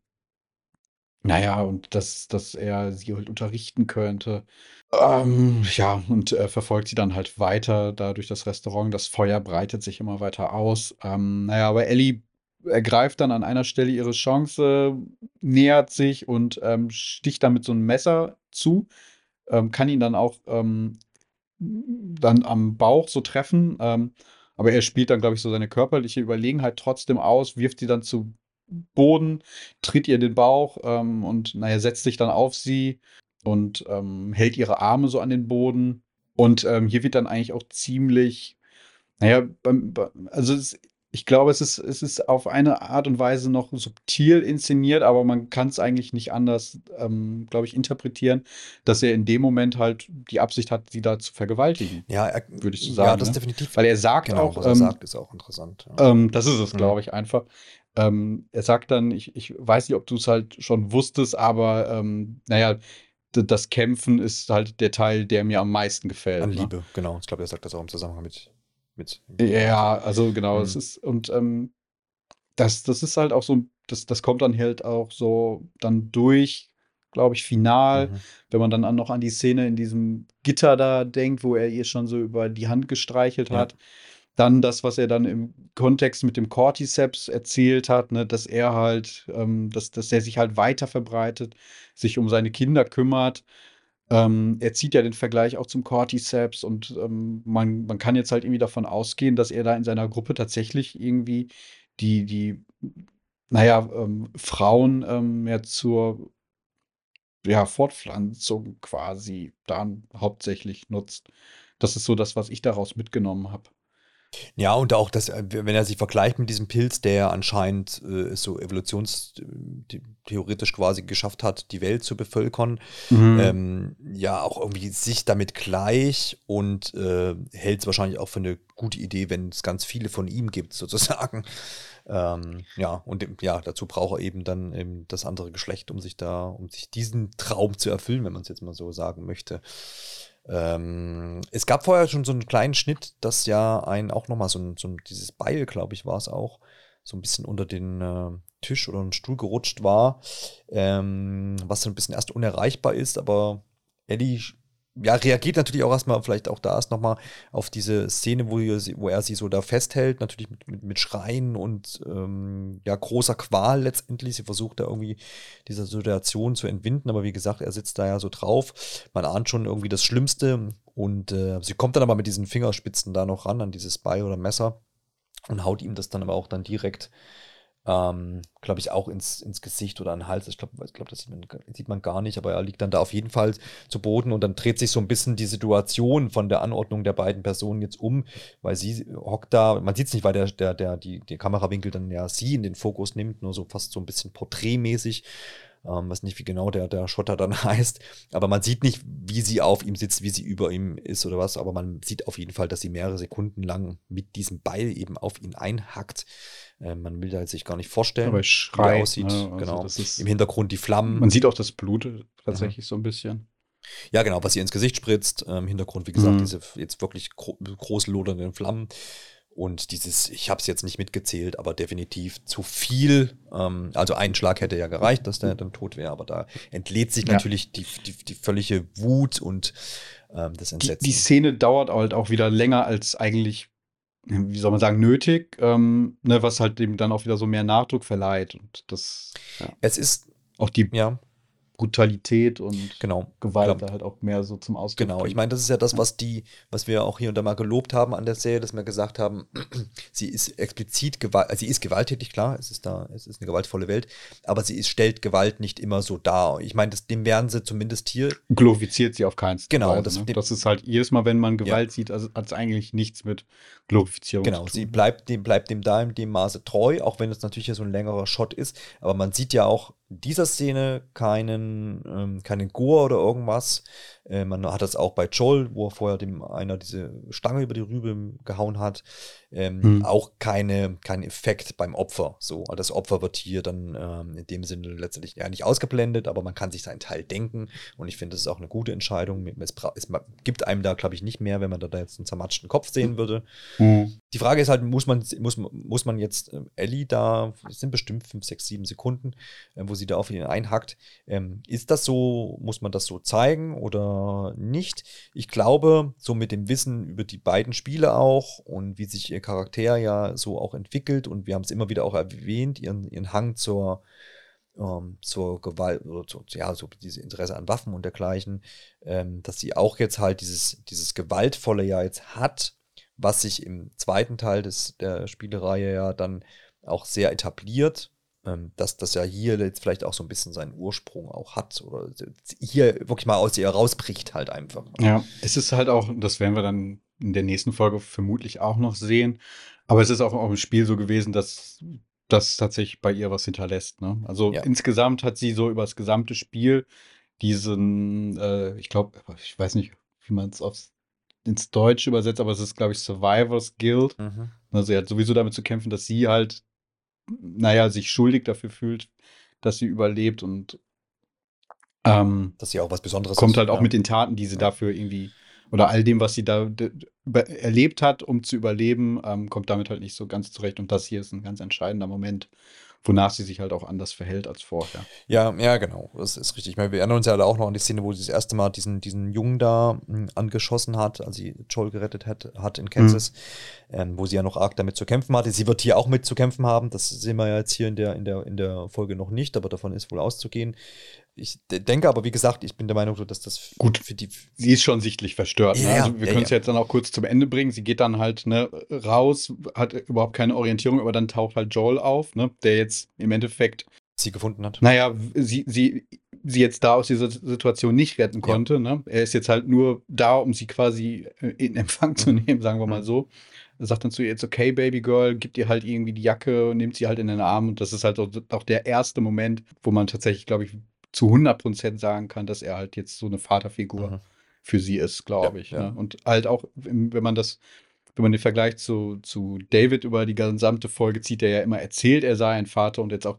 naja, und dass, dass er sie halt unterrichten könnte. Ähm, ja, und er verfolgt sie dann halt weiter da durch das Restaurant. Das Feuer breitet sich immer weiter aus. Ähm, naja, aber Ellie ergreift dann an einer Stelle ihre Chance, nähert sich und ähm, sticht dann mit so einem Messer zu. Ähm, kann ihn dann auch ähm, dann am Bauch so treffen. Ähm, aber er spielt dann, glaube ich, so seine körperliche Überlegenheit trotzdem aus, wirft sie dann zu Boden, tritt ihr den Bauch ähm, und naja, setzt sich dann auf sie und ähm, hält ihre Arme so an den Boden. Und ähm, hier wird dann eigentlich auch ziemlich, naja, also es, ich glaube, es ist, es ist auf eine Art und Weise noch subtil inszeniert, aber man kann es eigentlich nicht anders, ähm, glaube ich, interpretieren, dass er in dem Moment halt die Absicht hat, sie da zu vergewaltigen. Ja, er, Würde ich so Ja, sagen, das ne? definitiv. Weil er sagt genau, auch, was er ähm, sagt, ist auch interessant. Ja. ähm, das ist es, Mhm. glaube ich, einfach. Ähm, er sagt dann, ich, ich weiß nicht, ob du es halt schon wusstest, aber ähm, naja, das Kämpfen ist halt der Teil, der mir am meisten gefällt. An ne? Liebe, genau. Ich glaube, er sagt das auch im Zusammenhang mit. mit Ja, also genau, es Mhm. ist, und ähm, das, das ist halt auch so, das, das kommt dann halt auch so dann durch, glaube ich, final, Mhm. wenn man dann an, noch an die Szene in diesem Gitter da denkt, wo er ihr schon so über die Hand gestreichelt Ja. hat. Dann das, was er dann im Kontext mit dem Cordyceps erzählt hat, ne, dass er halt, ähm, dass, dass er sich halt weiter verbreitet, sich um seine Kinder kümmert. Ähm, er zieht ja den Vergleich auch zum Cordyceps und ähm, man, man kann jetzt halt irgendwie davon ausgehen, dass er da in seiner Gruppe tatsächlich irgendwie die, die, naja, ähm, Frauen ähm, mehr zur ja, Fortpflanzung quasi dann hauptsächlich nutzt. Das ist so das, was ich daraus mitgenommen habe. Ja, und auch, dass, äh, wenn er sich vergleicht mit diesem Pilz, der anscheinend äh, es so evolutionstheoretisch quasi geschafft hat, die Welt zu bevölkern, Mhm. ähm, ja, auch irgendwie sich damit gleich und äh, hält es wahrscheinlich auch für eine gute Idee, wenn es ganz viele von ihm gibt, [laughs] sozusagen. Ähm, ja, und ja, dazu braucht er eben dann eben das andere Geschlecht, um sich da, um sich diesen Traum zu erfüllen, wenn man es jetzt mal so sagen möchte. Ähm, es gab vorher schon so einen kleinen Schnitt, dass ja ein auch nochmal so ein, so dieses Beil, glaube ich, war es auch, so ein bisschen unter den äh, Tisch oder einen Stuhl gerutscht war, ähm, was so ein bisschen erst unerreichbar ist, aber Ellie ja, reagiert natürlich auch erstmal, vielleicht auch da erst nochmal auf diese Szene, wo, wo er sie so da festhält, natürlich mit, mit, mit Schreien und ähm, ja, großer Qual letztendlich. Sie versucht da irgendwie dieser Situation zu entwinden, aber wie gesagt, er sitzt da ja so drauf. Man ahnt schon irgendwie das Schlimmste und äh, sie kommt dann aber mit diesen Fingerspitzen da noch ran an dieses Beil oder Messer und haut ihm das dann aber auch dann direkt, ähm, glaube ich, auch ins, ins Gesicht oder an den Hals. Ich glaube, ich glaub, das sieht man, sieht man gar nicht, aber er liegt dann da auf jeden Fall zu Boden und dann dreht sich so ein bisschen die Situation von der Anordnung der beiden Personen jetzt um, weil sie hockt da, man sieht es nicht, weil der, der, der, die, der Kamerawinkel dann ja sie in den Fokus nimmt, nur so fast so ein bisschen porträtmäßig. Ähm, weiß nicht, wie genau der, der Schotter dann [laughs] heißt. Aber man sieht nicht, wie sie auf ihm sitzt, wie sie über ihm ist oder was. Aber man sieht auf jeden Fall, dass sie mehrere Sekunden lang mit diesem Beil eben auf ihn einhackt. Äh, man will da sich gar nicht vorstellen, Aber wie es er schreit. aussieht. ne? Also genau. ist, Im Hintergrund die Flammen. man sieht auch das Blut tatsächlich so ein bisschen. Ja, genau, was ihr ins Gesicht spritzt. äh, Im Hintergrund, wie gesagt, Mhm. diese jetzt wirklich gro groß lodernden Flammen. Und dieses, ich habe es jetzt nicht mitgezählt, aber definitiv zu viel. Ähm, also ein Schlag hätte ja gereicht, dass der dann tot wäre, aber da entlädt sich ja. natürlich die, die, die völlige Wut und ähm, das Entsetzen. Die, die, Szene dauert halt auch wieder länger als eigentlich, wie soll man sagen, nötig, ähm, ne, was halt dem dann auch wieder so mehr Nachdruck verleiht. Und das. Ja. Es ist. Auch die, ja. Brutalität und genau. Gewalt da halt auch mehr so zum Ausdruck. Genau, ich meine, das ist ja das, was die, was wir auch hier und da mal gelobt haben an der Serie, dass wir gesagt haben, [clears throat] sie ist explizit Gewalt, also sie ist gewalttätig, klar, es ist da, es ist eine gewaltvolle Welt, aber sie ist, stellt Gewalt nicht immer so dar. Ich meine, das, dem werden sie zumindest hier. Glorifiziert sie auf keinen Fall. Genau, das, ne? das ist halt jedes Mal, wenn man Gewalt ja. sieht, also hat es eigentlich nichts mit Glorifizierung genau, zu tun. Genau, sie bleibt dem, bleibt dem da in dem Maße treu, auch wenn es natürlich hier so ein längerer Shot ist, aber man sieht ja auch in dieser Szene keinen, ähm, keinen Gore oder irgendwas. Äh, man hat das auch bei Joel, wo er vorher dem einer diese Stange über die Rübe gehauen hat. Ähm, hm. Auch keine, kein Effekt beim Opfer. So, also das Opfer wird hier dann ähm, in dem Sinne letztendlich ja nicht ausgeblendet, aber man kann sich seinen Teil denken. Und ich finde, das ist auch eine gute Entscheidung. Es, es gibt einem da, glaube ich, nicht mehr, wenn man da jetzt einen zermatschten Kopf sehen würde. Hm. Die Frage ist halt, muss man, muss, muss man jetzt äh, Ellie da, es sind bestimmt fünf, sechs, sieben Sekunden, äh, wo sie da auf ihn einhackt. Ähm, ist das so, muss man das so zeigen oder nicht? Ich glaube, so mit dem Wissen über die beiden Spiele auch und wie sich ihr Charakter ja so auch entwickelt und wir haben es immer wieder auch erwähnt, ihren, ihren Hang zur, ähm, zur Gewalt oder zu, ja, so dieses Interesse an Waffen und dergleichen, ähm, dass sie auch jetzt halt dieses, dieses Gewaltvolle ja jetzt hat, was sich im zweiten Teil des, der Spielereihe ja dann auch sehr etabliert ähm, dass das ja hier jetzt vielleicht auch so ein bisschen seinen Ursprung auch hat oder hier wirklich mal aus ihr rausbricht halt einfach. Ja, es ist halt auch, das werden wir dann in der nächsten Folge vermutlich auch noch sehen, aber es ist auch, auch im Spiel so gewesen, dass das tatsächlich bei ihr was hinterlässt. Ne? Also ja. insgesamt hat sie so über das gesamte Spiel diesen, äh, ich glaube, ich weiß nicht, wie man es aufs ins Deutsche übersetzt, aber es ist, glaube ich, Survivors Guild. Mhm. Also er hat sowieso damit zu kämpfen, dass sie halt naja, sich schuldig dafür fühlt, dass sie überlebt und ähm, dass sie auch was Besonderes kommt ist, halt auch ja. mit den Taten, die sie ja. dafür irgendwie oder all dem, was sie da erlebt hat, um zu überleben, ähm, kommt damit halt nicht so ganz zurecht. Und das hier ist ein ganz entscheidender Moment, wonach sie sich halt auch anders verhält als vorher. Ja, ja, genau. Das ist richtig. Meine, wir erinnern uns ja auch noch an die Szene, wo sie das erste Mal diesen, diesen Jungen da mh, hm, angeschossen hat, als sie Joel gerettet hat, hat in Kansas, mhm. ähm, wo sie ja noch arg damit zu kämpfen hatte. Sie wird hier auch mit zu kämpfen haben. Das sehen wir ja jetzt hier in der, in der, in der Folge noch nicht, aber davon ist wohl auszugehen. Ich denke aber, wie gesagt, ich bin der Meinung, dass das gut für die. Sie ist schon sichtlich verstört. Ne? also wir ja, können es ja. jetzt dann auch kurz zum Ende bringen. Sie geht dann halt ne, raus, hat überhaupt keine Orientierung, aber dann taucht halt Joel auf, ne, der jetzt im Endeffekt sie gefunden hat. Naja, sie, sie, sie jetzt da aus dieser Situation nicht retten konnte. Ne? Er ist jetzt halt nur da, um sie quasi in Empfang zu [laughs] nehmen, sagen wir mal mhm. so. Er sagt dann zu ihr, jetzt okay, Baby Girl, gibt ihr halt irgendwie die Jacke und nimmt sie halt in den Arm. Und das ist halt auch, auch der erste Moment, wo man tatsächlich, glaube ich, zu 100% sagen kann, dass er halt jetzt so eine Vaterfigur mhm. für sie ist, glaube ja, ich. Ja. Ne? Und halt auch, wenn man das wenn man den Vergleich zu, zu David über die gesamte Folge zieht, der ja immer erzählt, er sei ein Vater und jetzt auch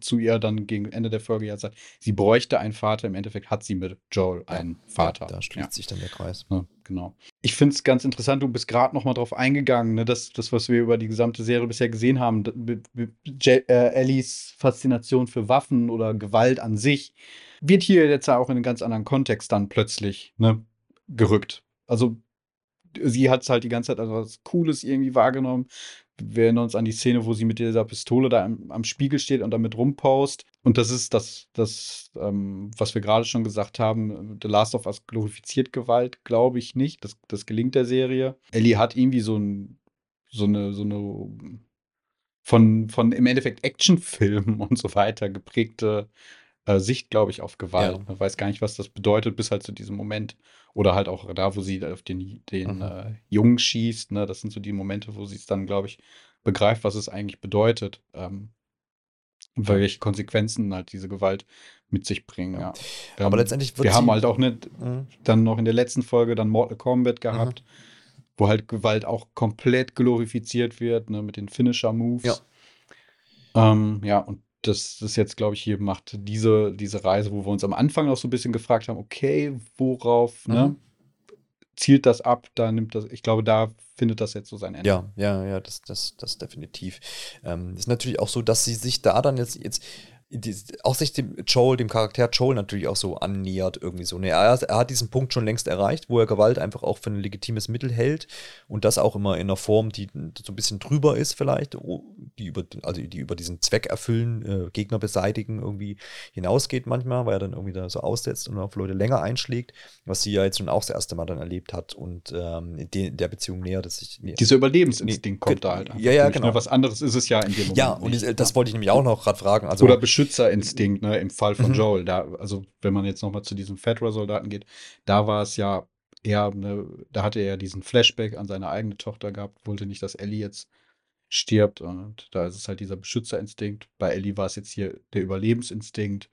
zu ihr dann gegen Ende der Folge ja sagt, sie bräuchte einen Vater. Im Endeffekt hat sie mit Joel einen Vater. Ja, da schließt ja. sich dann der Kreis. Ja, genau. Ich finde es ganz interessant, du bist gerade noch mal drauf eingegangen, ne, dass das, was wir über die gesamte Serie bisher gesehen haben, äh, Ellies Faszination für Waffen oder Gewalt an sich, wird hier jetzt auch in einen ganz anderen Kontext dann plötzlich ne, gerückt. Also sie hat es halt die ganze Zeit als was Cooles irgendwie wahrgenommen. Wir erinnern uns an die Szene, wo sie mit dieser Pistole da am, am Spiegel steht und damit rumpost. Und das ist das, das ähm, was wir gerade schon gesagt haben. The Last of Us glorifiziert Gewalt, glaube ich nicht. Das, das gelingt der Serie. Ellie hat irgendwie so, ein, so eine, so eine von, von im Endeffekt Actionfilmen [laughs] und so weiter geprägte äh, Sicht, glaube ich, auf Gewalt. Ja. Man weiß gar nicht, was das bedeutet, bis halt zu diesem Moment. Oder halt auch da, wo sie auf den, den mhm. äh, Jungen schießt. Ne? Das sind so die Momente, wo sie es dann, glaube ich, begreift, was es eigentlich bedeutet. Ähm, welche Konsequenzen halt diese Gewalt mit sich bringen. Ja. Ähm, Aber letztendlich wird Wir haben halt auch nicht mhm. dann noch in der letzten Folge dann Mortal Kombat gehabt, mhm. wo halt Gewalt auch komplett glorifiziert wird, ne, mit den Finisher-Moves. Ja. Ähm, ja, und das ist jetzt, glaube ich, hier macht diese, diese Reise, wo wir uns am Anfang auch so ein bisschen gefragt haben, okay, worauf, ne? mhm. ne? zielt das ab, da nimmt das, ich glaube, da findet das jetzt so sein Ende. Ja, ja, ja, das, das, das definitiv. Ähm, ist natürlich auch so, dass sie sich da dann jetzt, jetzt die, auch sich dem Joel, dem Charakter Joel natürlich auch so annähert irgendwie so. Ne, er, er, hat diesen Punkt schon längst erreicht, wo er Gewalt einfach auch für ein legitimes Mittel hält und das auch immer in einer Form, die so ein bisschen drüber ist vielleicht, die über, also die über diesen Zweck erfüllen, äh, Gegner beseitigen irgendwie hinausgeht manchmal, weil er dann irgendwie da so aussetzt und auf Leute länger einschlägt, was sie ja jetzt schon auch das erste Mal dann erlebt hat und ähm, in, der Beziehung nähert es sich. Dieser Überlebensinstinkt nee, kommt da halt. Ja, ja, genau. Was anderes ist es ja in dem Moment. Ja, und nicht, das wollte ich nämlich auch noch gerade fragen. Also, Oder Beschützerinstinkt, ne, im Fall von mhm. Joel. Da, also, wenn man jetzt nochmal zu diesem Fedra-Soldaten geht, da war es ja eher, ne, da hatte er ja diesen Flashback an seine eigene Tochter gehabt, wollte nicht, dass Ellie jetzt stirbt. Und da ist es halt dieser Beschützerinstinkt. Bei Ellie war es jetzt hier der Überlebensinstinkt.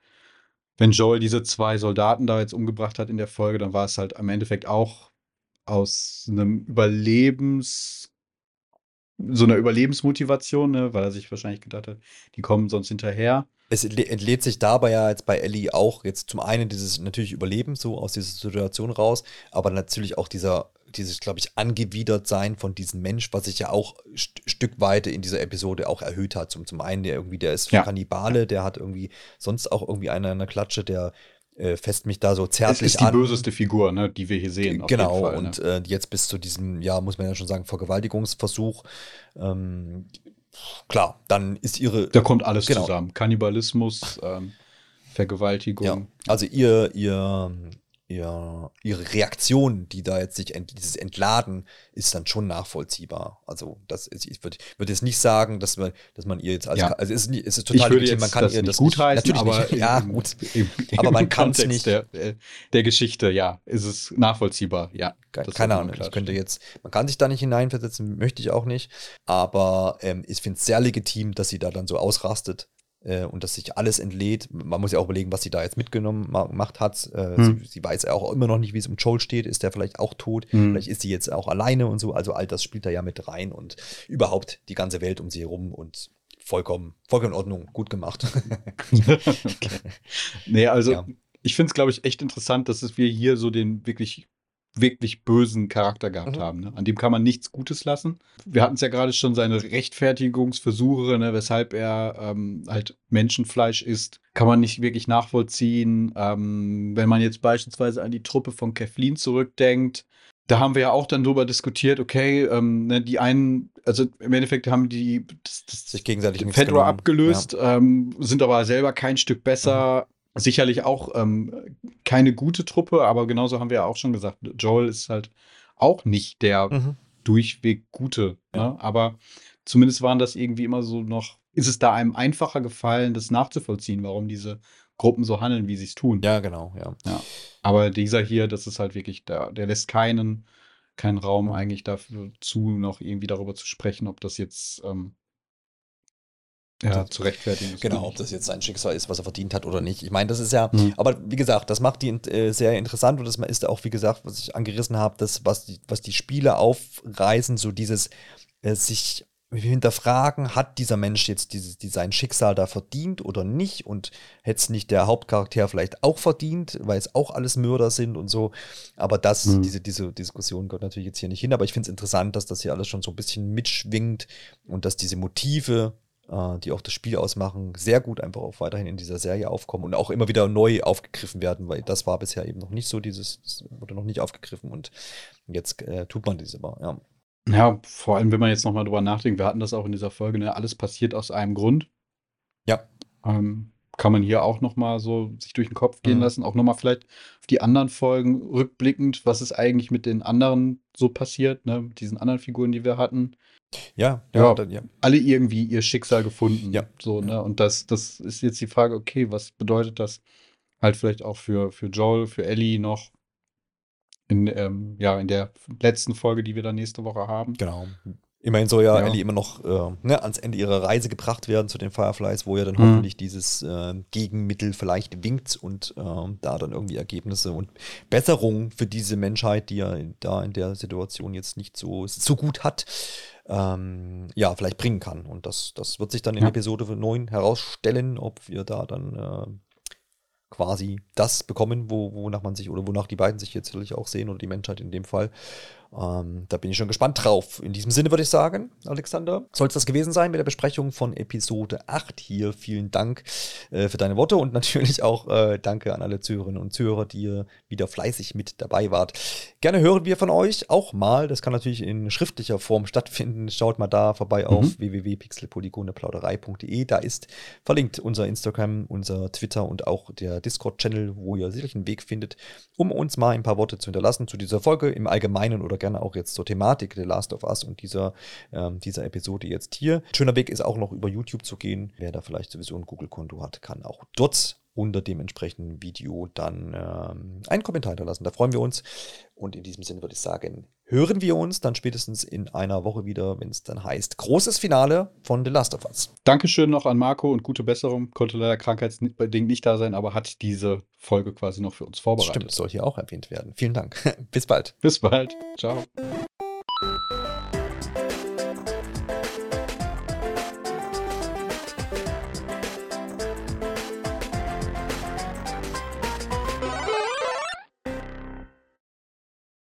Wenn Joel diese zwei Soldaten da jetzt umgebracht hat in der Folge, dann war es halt am Endeffekt auch aus einem Überlebens so einer Überlebensmotivation, ne, weil er sich wahrscheinlich gedacht hat, die kommen sonst hinterher. Es entlädt sich dabei ja jetzt bei Ellie auch jetzt zum einen dieses natürlich Überleben so aus dieser Situation raus, aber natürlich auch dieser dieses, glaube ich, angewidert sein von diesem Mensch, was sich ja auch st Stück weit in dieser Episode auch erhöht hat. Zum, zum einen, der irgendwie, der ist ja. Kannibale, der hat irgendwie sonst auch irgendwie eine in der Klatsche, der äh, fest mich da so zärtlich an. Es ist die an. böseste Figur, ne, die wir hier sehen. Genau, Fall, ne? und äh, jetzt bis zu diesem, ja, muss man ja schon sagen, Vergewaltigungsversuch. Ähm, klar, dann ist ihre. Da kommt alles genau. zusammen. Kannibalismus, ähm, Vergewaltigung. Ja, also ihr, ihr ihr, ihre Reaktion, die da jetzt sich, ent, dieses Entladen, ist dann schon nachvollziehbar. Also, das ist, ich würde würd jetzt nicht sagen, dass man, dass man ihr jetzt als, ja. also es ist, es ist total legitim, man kann das ihr das [laughs] gut heißen, natürlich aber nicht. ja, gut. Im, im, aber man kann es nicht. Der, der, Geschichte, ja, ist es nachvollziehbar, ja. Keine Ahnung, ich könnte jetzt, man kann sich da nicht hineinversetzen, möchte ich auch nicht, aber ähm, ich finde es sehr legitim, dass sie da dann so ausrastet äh, und dass sich alles entlädt. Man muss ja auch überlegen, was sie da jetzt mitgenommen gemacht hat. Äh, hm. sie, sie, weiß ja auch immer noch nicht, wie es um Joel steht. Ist der vielleicht auch tot? Hm. Vielleicht ist sie jetzt auch alleine und so. Also all das spielt da ja mit rein und überhaupt die ganze Welt um sie herum und vollkommen, vollkommen in Ordnung, gut gemacht. okay. [laughs] Nee, also ja. ich finde es, glaube ich, echt interessant, dass wir hier so den wirklich wirklich bösen Charakter gehabt mhm. haben. Ne? An dem kann man nichts Gutes lassen. Wir hatten es ja gerade schon seine Rechtfertigungsversuche, ne, weshalb er ähm, halt Menschenfleisch isst, kann man nicht wirklich nachvollziehen. Ähm, wenn man jetzt beispielsweise an die Truppe von Kathleen zurückdenkt, da haben wir ja auch dann drüber diskutiert, okay, ähm, ne, die einen, also im Endeffekt haben die das, das sich gegenseitig Fedra abgelöst, ja. ähm, sind aber selber kein Stück besser. Mhm sicherlich auch ähm, keine gute Truppe, aber genauso haben wir ja auch schon gesagt, Joel ist halt auch nicht der mhm. durchweg gute. Ja. Ne? Aber zumindest waren das irgendwie immer so noch, ist es da einem einfacher gefallen, das nachzuvollziehen, warum diese Gruppen so handeln, wie sie es tun. Ja, genau, ja. ja. Aber dieser hier, das ist halt wirklich, der, der lässt keinen, keinen Raum eigentlich dafür zu, noch irgendwie darüber zu sprechen, ob das jetzt ähm, ja, zu rechtfertigen. Genau, ob das jetzt sein Schicksal ist, was er verdient hat oder nicht. Ich meine, das ist ja, mhm. aber wie gesagt, das macht die äh, sehr interessant und das ist auch, wie gesagt, was ich angerissen habe, das, was die, was die Spiele aufreißen, so dieses äh, sich hinterfragen, hat dieser Mensch jetzt dieses, die sein Schicksal da verdient oder nicht und hätte es nicht der Hauptcharakter vielleicht auch verdient, weil es auch alles Mörder sind und so. Aber das, mhm. diese, diese Diskussion gehört natürlich jetzt hier nicht hin, aber ich finde es interessant, dass das hier alles schon so ein bisschen mitschwingt und dass diese Motive die auch das Spiel ausmachen, sehr gut einfach auch weiterhin in dieser Serie aufkommen und auch immer wieder neu aufgegriffen werden, weil das war bisher eben noch nicht so, dieses wurde noch nicht aufgegriffen und jetzt äh, tut man diese aber, ja. Ja, vor allem, wenn man jetzt nochmal drüber nachdenkt, wir hatten das auch in dieser Folge, ne? alles passiert aus einem Grund. Ja. Ähm, kann man hier auch nochmal so sich durch den Kopf gehen mhm. lassen, auch nochmal vielleicht auf die anderen Folgen rückblickend, was ist eigentlich mit den anderen so passiert, ne? mit diesen anderen Figuren, die wir hatten. Ja, ja, ja, dann, ja, alle irgendwie ihr Schicksal gefunden. Ja. So, ne? Und das, das ist jetzt die Frage, okay, was bedeutet das halt vielleicht auch für, für Joel, für Ellie noch in, ähm, ja, in der letzten Folge, die wir dann nächste Woche haben. Genau. Immerhin soll ja, ja. Ellie immer noch äh, ne, ans Ende ihrer Reise gebracht werden zu den Fireflies, wo ja dann mhm. hoffentlich dieses äh, Gegenmittel vielleicht winkt und äh, da dann irgendwie Ergebnisse und Besserung für diese Menschheit, die ja da in der Situation jetzt nicht so, so gut hat, ähm, ja, vielleicht bringen kann. Und das, das wird sich dann in ja. Episode 9 herausstellen, ob wir da dann äh, quasi das bekommen, wo, wonach man sich oder wonach die beiden sich jetzt natürlich auch sehen oder die Menschheit in dem Fall. Ähm, da bin ich schon gespannt drauf. In diesem Sinne würde ich sagen, Alexander, soll es das gewesen sein mit der Besprechung von Episode 8 hier. Vielen Dank äh, für deine Worte und [laughs] natürlich auch äh, danke an alle Zuhörerinnen und Zuhörer, die ihr wieder fleißig mit dabei wart. Gerne hören wir von euch auch mal. Das kann natürlich in schriftlicher Form stattfinden. Schaut mal da vorbei mhm. auf www.pixelpolygoneplauderei.de. Da ist verlinkt unser Instagram, unser Twitter und auch der Discord-Channel, wo ihr sicherlich einen Weg findet, um uns mal ein paar Worte zu hinterlassen zu dieser Folge im Allgemeinen oder gerne auch jetzt zur Thematik The Last of Us und dieser, ähm, dieser Episode jetzt hier. Schöner Weg ist auch noch über YouTube zu gehen. Wer da vielleicht sowieso ein Google-Konto hat, kann auch dort unter dem entsprechenden Video dann ähm, einen Kommentar hinterlassen. Da freuen wir uns. Und in diesem Sinne würde ich sagen, hören wir uns dann spätestens in einer Woche wieder, wenn es dann heißt, großes Finale von The Last of Us. Dankeschön noch an Marco und gute Besserung. Konnte leider krankheitsbedingt nicht da sein, aber hat diese Folge quasi noch für uns vorbereitet. Stimmt, soll hier auch erwähnt werden. Vielen Dank. [laughs] Bis bald. Bis bald. Ciao.